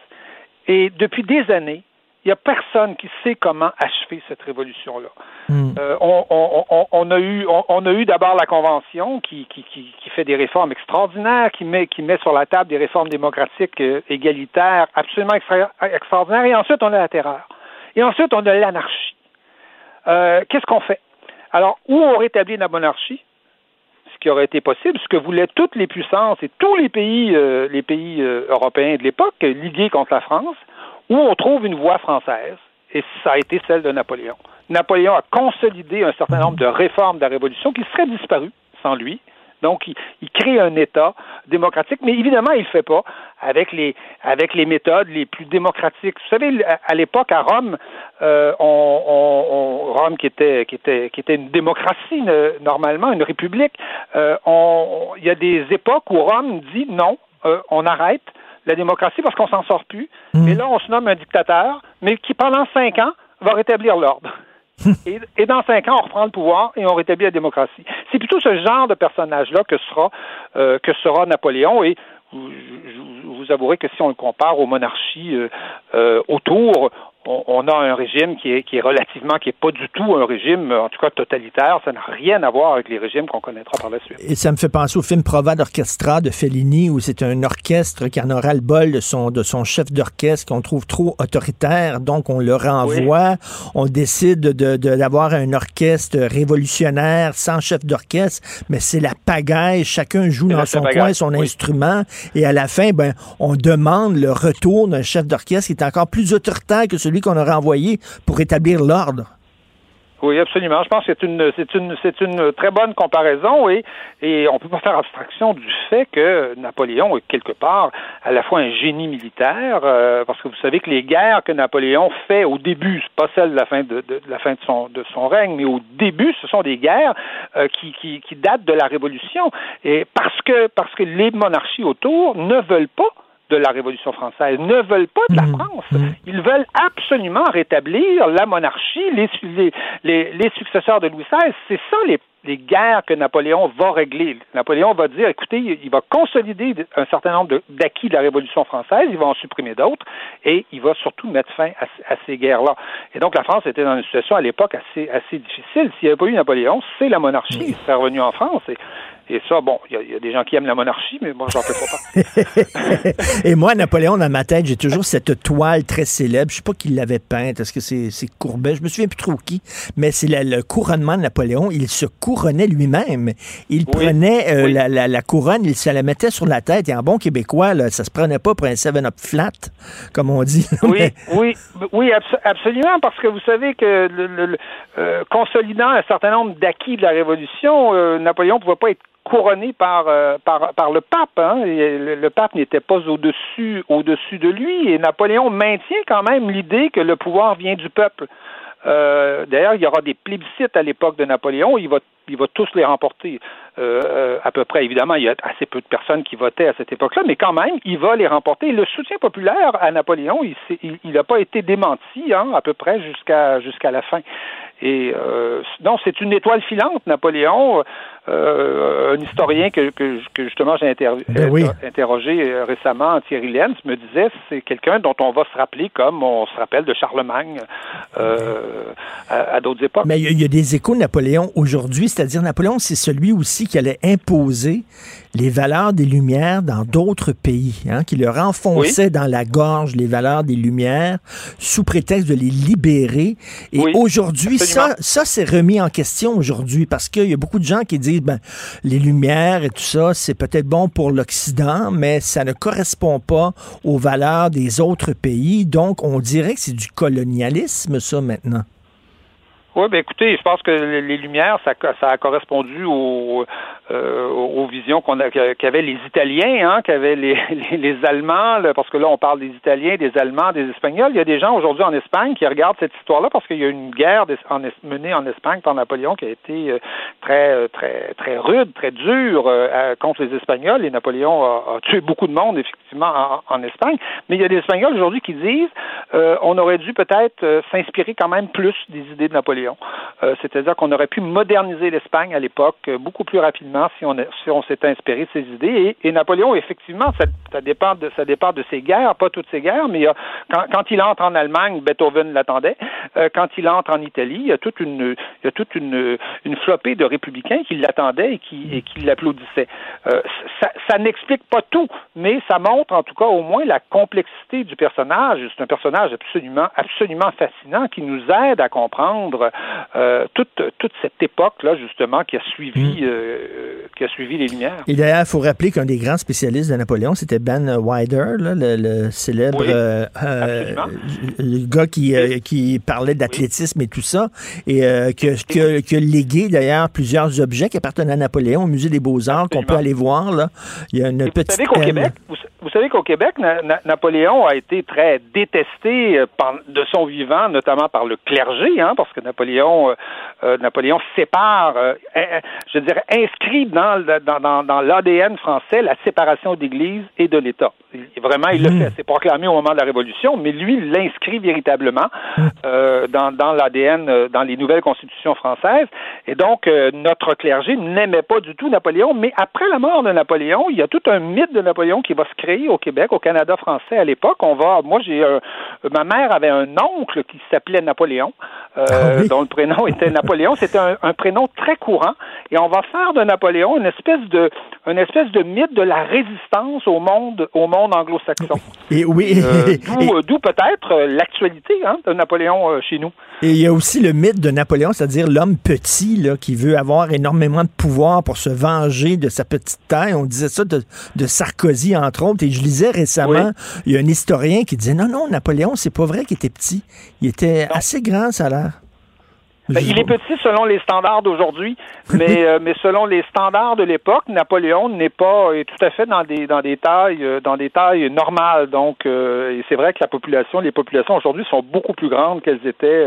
Et depuis des années, n'y a personne qui sait comment achever cette révolution-là. Hmm. Euh, on, on, on, a eu, on, a eu d'abord la Convention qui, qui, qui, qui, fait des réformes extraordinaires, qui met, qui met sur la table des réformes démocratiques euh, égalitaires absolument extraordinaires, et ensuite on a la terreur. Et ensuite on a l'anarchie. Euh, Qu'est-ce qu'on fait? Alors, où on rétablit la monarchie, ce qui aurait été possible, ce que voulaient toutes les puissances et tous les pays, euh, les pays euh, européens de l'époque, ligués contre la France, où on trouve une voie française, et ça a été celle de Napoléon. Napoléon a consolidé un certain nombre de réformes de la Révolution qui seraient disparues sans lui. Donc, il, crée un État démocratique, mais évidemment, il ne le fait pas avec les, avec les méthodes les plus démocratiques. Vous savez, à, l'époque, à Rome, euh, on, Rome qui était, qui, était, qui était une démocratie, normalement, une république, euh, il y a des époques où Rome dit non, euh, on arrête la démocratie parce qu'on s'en sort plus. Mmh. Et là, on se nomme un dictateur, mais qui, pendant cinq ans, va rétablir l'ordre. (laughs) et, dans cinq ans, on reprend le pouvoir et on rétablit la démocratie. C'est plutôt ce genre de personnage-là que sera euh, que sera Napoléon. Et vous, vous, avouerez que si on le compare aux monarchies euh, euh, autour, on, a un régime qui est, qui est relativement, qui est pas du tout un régime, en tout cas totalitaire. Ça n'a rien à voir avec les régimes qu'on connaîtra par la suite. Et ça me fait penser au film Provad Orchestra de Fellini, où c'est un orchestre qui en aura le bol de son, de son chef d'orchestre qu'on trouve trop autoritaire, donc on le renvoie. On décide d'avoir de, un orchestre révolutionnaire sans chef d'orchestre, mais c'est la pagaille. Chacun joue dans son coin son instrument, et à la fin, ben, on demande le retour d'un chef d'orchestre qui est encore plus autoritaire que celui qu'on aurait envoyé pour établir l'ordre. Oui, absolument. Je pense que c'est une, très bonne comparaison et, et on peut pas faire abstraction du fait que Napoléon est quelque part à la fois un génie militaire, euh, parce que vous savez que les guerres que Napoléon fait au début, c'est pas celle de la fin de, son, règne, mais au début, ce sont des guerres euh, qui, datent de la Révolution et parce que les monarchies autour ne veulent pas de la Révolution française, ne veulent pas de la mmh. France. Ils veulent absolument rétablir la monarchie, les, les, les, successeurs de Louis XVI. C'est ça les, les, guerres que Napoléon va régler. Napoléon va dire, écoutez, il va consolider un certain nombre d'acquis de, la Révolution française, il va en supprimer d'autres, et il va surtout mettre fin à, ces guerres-là. Et donc la France était dans une situation à l'époque assez, assez difficile. S'il n'y avait pas eu Napoléon, c'est la monarchie qui serait revenue en France. Et et ça, bon, il y, a des gens qui aiment la monarchie, mais moi, j'en fais pas (laughs) Et moi, Napoléon, dans ma tête, j'ai toujours cette toile très célèbre. Je sais pas qui l'avait peinte. Est-ce que c'est Courbet? Je me souviens plus trop qui. Mais c'est le couronnement de Napoléon. Il se couronnait lui-même. Il prenait euh, La, la, couronne, il se la mettait sur la tête. Et en bon québécois, là, ça se prenait pas pour un 7-up flat, comme on dit. Oui, oui, oui, absolument, parce que vous savez que le, euh, consolidant un certain nombre d'acquis de la Révolution, euh, Napoléon pouvait pas être couronné par, euh, par, par le pape. Hein, le, pape n'était pas au-dessus au-dessus de lui. Et Napoléon maintient quand même l'idée que le pouvoir vient du peuple. Euh, D'ailleurs, il y aura des plébiscites à l'époque de Napoléon. Il va, il va tous les remporter. Euh, à peu près, évidemment, il y a assez peu de personnes qui votaient à cette époque-là, mais quand même, il va les remporter. Le soutien populaire à Napoléon, il n'a pas été démenti, hein, à peu près jusqu'à jusqu'à la fin. Et euh, non, c'est une étoile filante, Napoléon. Euh, un historien que, que, justement j'ai ben interrogé euh, récemment, Thierry Lenz, me disait c'est quelqu'un dont on va se rappeler comme on se rappelle de Charlemagne euh, à, d'autres époques. Mais il y, a des échos de Napoléon aujourd'hui, c'est-à-dire Napoléon, c'est celui aussi qui allait imposer les valeurs des Lumières dans d'autres pays, hein, qui leur enfonçait dans la gorge les valeurs des Lumières sous prétexte de les libérer. Et aujourd'hui, ça, ça c'est remis en question aujourd'hui parce qu'il y a beaucoup de gens qui disent ben, les Lumières et tout ça, c'est peut-être bon pour l'Occident, mais ça ne correspond pas aux valeurs des autres pays. Donc, on dirait que c'est du colonialisme, ça, maintenant. Oui, ben écoutez, je pense que les Lumières, ça, ça a correspondu au, aux visions qu'on qu'avaient les Italiens, hein, qu'avaient les, (laughs) les, Allemands, parce que là on parle des Italiens, des Allemands, des Espagnols. Il y a des gens aujourd'hui en Espagne qui regardent cette histoire-là parce qu'il y a une guerre menée en Espagne par Napoléon qui a été très très très rude, très dure contre les Espagnols. Et Napoléon a, tué beaucoup de monde effectivement en, Espagne. Mais il y a des Espagnols aujourd'hui qui disent on aurait dû peut-être s'inspirer quand même plus des idées de Napoléon. C'est-à-dire qu'on aurait pu moderniser l'Espagne à l'époque beaucoup plus rapidement si on, si on s'était inspiré de ses idées. Et, Napoléon, effectivement, ça, ça, dépend de, ça dépend de ses guerres, pas toutes ses guerres, mais quand, quand, il entre en Allemagne, Beethoven l'attendait. Euh, quand il entre en Italie, il y a toute une, il y a toute une, une flopée de républicains qui l'attendaient et qui, et qui l'applaudissaient. Euh, ça, ça n'explique pas tout, mais ça montre en tout cas au moins la complexité du personnage. C'est un personnage absolument, absolument fascinant qui nous aide à comprendre euh, toute, toute cette époque-là, justement, qui a suivi, mm. euh, qui a suivi les Lumières. Et d'ailleurs, il faut rappeler qu'un des grands spécialistes de Napoléon, c'était Ben Wider, le, célèbre euh, euh, le gars qui, qui parlait d'athlétisme et tout ça, et qui, a, légué d'ailleurs plusieurs objets qui appartenaient à Napoléon au Musée des Beaux-Arts qu'on peut aller voir. Là. Il y a une petite. Vous Québec, vous savez qu'au Québec, Napoléon a été très détesté euh, de son vivant, notamment par le clergé, hein, parce que Napoléon, euh, euh, Napoléon sépare, je dirais, inscrit dans, dans, dans, l'ADN français la séparation d'Église et de l'État. Vraiment, il le mmh. fait. C'est proclamé au moment de la Révolution, mais lui, il l'inscrit véritablement mmh. dans, dans l'ADN, dans les nouvelles constitutions françaises. Et donc, notre clergé n'aimait pas du tout Napoléon, mais après la mort de Napoléon, il y a tout un mythe de Napoléon qui va se créer au Québec, au Canada français à l'époque. On va, moi j'ai, ma mère avait un oncle qui s'appelait Napoléon, euh, ah dont le prénom était Napoléon. C'était un, prénom très courant, et on va faire de Napoléon une espèce de, une espèce de mythe de la résistance au monde, au monde anglo-saxon. Et oui, euh, (laughs) d'où, peut-être euh, l'actualité hein, de Napoléon chez nous. Et il y a aussi le mythe de Napoléon, c'est-à-dire l'homme petit là, qui veut avoir énormément de pouvoir pour se venger de sa petite taille. On disait ça de, de Sarkozy entre autres. Et je lisais récemment, il y a un historien qui disait non, non, Napoléon, c'est pas vrai qu'il était petit. Il était assez grand, ça a l'air. Ben, il est petit selon les standards d'aujourd'hui, (laughs) mais, euh, mais selon les standards de l'époque, Napoléon n'est pas est tout à fait dans des dans des tailles euh, dans des tailles normales. Donc, euh, c'est vrai que la population, les populations aujourd'hui sont beaucoup plus grandes qu'elles étaient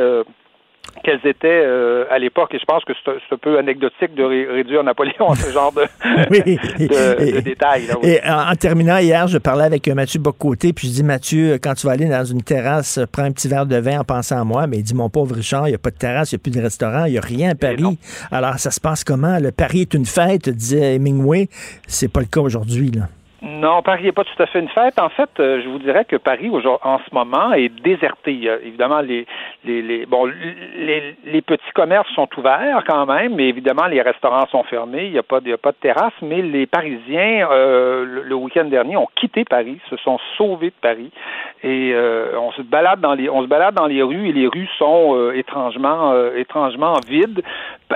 qu'elles étaient euh, à l'époque. Et je pense que c'est un peu anecdotique de réduire Napoléon à ce (laughs) genre de, de, détails. Et en, terminant, hier, je parlais avec Mathieu Bocoté, puis je dis, Mathieu, quand tu vas aller dans une terrasse, prends un petit verre de vin en pensant à moi. Mais il dit, mon pauvre Richard, il n'y a pas de terrasse, il n'y a plus de restaurant, il n'y a rien à Paris. Alors, ça se passe comment? Le Paris est une fête, disait Hemingway. C'est pas le cas aujourd'hui, là. Non, Paris n'est pas tout à fait une fête. En fait, euh, je vous dirais que Paris, en ce moment, est déserté. évidemment, les, les, les, bon, les, petits commerces sont ouverts quand même, mais évidemment, les restaurants sont fermés. Il n'y a, pas, a pas de terrasse, mais les Parisiens, euh, le, week-end dernier, ont quitté Paris, se sont sauvés de Paris. Et euh, on se balade dans les on se balade dans les rues et les rues sont étrangement étrangement vides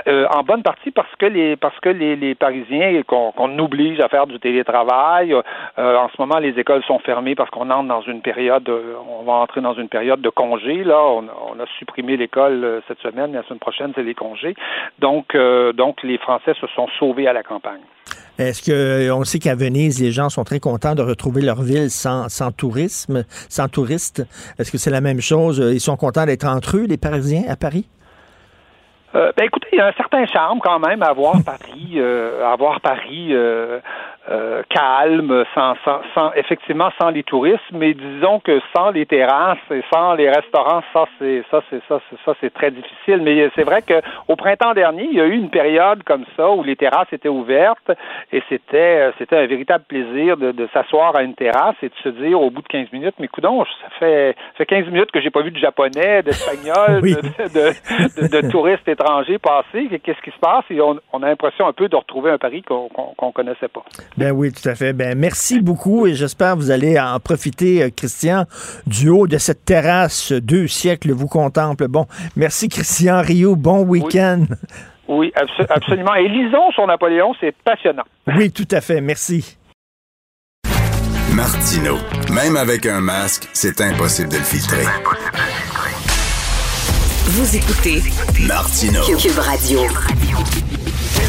en bonne partie parce que les parce que les, Parisiens qu'on oblige à faire du télétravail en ce moment, les écoles sont fermées parce qu'on entre dans une période, on va entrer dans une période de congé. Là, on, a supprimé l'école euh, cette semaine, mais la semaine prochaine, c'est les congés. Donc, euh, donc, les Français se sont sauvés à la campagne. Est-ce que on sait qu'à Venise, les gens sont très contents de retrouver leur ville sans, sans tourisme, sans touristes? Est-ce que c'est la même chose? Ils sont contents d'être entre eux, les Parisiens, à Paris? ben écoutez, il y a un certain charme quand même à voir Paris, à voir Paris euh, calme, sans, sans, sans, effectivement sans les touristes, mais disons que sans les terrasses et sans les restaurants, ça c'est ça c'est ça c'est ça c'est très difficile. Mais c'est vrai que au printemps dernier, il y a eu une période comme ça où les terrasses étaient ouvertes et c'était c'était un véritable plaisir de, de s'asseoir à une terrasse et de se dire au bout de 15 minutes, mais coudons, ça fait ça fait 15 minutes que j'ai pas vu de japonais, d'espagnol, (laughs) de, de, de, touristes étrangers passer. Qu'est-ce qui se passe? Et on, on a l'impression un peu de retrouver un Paris qu'on qu'on connaissait pas. Ben oui, tout à fait. Ben merci beaucoup et j'espère que vous allez en profiter, euh, Christian, du haut de cette terrasse. Deux siècles vous contemple. Bon, merci Christian Rio. Bon week-end. Oui, absolument. Et lisons sur Napoléon, c'est passionnant. Oui, tout à fait. Merci. Martino. Même avec un masque, c'est impossible de le filtrer. Vous écoutez Martino. Cube Radio.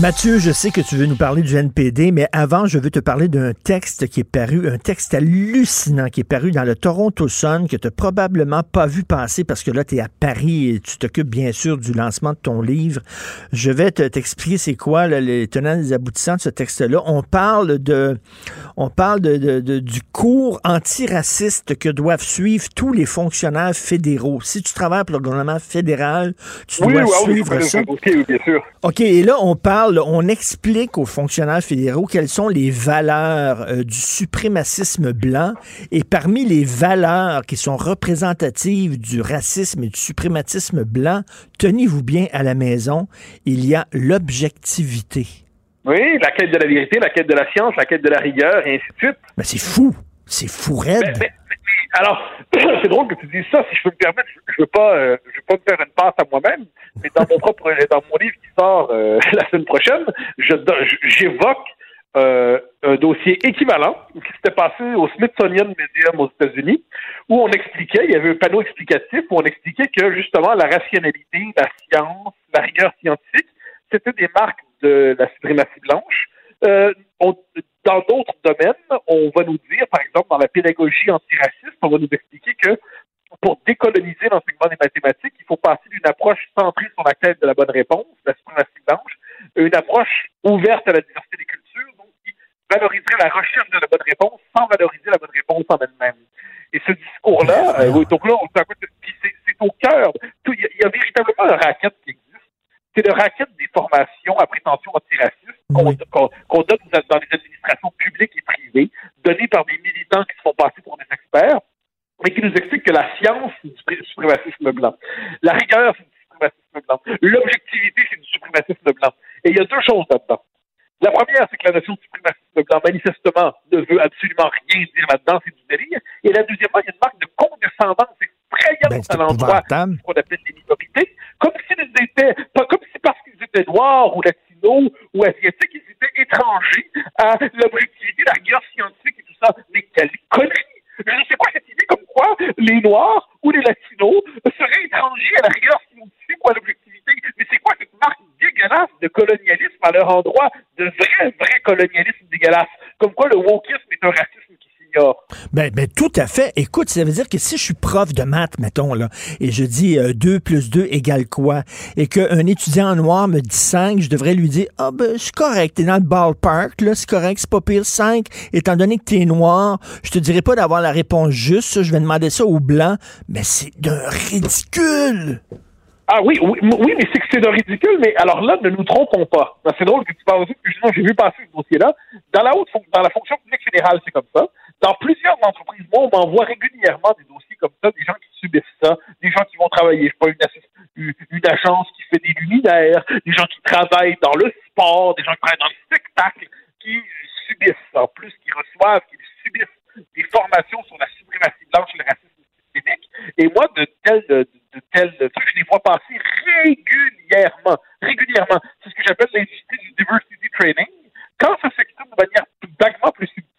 Mathieu, je sais que tu veux nous parler du NPD, mais avant, je veux te parler d'un texte qui est paru, un texte hallucinant qui est paru dans le Toronto Sun, que tu n'as probablement pas vu passer parce que là, tu es à Paris et tu t'occupes bien sûr du lancement de ton livre. Je vais te, t'expliquer c'est quoi là, les tenants et les aboutissants de ce texte-là. On parle de, on parle de, de- de- du cours antiraciste que doivent suivre tous les fonctionnaires fédéraux. Si tu travailles pour le gouvernement fédéral, tu Oui, dois oui, oui, suivre ça. bien sûr. OK, et là, on parle, on explique aux fonctionnaires fédéraux quelles sont les valeurs euh, du suprémacisme blanc. Et parmi les valeurs qui sont représentatives du racisme et du suprématisme blanc, tenez-vous bien à la maison, il y a l'objectivité. Oui, la quête de la vérité, la quête de la science, la quête de la rigueur, et ainsi de suite. Mais c'est fou. C'est fou raide. Mais- mais- mais- alors, (coughs) c'est drôle que tu dises ça. Si je peux me permettre, je, je veux pas, euh, je veux pas me faire une passe à moi-même. Mais dans mon propre, dans mon livre qui sort euh, (laughs) la semaine prochaine, j'évoque euh, un dossier équivalent qui s'était passé au Smithsonian Museum aux États-Unis, où on expliquait, il y avait un panneau explicatif où on expliquait que justement la rationalité, la science, la rigueur scientifique, c'était des marques de la suprématie blanche. Euh, on- dans d'autres domaines, on va nous dire, par exemple, dans la pédagogie antiraciste, on va nous expliquer que pour décoloniser l'enseignement des mathématiques, il faut passer d'une approche centrée sur la quête de la bonne réponse, la suprématie blanche, à une approche ouverte à la diversité des cultures, donc qui valoriserait la recherche de la bonne réponse sans valoriser la bonne réponse en elle-même. Et ce discours-là, euh, donc là, on c'est au cœur. Il y, y a véritablement un racket qui existe. C'est le racket des formations à prétention antiraciste qu'on donne dans les administrations publiques et privées, données par des militants qui se font passer pour des experts, mais qui nous expliquent que la science, c'est du supr- suprémacisme blanc. La rigueur, c'est du suprémacisme blanc. L'objectivité, c'est du suprémacisme blanc. Et il y a deux choses là-dedans. La première, c'est que la notion de suprémacisme blanc, manifestement, ne veut absolument rien dire là-dedans, c'est du délire. Et la deuxièmement, il y a une marque de condescendance effrayante à l'endroit qu'on appelle les minorités, comme s'ils étaient, comme si parce qu'ils étaient noirs ou latinos ou asiatiques, ils étaient étrangers à l'objectivité, la rigueur scientifique et tout ça. Mais quelle connerie! Je sais quoi cette idée comme quoi les Noirs ou les Latinos seraient étrangers à la rigueur scientifique ou à l'objectivité. Mais c'est quoi cette marque dégueulasse de colonialisme à leur endroit, de vrai, vrai colonialisme dégueulasse? Comme quoi le wokisme est un racisme Ben, ben, tout à fait. Écoute, ça veut dire que si je suis prof de maths, mettons, là, et je dis 2 plus 2 égale quoi, et qu'un étudiant en noir me dit 5, je devrais lui dire, ah ben, c'est correct, t'es dans le ballpark, là, c'est correct, c'est pas pire, 5, étant donné que t'es noir, je te dirais pas d'avoir la réponse juste, ça, je vais demander ça au blanc, mais c'est d'un ridicule. Ah oui, oui, oui, mais c'est que c'est de ridicule, mais alors là, ne nous trompons pas. Ben, C'est drôle que tu parles que justement, j'ai vu passer ce dossier-là. Dans la haute, dans la fonction publique fédérale, c'est comme ça. Dans plusieurs entreprises, moi, on m'envoie régulièrement des dossiers comme ça, des gens qui subissent ça, des gens qui vont travailler, je sais pas, une, agence qui fait des luminaires, des gens qui travaillent dans le sport, des gens qui travaillent dans le spectacle, qui subissent ça, en plus, qui reçoivent, qui subissent des formations sur la suprématie blanche et le racisme systémique. Et moi, de tels, de, tels je les vois passer régulièrement. Régulièrement. C'est ce que j'appelle l'industrie du diversity training. Quand ça s'exprime de manière vaguement plus subtile,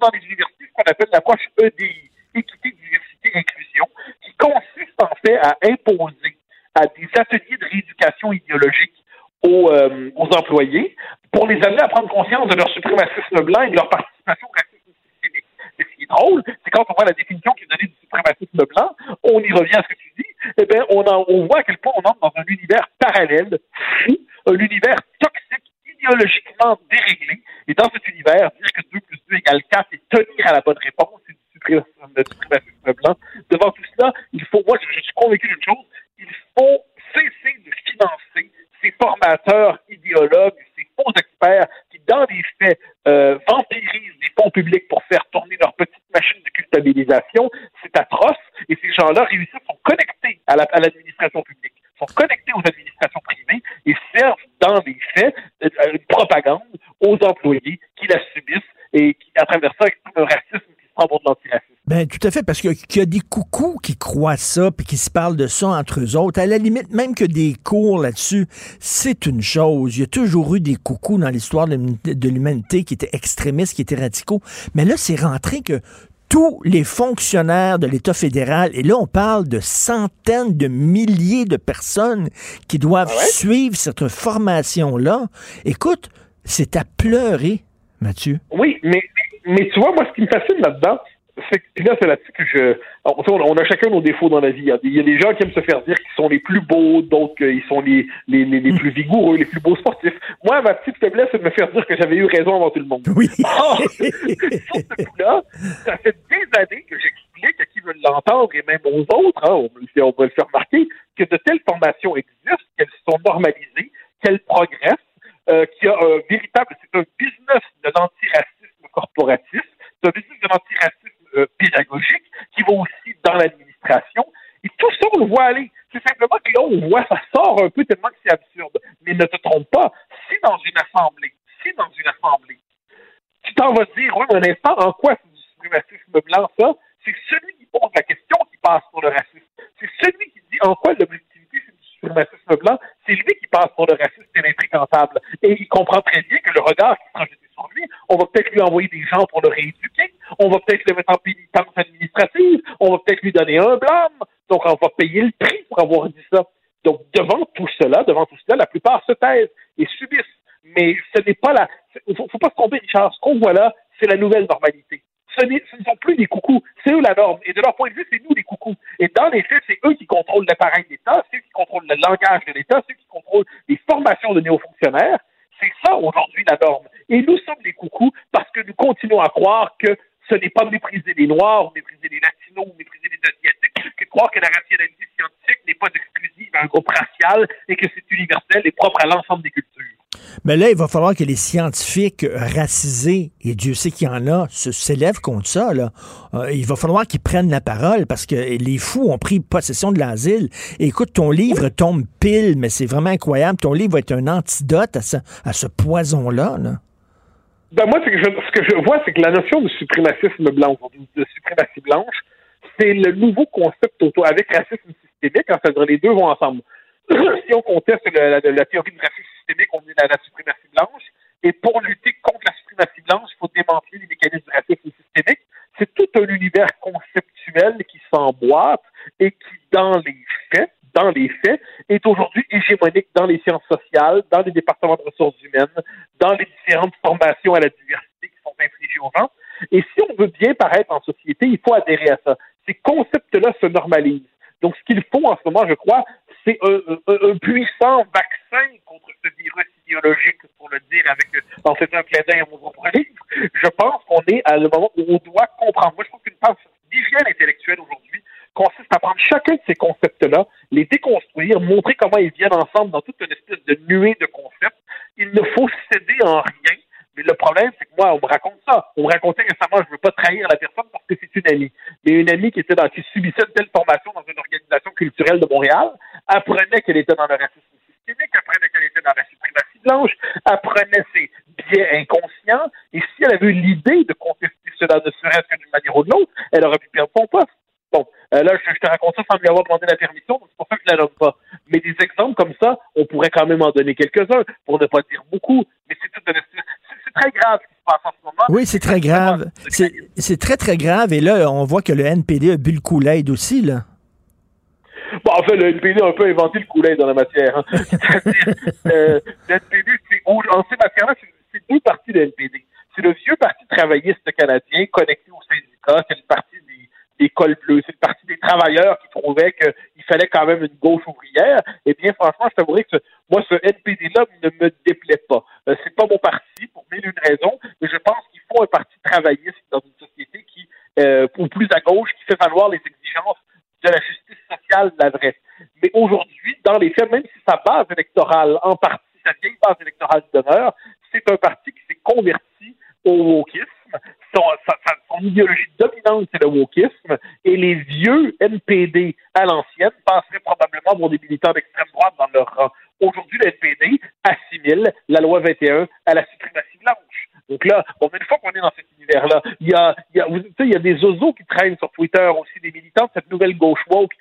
dans les universités ce qu'on appelle l'approche EDI, équité, diversité, inclusion, qui consiste en fait à imposer à des ateliers de rééducation idéologique aux, euh, aux employés pour les amener à prendre conscience de leur suprémacisme blanc et de leur participation au racisme systémique. Et ce qui est drôle, c'est quand on voit la définition qui est donnée du suprémacisme blanc, on y revient à ce que tu dis, eh bien, on, en- on voit à quel point on entre dans un univers parallèle, fou, un univers toxique, idéologiquement déréglé. Et dans cet univers, dire que 2 plus 2 égale 4 et tenir à la bonne réponse, c'est du suprémacisme blanc. Devant tout cela, il faut, moi, je, suis convaincu d'une chose, il faut cesser de financer ces formateurs idéologues, ces faux experts qui, dans les faits, euh, vampirisent des fonds publics pour faire tourner leur petite machine de culpabilisation. C'est atroce. Et ces gens-là réussissent, sont connectés à l'administration publique, sont connectés aux administrations privées et servent, dans les faits, euh, une propagande aux employés qui la subissent et qui, à travers ça, un racisme qui se prend pour de l'antiracisme. Ben, tout à fait, parce que- qu'il y a des coucous qui croient ça, puis qui se parlent de ça entre eux autres. À la limite, même que des cours là-dessus, c'est une chose. Il y a toujours eu des coucous dans l'histoire de l'humanité- de l'humanité qui étaient extrémistes, qui étaient radicaux. Mais là, c'est rentré que tous les fonctionnaires de l'État fédéral, et là on parle de centaines de milliers de personnes qui doivent Ah suivre cette formation-là. Écoute, c'est à pleurer, Mathieu? Oui, mais, mais tu vois, moi, ce qui me fascine là-dedans, c'est que là, c'est là-dessus que je. On, on, on a chacun nos défauts dans la vie. Il y, a des, il y a des gens qui aiment se faire dire qu'ils sont les plus beaux, d'autres qu'ils sont les, les, les, les, plus vigoureux, les plus beaux sportifs. Moi, ma petite faiblesse, c'est de me faire dire que j'avais eu raison avant tout le monde. Oui. Or, (laughs) sur ce coup-là, ça fait des années que j'explique à qui veut l'entendre et même aux autres, hein, on, on le faire remarquer, que de telles formations existent, qu'elles sont normalisées, qu'elles progressent, euh, qu'il y a un véritable, c'est un business de l'antiracisme corporatif, c'est un business de l'antiracisme euh, pédagogique qui va aussi dans l'administration. Et tout ça, on le voit aller. C'est simplement que là, on voit, ça sort un peu tellement que c'est absurde. Mais ne te trompe pas, si dans une assemblée, si dans une assemblée, tu t'en vas dire, oui, un instant, en quoi c'est du suprémacisme blanc, ça? C'est celui qui pose la question qui passe pour le racisme. C'est celui qui dit en quoi l'objectivité, c'est du suprémacisme blanc. C'est lui qui passe pour le racisme et l'infréquentable. Et il comprend très bien que le regard qui sera jeté sur lui, on va peut-être lui envoyer des gens pour le rééduquer, on va peut-être le mettre en pénitence administrative, on va peut-être lui donner un blâme, donc on va payer le prix pour avoir dit ça. Donc, devant tout cela, devant tout cela, la plupart se taisent et subissent. Mais ce n'est pas la. Il faut, faut pas se tromper, Richard. Ce qu'on voit là, c'est la nouvelle normalité. Ce, ce, ne sont plus des coucous, c'est eux la norme. Et de leur point de vue, c'est nous les coucous. Et dans les faits, c'est eux qui contrôlent l'appareil d'État, contrôlent le langage de l'État, c'est eux qui contrôlent les formations de néo-fonctionnaires. C'est ça aujourd'hui la norme. Et nous sommes des coucous parce que nous continuons à croire que ce n'est pas mépriser les Noirs, ou mépriser les Latinos, ou mépriser les Asiatiques, que croire que la rationalité scientifique n'est pas exclusive à un groupe racial et que c'est universel et propre à l'ensemble des cultures. Mais là, il va falloir que les scientifiques racisés, et Dieu sait qu'il y en a, se s'élèvent contre ça. Là. Euh, il va falloir qu'ils prennent la parole parce que les fous ont pris possession de l'asile. Écoute, ton livre tombe pile, mais c'est vraiment incroyable. Ton livre va être un antidote à ce, à ce poison-là. Là. Ben moi, que je, ce que je vois, c'est que la notion de suprémacisme blanc, de suprématie blanche, c'est le nouveau concept autour avec racisme systémique. C'est-à-dire les deux vont ensemble. (coughs) si on conteste la, théorie du racisme systémique, on est dans la suprématie blanche. Et pour lutter contre la suprématie blanche, il faut démanteler les mécanismes du racisme systémique. C'est tout un univers conceptuel qui s'emboîte et qui, dans les faits, dans les faits, est aujourd'hui hégémonique dans les sciences sociales, dans les départements de ressources humaines, dans les différentes formations à la diversité qui sont infligées aux gens. Et si on veut bien paraître en société, il faut adhérer à ça. Ces concepts-là se normalisent. Donc, ce qu'il faut en ce moment, je crois, c'est un, un, un, puissant vaccin contre ce virus idéologique, pour le dire avec, en fait un d'œil à mon propre livre. Je pense qu'on est à le moment où on doit comprendre. Moi, je pense qu'une phase d'hygiène intellectuelle aujourd'hui consiste à prendre chacun de ces concepts-là, les déconstruire, montrer comment ils viennent ensemble dans toute une espèce de nuée de concepts. Il ne faut céder en rien. Mais le problème, c'est que moi, on me raconte ça. On me racontait récemment, je ne veux pas trahir la personne parce que c'est une amie. Mais une amie qui était dans, qui subissait une telle formation dans une organisation culturelle de Montréal, apprenait qu'elle était dans le racisme systémique, apprenait qu'elle était dans la suprématie blanche, apprenait ses biais inconscients, et si elle avait eu l'idée de contester cela ne serait-ce que d'une manière ou de l'autre, elle aurait pu perdre son poste. Bon, euh, là, je, je, te raconte ça sans lui avoir demandé la permission, donc c'est pour ça que je la donne pas. Mais des exemples comme ça, on pourrait quand même en donner quelques-uns, pour ne pas dire beaucoup, mais c'est tout c'est très grave ce qui se passe en ce moment. Oui, c'est très grave. C'est très, très grave. Et là, on voit que le NPD a bu le Kool-Aid aussi, là. Bon, en fait, le NPD a un peu inventé le Kool-Aid dans la matière. Hein. (laughs) C'est-à-dire, euh, le NPD, c'est, en ces matières-là, c'est deux parties de NPD. C'est le vieux parti travailliste canadien connecté au syndicat, c'est le parti des, des cols bleus, c'est le parti des travailleurs qui trouvaient qu'il fallait quand même une gauche ouvrière. Eh bien, franchement, je t'avouerais que ce, moi, ce NPD-là ne me déplaît pas. Euh, c'est pas mon parti, pour mille une raisons, mais je pense qu'il faut un parti travailliste dans une société qui, euh, ou plus à gauche, qui fait valoir les exigences de la justice sociale de la. Mais aujourd'hui, dans les faits, même si sa base électorale, en partie, sa vieille base électorale demeure, c'est un parti qui s'est converti au wokisme. Son, sa, idéologie dominante, c'est le wokisme. Et les vieux NPD à l'ancienne passeraient probablement pour des militants d'extrême droite dans leur rang. Aujourd'hui, le NPD assimile la loi 21 à la suprématie blanche. Donc là, bon, une fois qu'on est dans cet univers-là, il y a, y a, y a des oiseaux qui traînent sur Twitter aussi, des militants de cette nouvelle gauche woke,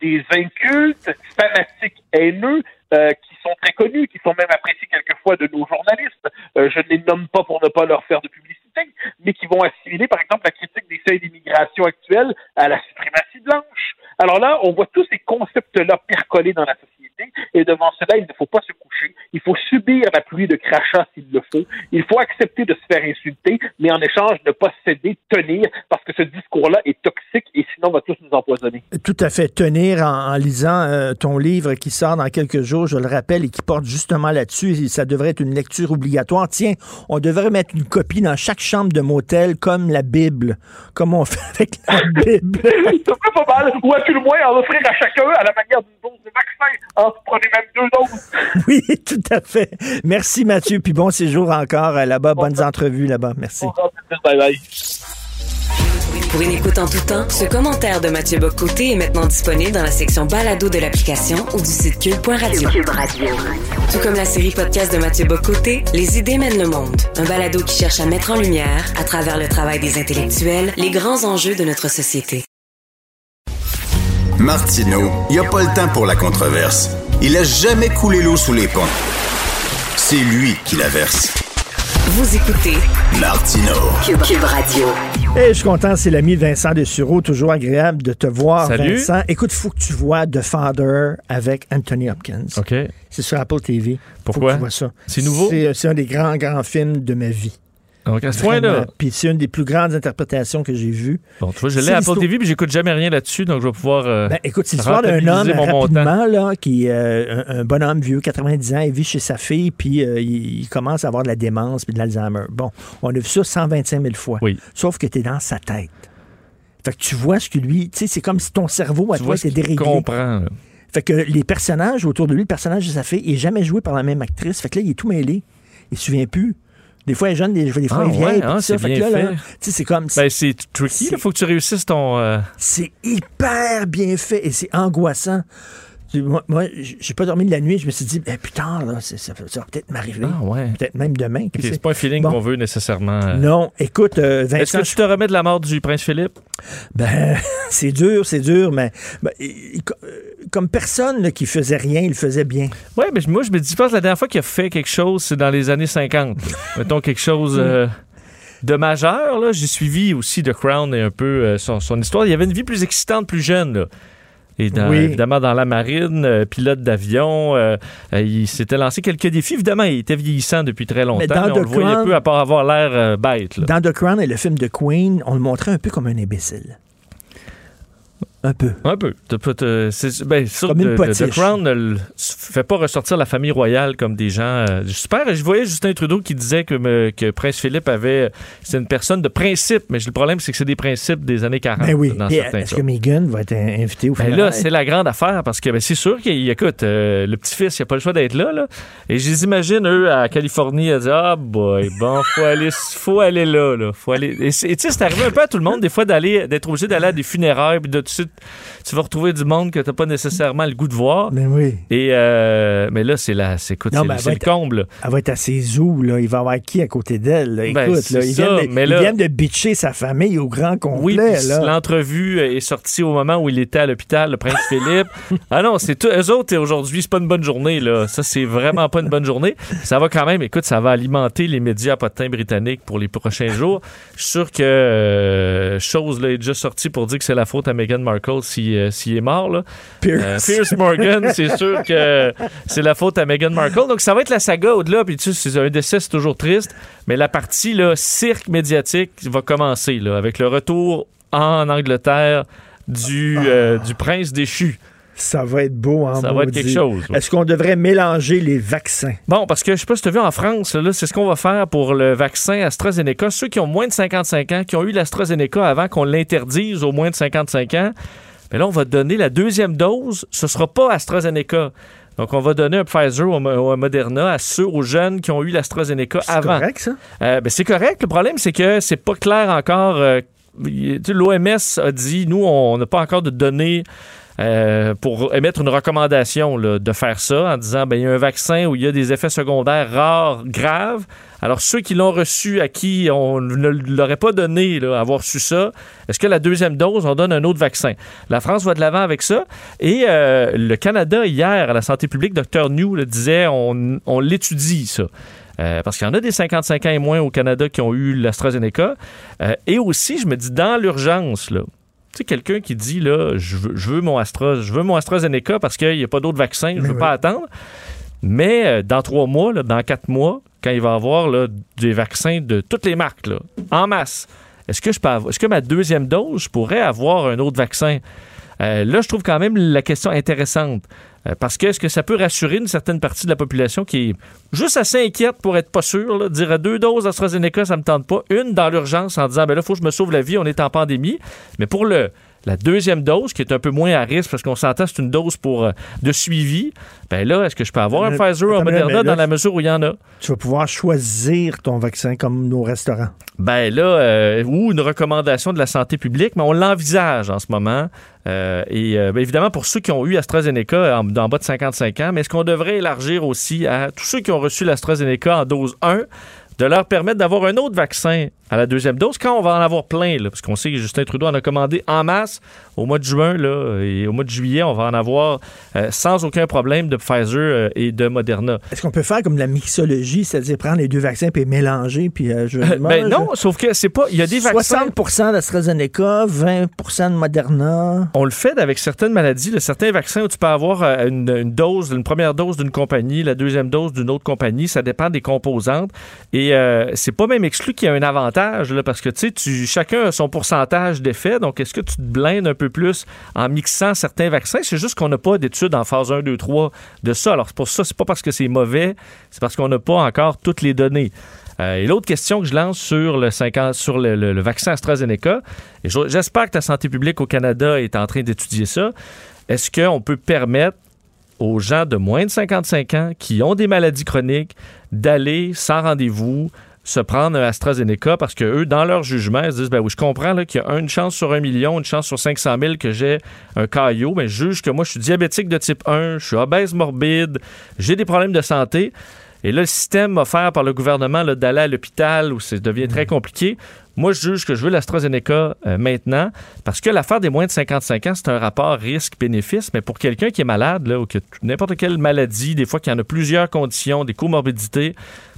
des incultes, fanatiques haineux, euh, qui sont très connus, qui sont même appréciés quelquefois de nos journalistes. Euh, je ne les nomme pas pour ne pas leur faire de publicité, mais qui vont assimiler, par exemple, la critique des seuils d'immigration actuels à la suprématie blanche. Alors là, on voit tous ces concepts-là percoler dans la société, et devant cela, il ne faut pas se coucher. Il faut subir la pluie de crachats s'il le faut. Il faut accepter de se faire insulter, mais en échange, ne pas céder, tenir, parce que ce discours-là est toxique et sinon on va tous nous empoisonner. Tout à fait. Tenir en, en lisant euh, ton livre qui sort dans quelques jours, je le rappelle, et qui porte justement là-dessus, ça devrait être une lecture obligatoire. Tiens, on devrait mettre une copie dans chaque chambre de motel, comme la Bible, comme on (laughs) fait avec la Bible. (laughs) C'est pas mal. Ou à tout le moins en offrir à chacun à la manière d'une dose de vaccin. En prenez même deux doses. Oui, tout à fait. Merci Mathieu, puis bon séjour encore euh, là-bas. Bonnes entrevues là-bas. Merci. Bye bye. Pour une écoute en tout temps, ce commentaire de Mathieu Bocoté est maintenant disponible dans la section balado de l'application ou du site cube.radio. Tout comme la série podcast de Mathieu Bocoté, Les idées mènent le monde. Un balado qui cherche à mettre en lumière, à travers le travail des intellectuels, les grands enjeux de notre société. Martineau, il n'y a pas le temps pour la controverse. Il a jamais coulé l'eau sous les ponts. C'est lui qui la verse. Vous écoutez Martineau. Cube, Cube Radio. Et je suis content, c'est l'ami Vincent Dessureau. Toujours agréable de te voir, Salut. Vincent. Écoute, faut que tu vois The Father avec Anthony Hopkins. OK. C'est sur Apple TV. Pourquoi? Faut que tu vois ça. C'est nouveau? C'est, c'est un des grands, grands films de ma vie. Donc, à ce point-là. Puis c'est une des plus grandes interprétations que j'ai vues. Bon, tu vois, je l'ai à Apple TV, puis j'écoute jamais rien là-dessus, donc je vais pouvoir. euh, Ben, écoute, c'est l'histoire d'un homme rapidement, là, qui euh, un, un bonhomme vieux, 90 ans, il vit chez sa fille, puis euh, il, il commence à avoir de la démence puis de l'Alzheimer. Bon, on a vu ça 125 000 fois. Oui. Sauf que tu es dans sa tête. Fait que tu vois ce que lui, tu sais, c'est comme si ton cerveau à Tu toi était qu'il déréglé. comprend. là. Fait que les personnages autour de lui, le personnage de sa fille, il est jamais joué par la même actrice. Fait que là, il est tout mêlé. Il se souvient plus. Des fois, il est jeune, des, des fois, Ah, il est vieille. ouais, puis ah, ça. c'est bien là, fait. c'est comme. Ben, c'est tricky. Il faut que tu réussisses ton. euh, C'est hyper bien fait et c'est angoissant. Moi, moi, j'ai pas dormi de la nuit. Je me suis dit, eh, putain, là, ça, ça va peut-être m'arriver. Ah, ouais. Peut-être même demain. qui ok, sait. c'est pas un feeling Bon. qu'on veut nécessairement. euh. Non, écoute, euh, Est-ce Vincent, que tu te remets de la mort du prince Philippe? ben, (laughs) c'est dur, c'est dur, mais ben, il- comme personne là, qui faisait rien, il le faisait bien. Ouais, mais moi, je me dis, je pense que la dernière fois qu'il a fait quelque chose, c'est dans les années 50. (laughs) Mettons quelque chose euh, de majeur, là. J'ai suivi aussi The Crown et un peu euh, son, son histoire. Il y avait une vie plus excitante, plus jeune, là. Et dans- Oui. évidemment, dans la marine, euh, pilote d'avion, euh, il s'était lancé quelques défis. Évidemment, il était vieillissant depuis très longtemps, mais, dans on The le voyait Crown- peu à part avoir l'air bête. là. Dans The Crown et le film de Queen, on le montrait un peu comme un imbécile. Un peu. Un peu. Ben, sûr Comme une The- Crown ne fait pas ressortir la famille royale comme des gens. euh, super. Je voyais Justin Trudeau qui disait que, me- que Prince Philippe avait. C'est une personne de principe, mais le problème, c'est que c'est des principes des années 40. Ben oui. Est-ce que Meghan va être in- invitée au Ben là, c'est la grande affaire parce que ben, c'est sûr qu'il écoute, euh, le petit-fils, il n'a pas le choix d'être là, là. Et je les imagine, eux, à Californie, à dire Ah boy, bon, faut aller, faut aller là, là. Faut aller. Et tu sais, c'est arrivé un peu à tout le monde, des fois, d'aller, d'être obligé d'aller à des funérailles, puis de tout de suite, tu vas retrouver du monde que tu n'as pas nécessairement le goût de voir. Ben oui. Et euh, mais là, c'est la, c'est, écoute, Non, c'est, ben, le être- comble. Elle va être à ses ou, là. Il va avoir qui à côté d'elle? Ben, Écoute, là, ils, ça, viennent de, mais de bitcher sa famille au grand Oui, complet. là. l'entrevue est sortie au moment où il était à l'hôpital, le prince Philippe. (laughs) ah non, c'est tout. Eux autres, et aujourd'hui, c'est pas une bonne journée, là. Ça, c'est vraiment pas une bonne journée. Ça va quand même, écoute, ça va alimenter les médias potins britanniques pour les prochains jours. Je suis sûr que euh, chose là, est déjà sortie pour dire que c'est la faute à Meghan Markle s'il euh, est mort, là. Pierce. Euh, Pierce Morgan, (laughs) c'est sûr que c'est la faute à Meghan Markle. Donc, ça va être la saga au-delà. Puis, tu sais, c'est un décès, c'est toujours triste. Mais la partie, là, cirque médiatique va commencer, là, avec le retour en Angleterre du, euh, du prince déchu. Ça va être beau en Ça va être quelque chose. Est-ce qu'on devrait mélanger les vaccins? Bon, parce que je sais pas si tu as vu en France, là, c'est ce qu'on va faire pour le vaccin AstraZeneca. Ceux qui ont moins de 55 ans, qui ont eu l'AstraZeneca avant qu'on l'interdise aux moins de 55 ans, mais là, on va donner la deuxième dose. Ce sera pas AstraZeneca. Donc, on va donner un Pfizer ou un, Moderna à ceux, aux jeunes qui ont eu l'AstraZeneca C'est avant. correct, ça? Euh, ben, c'est correct. Le problème, c'est que c'est pas clair encore. euh, L'OMS a dit, nous, on n'a pas encore de données euh, pour émettre une recommandation là, de faire ça en disant, ben, il y a un vaccin où il y a des effets secondaires rares, graves. Alors, ceux qui l'ont reçu, à qui on ne l'aurait pas donné, là, avoir su ça, est-ce que la deuxième dose, on donne un autre vaccin? La France va de l'avant avec ça. Et euh, le Canada, hier, à la santé publique, Dr. New le disait, on, on l'étudie, ça. Euh, parce qu'il y en a des 55 ans et moins au Canada qui ont eu l'AstraZeneca. Euh, et aussi, je me dis, dans l'urgence, là, tu sais, quelqu'un qui dit, là, je veux, je veux mon Astra, je veux mon AstraZeneca parce qu'il n'y a pas d'autres vaccins, je ne veux pas attendre. Mais euh, dans trois mois, là, dans quatre mois, quand il va y avoir là, des vaccins de toutes les marques, là, en masse, est-ce que, je peux avoir- est-ce que ma deuxième dose, je pourrais avoir un autre vaccin? Euh, là, je trouve quand même la question intéressante. Euh, parce que est-ce que ça peut rassurer une certaine partie de la population qui est juste assez inquiète pour être pas sûr, là, dire à deux doses d'AstraZeneca, ça me tente pas. Une dans l'urgence en disant, ben là, faut que je me sauve la vie, on est en pandémie. Mais pour le, la deuxième dose, qui est un peu moins à risque, parce qu'on s'entend, c'est une dose pour, euh, de suivi, ben là, est-ce que je peux avoir un Euh, Pfizer ou un Moderna là, dans la mesure où il y en a? Tu vas pouvoir choisir ton vaccin comme nos restaurants. Ben là, euh, ou une recommandation de la santé publique, mais on l'envisage en ce moment. Euh, et euh, ben évidemment, pour ceux qui ont eu AstraZeneca en, en bas de 55 ans, mais est-ce qu'on devrait élargir aussi à tous ceux qui ont reçu l'AstraZeneca en dose 1, de leur permettre d'avoir un autre vaccin à la deuxième dose quand on va en avoir plein, là, parce qu'on sait que Justin Trudeau en a commandé en masse au mois de juin là, et au mois de juillet, on va en avoir euh, sans aucun problème de Pfizer euh, et de Moderna. Est-ce qu'on peut faire comme la mixologie, c'est-à-dire prendre les deux vaccins puis mélanger, puis euh, je, moi, ben je- non, sauf que c'est pas. Il y a des vaccins. 60 d'AstraZeneca, 20% de Moderna. On le fait avec certaines maladies, là, certains vaccins où tu peux avoir une, une dose, une première dose d'une compagnie, la deuxième dose d'une autre compagnie, ça dépend des composantes. Et c'est pas même exclu qu'il y a un avantage, parce que tu chacun a son pourcentage d'effet. Donc, est-ce que tu te blindes un peu plus en mixant certains vaccins? C'est juste qu'on n'a pas d'études en phase 1, 2, 3 de ça. Alors, pour ça, c'est pas parce que c'est mauvais, c'est parce qu'on n'a pas encore toutes les données. Euh, et l'autre question que je lance sur le, 50 sur le, le- vaccin AstraZeneca, et je- j'espère que la santé publique au Canada est en train d'étudier ça, est-ce qu'on peut permettre aux gens de moins de 55 ans qui ont des maladies chroniques d'aller sans rendez-vous se prendre un AstraZeneca parce que eux, dans leur jugement, ils se disent ben oui, je comprends qu'il y a une chance sur un million, une chance sur 500 000 que j'ai un caillot, mais je juge que moi, je suis diabétique de type 1, je suis obèse morbide, j'ai des problèmes de santé. Et là, le système offert par le gouvernement d'aller à l'hôpital où ça devient très compliqué, moi, je juge que je veux l'AstraZeneca euh, maintenant parce que l'affaire des moins de 55 ans, c'est un rapport risque-bénéfice. Mais pour quelqu'un qui est malade là, ou qui a n'importe quelle maladie, des fois qu'il y en a plusieurs conditions, des comorbidités,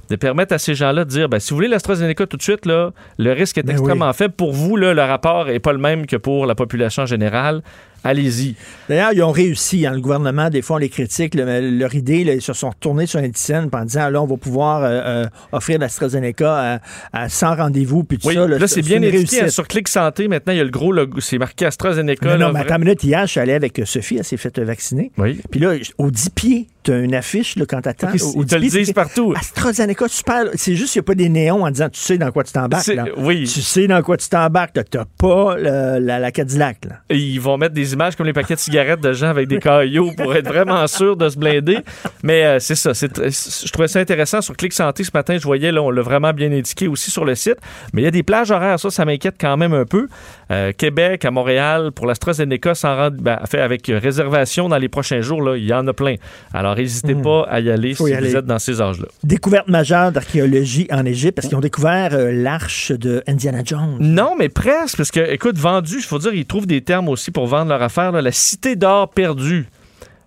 de permettre à ces gens-là de dire ben, si vous voulez l'AstraZeneca tout de suite, là, le risque est Ben extrêmement faible. Pour vous, là, le rapport n'est pas le même que pour la population générale. Allez-y. D'ailleurs, ils ont réussi. hein, le gouvernement, des fois, on les critique. leur idée, là, ils se sont retournés sur Indicène en disant là, on va pouvoir euh, euh, offrir l'AstraZeneca à, à 100 rendez-vous. Puis tout Oui, ça, là, c'est bien réussite. hein, sur Clic Santé. Maintenant, il y a le gros logo. C'est marqué AstraZeneca. Non, non, mais minute, hier, je suis allé avec euh, Sophie, elle s'est fait vacciner. Oui. Puis là, au 10 pieds, as une affiche là, quand tu attends. Ok, ils te le disent partout. AstraZeneca, super. C'est juste qu'il n'y a pas des néons en disant tu sais dans quoi tu t'embarques. Oui. Tu sais dans quoi tu t'embarques. Tu n'as pas la, la Cadillac. Là. Et ils vont mettre des images comme les paquets de cigarettes de gens avec des caillots pour être vraiment sûr de se blinder. Mais euh, c'est ça. je trouvais ça intéressant. Sur Clic Santé ce matin, je voyais, là, on l'a vraiment bien indiqué aussi sur le site. Mais il y a des plages horaires. Ça, ça m'inquiète quand même un peu. Euh, Québec, à Montréal, pour l'AstraZeneca, s'en rend, ben, fait avec réservation dans les prochains jours, là, il y en a plein. Alors, n'hésitez Mhm. pas à y aller Faut si y vous aller. êtes dans ces âges-là. Découverte majeure d'archéologie en Égypte parce qu'ils ont découvert euh, l'arche de Indiana Jones. Non, mais presque, parce que, écoute, vendu, il faut dire, ils trouvent des termes aussi pour vendre leur affaire. là. la cité d'or perdue.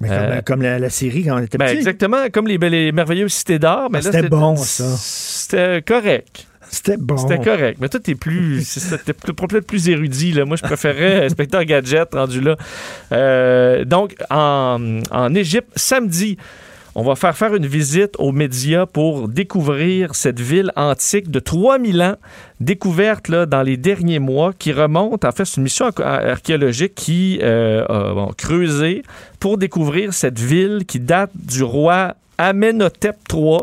Mais comme, Euh, comme la, la série quand on était Ben, petit. exactement, comme les, belles- les merveilleuses cités d'or. mais Ah, c'était bon, ça. C'était correct. C'était bon. C'était correct. Mais toi, t'es plus. C'était peut-être plus érudit. Là. Moi, je préférais (laughs) Inspecteur Gadget rendu là. Euh, donc, en, en Égypte, samedi, on va faire faire une visite aux médias pour découvrir cette ville antique de 3000 ans, découverte là, dans les derniers mois, qui remonte, en fait, c'est une mission arché- archéologique qui euh, a bon, creusé pour découvrir cette ville qui date du roi Amenhotep III?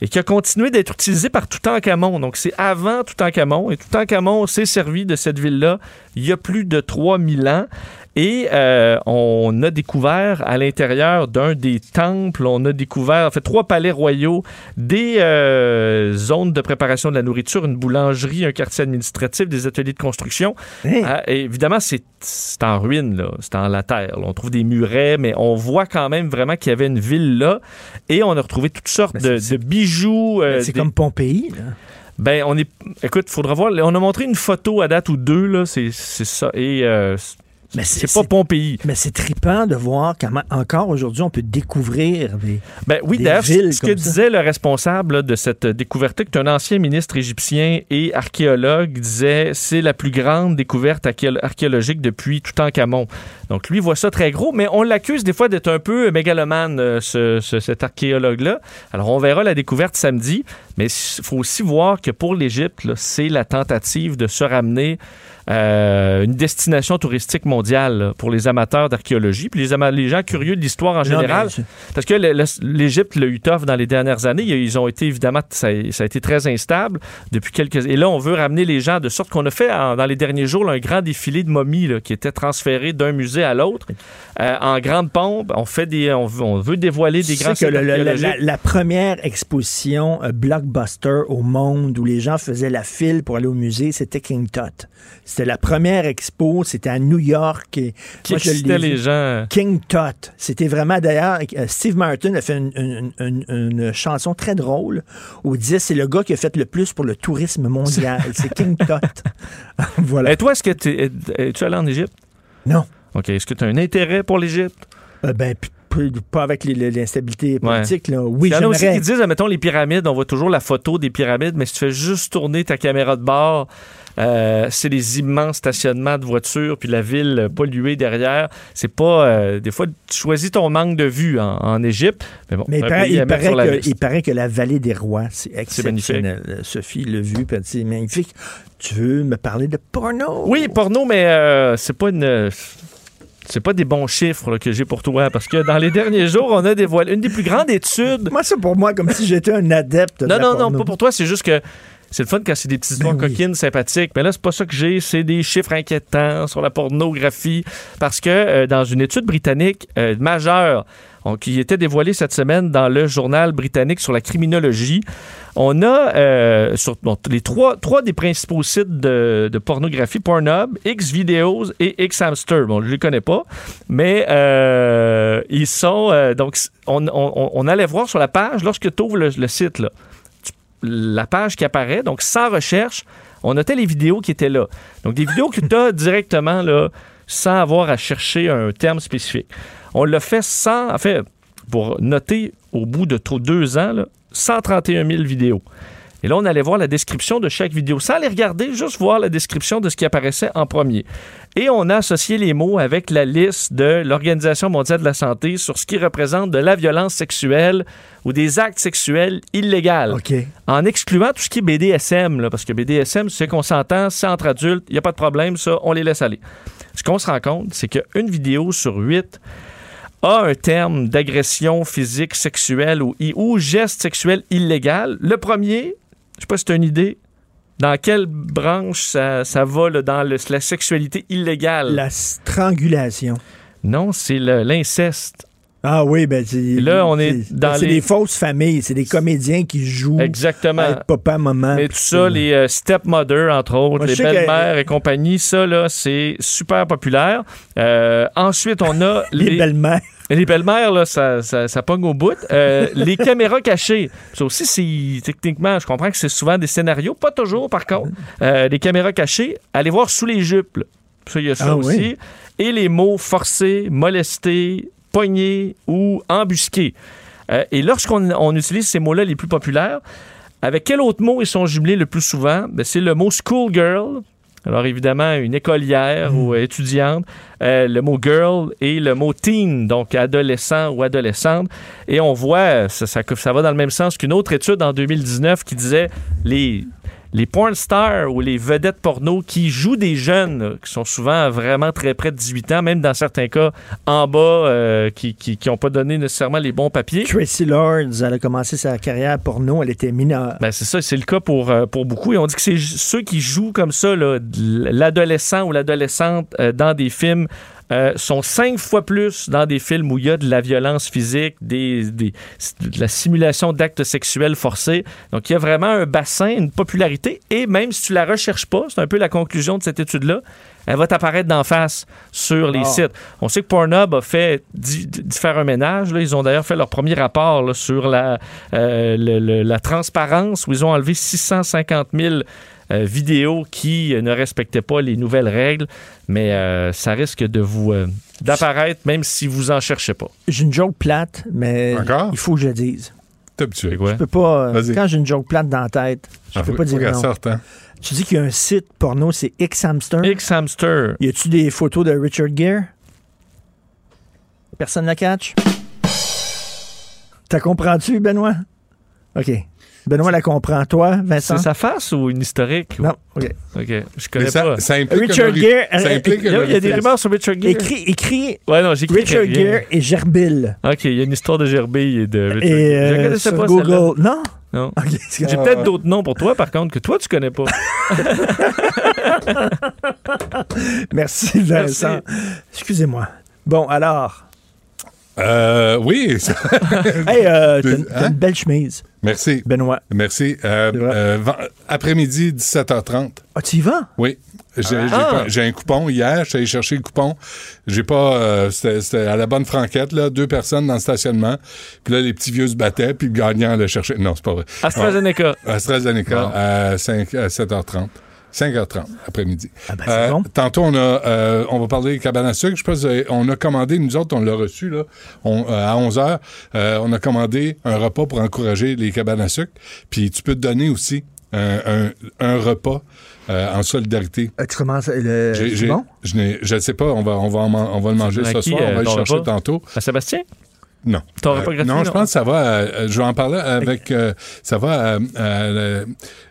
Et qui a continué d'être utilisé par Toutankhamon. Donc, c'est avant Toutankhamon. Et Toutankhamon s'est servi de cette ville-là il y a plus de 3000 ans. Et euh, on a découvert à l'intérieur d'un des temples, on a découvert en fait trois palais royaux, des euh, zones de préparation de la nourriture, une boulangerie, un quartier administratif, des ateliers de construction. Ah, et évidemment, c'est en ruine, là. c'est en la terre. là. On trouve des murets, mais on voit quand même vraiment qu'il y avait une ville là. Et on a retrouvé toutes sortes de, de bijoux. euh, Ben, c'est des- comme Pompéi. Là. ben, on est. Écoute, faudra voir. On a montré une photo à date ou deux, là. C'est c'est ça. Et euh, Mais c'est pas Pompéi. Mais c'est trippant de voir comment encore aujourd'hui on peut découvrir des, ben oui, des d'ailleurs, villes ce que comme ça. disait le responsable de cette découverte, qui est un ancien ministre égyptien et archéologue, disait c'est la plus grande découverte archéo- archéologique depuis Toutankhamon. Donc lui voit ça très gros, mais on l'accuse des fois d'être un peu mégalomane, euh, ce, ce- cet archéologue-là. Alors on verra la découverte samedi, mais il faut aussi voir que pour l'Égypte, c'est la tentative de se ramener euh, une destination touristique mondiale là, pour les amateurs d'archéologie, puis les, ama- les gens curieux de l'histoire en général. Parce que le- le- l'Égypte l'a eu tough dans les dernières années. Ils ont été évidemment, ça, a- ça a été très instable depuis quelques. Et là, on veut ramener les gens de sorte qu'on a fait en- dans les derniers jours là, un grand défilé de momies là, qui étaient transférées d'un musée à l'autre euh, en grande pompe. On fait des, on, veut- on veut dévoiler des grands que le- le- la- la première exposition euh, blockbuster au monde où les gens faisaient la file pour aller au musée, c'était King Tut. C'était la première expo, c'était à New York. Et Qui moi, excitait les gens. King Tut. C'était vraiment, d'ailleurs, euh, Steve Martin a fait une, une- une- une chanson très drôle où il disait c'est le gars qui a fait le plus pour le tourisme mondial. c'est King (laughs) Tut. (laughs) voilà. Et toi, est-ce que tu es, es-tu allé en Égypte? Non. OK. Est-ce que tu as un intérêt pour l'Égypte? Euh, ben, pas avec l'instabilité politique. Là. Oui, Il y en a aussi qui disent, mettons, les pyramides, on voit toujours la photo des pyramides, mais si tu fais juste tourner ta caméra de bord, euh, c'est des immenses stationnements de voitures, puis la ville polluée derrière. C'est pas. euh, des fois, tu choisis ton manque de vue en, en Égypte. Mais bon, Mais il paraît, il que, liste. il paraît que la vallée des rois, c'est exceptionnel. Euh, Sophie l'a vu, puis elle dit, c'est magnifique. Tu veux me parler de porno? Oui, porno, mais euh, c'est pas une. C'est pas des bons chiffres là, que j'ai pour toi, parce que dans les derniers jours, on a dévoilé une des plus grandes études. Moi, c'est pour moi comme si j'étais un adepte. de Non, la non, non, porno. pas pour toi, c'est juste que c'est le fun quand c'est des petites histoires Ben oui. coquines, sympathiques. Mais là, c'est pas ça que j'ai, c'est des chiffres inquiétants sur la pornographie. Parce que euh, dans une étude britannique euh, majeure, on- qui était dévoilée cette semaine dans le journal britannique sur la criminologie, on a euh, sur bon, les trois, trois des principaux sites de, de pornographie, Pornhub, Xvideos et Xhamster. Bon, je les connais pas, mais ils sont... donc, on, on- on allait voir sur la page, lorsque tu ouvres le, le site, là, la page qui apparaît, donc sans recherche, on notait les vidéos qui étaient là. Donc des vidéos que tu as (laughs) directement là, sans avoir à chercher un terme spécifique. On l'a fait sans, en fait, pour noter au bout de deux ans, là, 131 000 vidéos. Et là, on allait voir la description de chaque vidéo, sans les regarder, juste voir la description de ce qui apparaissait en premier. Et on a associé les mots avec la liste de l'Organisation mondiale de la santé sur ce qui représente de la violence sexuelle ou des actes sexuels illégaux. En excluant tout ce qui est BDSM, là, parce que BDSM, c'est qu'on s'entend, c'est entre adultes, il n'y a pas de problème, ça, on les laisse aller. Ce qu'on se rend compte, c'est qu'une vidéo sur huit a un terme d'agression physique, sexuelle ou, ou geste sexuel illégal. Le premier, je sais pas si tu as une idée, dans quelle branche ça, ça va là, dans le- la sexualité illégale? La strangulation. Non, c'est l'inceste. Ah oui, ben c'est. Là, on est c'est- dans C'est les- des fausses familles, c'est des comédiens qui jouent. Exactement. à être papa, maman. Mais tout ça, les euh, stepmothers, entre autres, Moi, les belles-mères et compagnie, ça, là, c'est super populaire. Euh, ensuite, on a (laughs) Les belles-mères. Les belles-mères, là, ça, ça, ça pogne au bout. Euh, les (laughs) caméras cachées. Ça aussi, c'est techniquement, je comprends que c'est souvent des scénarios, pas toujours, par contre. Euh, les caméras cachées, allez voir sous les jupes. là. Ça, il y a ça Ah aussi. oui. Et les mots forcés, molestés, pognés ou embusqués. Euh, et lorsqu'on on utilise ces mots-là les plus populaires, avec quel autre mot ils sont jumelés le plus souvent? Ben, c'est le mot schoolgirl. Alors évidemment, une écolière ou étudiante, euh, le mot girl et le mot teen, donc adolescent ou adolescente. Et on voit, ça, ça, ça va dans le même sens qu'une autre étude en 2019 qui disait les, les porn stars ou les vedettes porno qui jouent des jeunes, là, qui sont souvent vraiment très près de 18 ans, même dans certains cas en bas, euh, qui n'ont pas donné nécessairement les bons papiers. Tracy Lords, elle a commencé sa carrière porno, elle était mineure. Ben, c'est ça, c'est le cas pour, euh, pour beaucoup. Et on dit que c'est ceux qui jouent comme ça, l'adolescent ou l'adolescente euh, dans des films, euh, sont cinq fois plus dans des films où il y a de la violence physique, des, des- de la simulation d'actes sexuels forcés. Donc, il y a vraiment un bassin, une popularité. Et même si tu la recherches pas, c'est un peu la conclusion de cette étude-là, elle va t'apparaître d'en face sur les Ah. sites. On sait que Pornhub a fait faire un ménage. là. Ils ont d'ailleurs fait leur premier rapport là, sur la, euh, le- le- la transparence où ils ont enlevé 650 000 euh, vidéo qui ne respectait pas les nouvelles règles, mais euh, ça risque de vous euh, d'apparaître même si vous en cherchez pas. J'ai une joke plate, mais il faut que je le dise. T'es habitué. Je peux pas. euh, Vas-y. quand j'ai une joke plate dans la tête, je Ah, peux faut- pas dire non. sorte, hein. Tu dis qu'il y a un site porno, c'est X-Hamster. X-Hamster. Y a-tu des photos de Richard Gere? Personne ne la catch? T'as comprends-tu, Benoît? OK. Benoît la comprend. Toi, Vincent? C'est sa face ou une historique? Non, OK. OK, je connais ça- pas. ça implique Richard Gere. ça euh, implique euh, un Il y a des rumeurs sur Richard Gere. Écrit, écrit Ouais, non, Richard. Gere et Gerbil. OK, il y a une histoire de Gerbille et de Richard Et Gere. Je euh, connaissais sur pas Google. Non? Non. J'ai peut-être d'autres noms pour toi, par contre, que toi, tu connais pas. (laughs) Merci, Vincent. Excusez-moi. Bon, alors. Euh, oui. (laughs) Hey, euh, t'as une- t'as hein? une belle chemise. Merci. Benoît. Merci. Euh, euh, après-midi, 17h30. Ah, tu y vas? Oui. J'ai Ah. un coupon hier, je suis allé chercher le coupon. J'ai pas. euh, C'était à la bonne franquette, là, deux personnes dans le stationnement. Puis là, les petits vieux se battaient, puis le gagnant allait chercher. Non, c'est pas vrai. AstraZeneca. Ah, AstraZeneca Bon. à, 5, à 7h30. 5h30 après-midi. Ah, ben, Euh, bon. Tantôt, on a, euh, on va parler des cabanes à sucre. Je pense euh, on a commandé, nous autres, on l'a reçu là, on- euh, à 11h. on a commandé un repas pour encourager les cabanes à sucre. Puis tu peux te donner aussi un, un- un repas euh, en solidarité. Euh, tu commences. Le... J'ai- bon? Je n'ai- je ne sais pas, on va, on va, en on va le manger ce qui, soir, on euh, va le chercher repas? tantôt. À Sébastien? Non. Ton repas gratuit, non, je non? pense que ça va. euh, je vais en parler avec. euh, ça va à,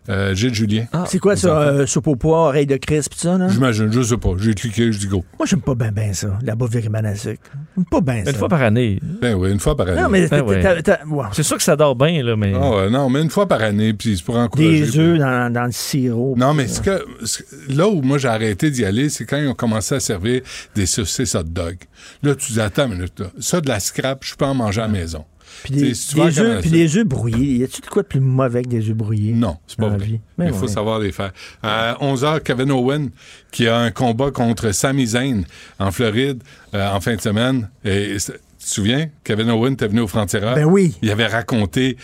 euh, Gilles Julien. C'est quoi ça? Euh, soupe au pois, oreille de Christ, pis ça, là? J'imagine, je sais pas. J'ai cliqué, je dis go. Moi, j'aime pas bien ben ça. La bouffe. J'aime pas bien ça. Une fois par année. Ben oui, une fois par année. Non, mais Ben t'as- ouais. t'as- t'as- wow. C'est sûr que ça dort bien, là, mais. Ah ouais, non, mais une fois par année, puis c'est pour encourager. Des œufs dans, dans le sirop. Non, mais ce que, ce que- là où moi j'ai arrêté d'y aller, c'est quand ils ont commencé à servir des saucisses hot dog. Là, tu dis, attends une minute, là. ça de la scrap, je peux en manger à la maison. Puis des, des œufs, puis des œufs brouillés. Y a-tu de quoi de plus mauvais que des œufs brouillés? Non, c'est pas vrai. Ben Il faut ouais. savoir les faire. À 11h, Kevin Owen, qui a un combat contre Sami Zayn en Floride euh, en fin de semaine. Et, tu te souviens, Kevin Owen était venu au Frontières. Ben oui. Il avait raconté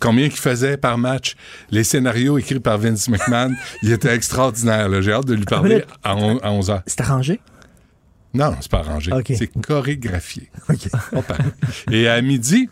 combien qu'il faisait par match. Les scénarios écrits par Vince McMahon, (laughs) il était extraordinaire. J'ai hâte de lui parler à, on- à 11h. C'est arrangé? Non, c'est pas arrangé. C'est (laughs) chorégraphié. Et à midi,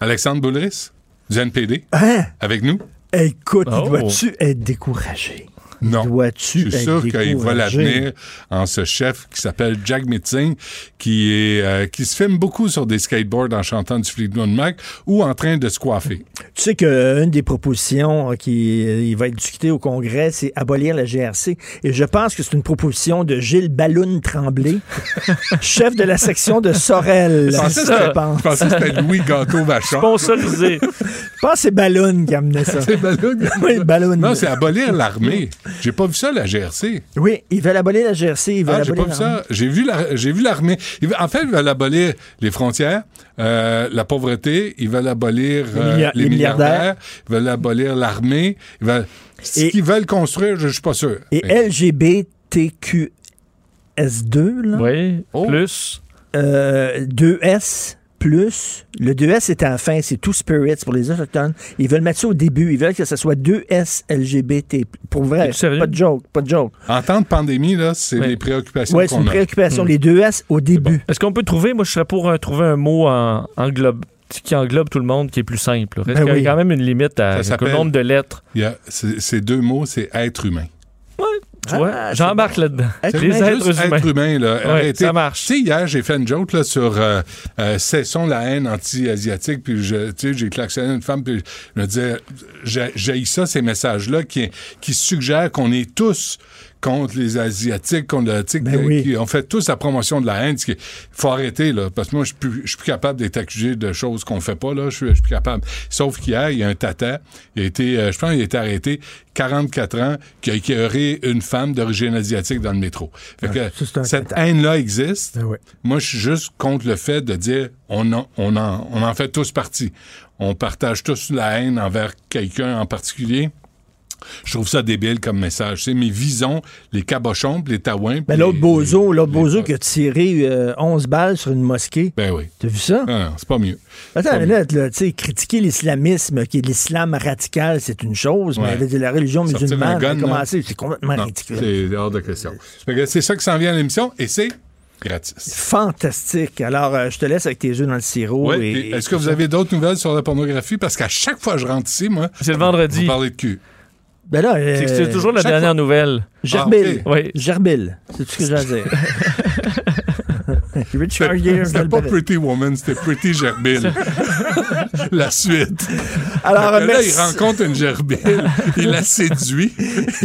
Alexandre Boulris, du NPD, Hein? avec nous. Écoute, Oh. dois-tu être découragé? Non. Dois-tu Je suis être sûr qu'il voit l'avenir en ce chef qui s'appelle Jack Mitzing, qui est euh, qui se filme beaucoup sur des skateboards en chantant du Fleetwood Mac ou en train de se coiffer. Tu sais qu'une des propositions euh, qui euh, il va être discutée au Congrès, c'est abolir la GRC. Et je pense que c'est une proposition de Gilles Balloune Tremblay, (laughs) chef de la section de Sorel. Je pensais, que C'est ça, je pense. je pensais que c'était Louis Gâteau Vachon. Sponsorisé. Je pense que c'est Balloune qui a amené ça. C'est Ballon. Oui, Balloune. Non, c'est abolir l'armée. J'ai pas vu ça, la GRC. Oui, ils veulent abolir la GRC. Ils veulent Ah, j'ai pas vu l'armée. ça. J'ai vu la- j'ai vu l'armée. En fait, ils veulent abolir les frontières, euh, la pauvreté, ils veulent abolir euh, les milliardaires, ils veulent abolir l'armée. Ils veulent... Ce Et- qu'ils veulent construire, je, je suis pas sûr. Et Mais- LGBTQS2, là, Oui, Oh. plus. euh, 2S plus, le 2S est à la fin, c'est Two Spirits pour les Autochtones. Ils veulent mettre ça au début. Ils veulent que ce soit 2S LGBT. Pour vrai, pas de joke, pas de joke. En temps de pandémie, là, c'est Oui. les préoccupations Ouais, c'est une préoccupation. Hmm. Les 2S au début. Est-ce qu'on peut trouver, moi je serais pour euh, trouver un mot en, englobe, qui englobe tout le monde, qui est plus simple. Est-ce Ben qu'il y oui. a quand même une limite à s'appelle- nombre de lettres? Il y a- c'est- Ces deux mots, c'est être humain. Tu vois, Ah, j'embarque là-dedans. Être Les humain, êtres Juste humains. être humain, là. Ouais, arrêtez. ça marche. Tu sais, hier, j'ai fait une joke là, sur euh, euh, cessons la haine anti-asiatique, puis je- tu sais, j'ai klaxonné une femme, puis je me disais, j'ai j'ai ça, ces messages-là qui, qui suggèrent qu'on est tous contre les Asiatiques, contre sais, Ben oui. qui- on fait tous la promotion de la haine. Il faut arrêter, là, parce que moi, je suis plus- je suis plus capable d'être accusé de choses qu'on fait pas, là. Je suis je suis plus capable. Sauf qu'hier, il y a un tata, il a été, euh, je pense qu'il a été arrêté, 44 ans, qui a écœuré une femme d'origine asiatique dans le métro. Fait que un cette haine-là existe. Ah ouais. Moi, je suis juste contre le fait de dire on en, on en, on en fait tous partie. On partage tous la haine envers quelqu'un en particulier. Je trouve ça débile comme message. C'est mais visons les cabochons, les taouins. Mais puis l'autre bozo, l'autre bozo qui a tiré euh, 11 balles sur une mosquée. Ben oui. T'as vu ça? Ah, non, c'est pas mieux. Attends là, tu sais, critiquer l'islamisme, qui est l'islam radical, c'est une chose, Ouais. mais la religion musulmane, c'est complètement Non, ridicule. C'est hors de question. C'est ça qui s'en vient à l'émission et c'est gratis. Fantastique. Alors, euh, je te laisse avec tes œufs dans le sirop. Ouais, et- et et Est-ce que vous ça. avez d'autres nouvelles sur la pornographie? Parce qu'à chaque fois que je rentre ici, moi. C'est le vendredi. Vous parlez de cul. Ben là, C'est euh, c'est toujours la dernière fois- nouvelle. Gerbil. Ah, Oui. Gerbil. C'est tout ce que j'ai à dire. (laughs) Richard Gere, C'était pas. Pretty Woman, c'était Pretty Gerbil. (laughs) la suite. Alors, là, merci. il rencontre une Gerbil, il la séduit,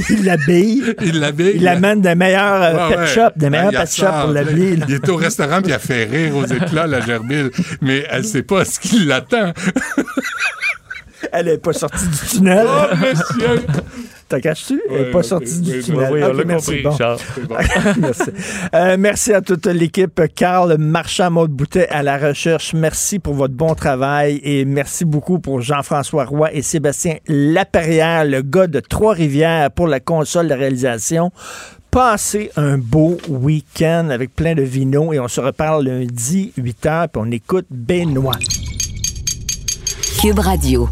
Il l'habille. il l'habille. Il l'amène des meilleurs Ouais, pet ouais. shops, des meilleurs Ah, il pet sort, pour l'habiller. Il est au restaurant puis il a fait rire aux éclats, la Gerbil. Mais elle sait pas ce qui l'attend. Elle est pas sortie du tunnel. Oh, monsieur! T'as caché-tu? Elle est Ouais, pas sortie du oui, tunnel. Oui, on l'a merci, compris, bon. Charles. (laughs) merci. Euh, merci à toute l'équipe. Carl Marchand, Maud Boutet à la recherche. Merci pour votre bon travail et merci beaucoup pour Jean-François Roy et Sébastien Laperrière, le gars de Trois-Rivières pour la console de réalisation. Passez un beau week-end avec plein de vino et on se reparle lundi 8h puis on écoute Benoît. Cube Radio.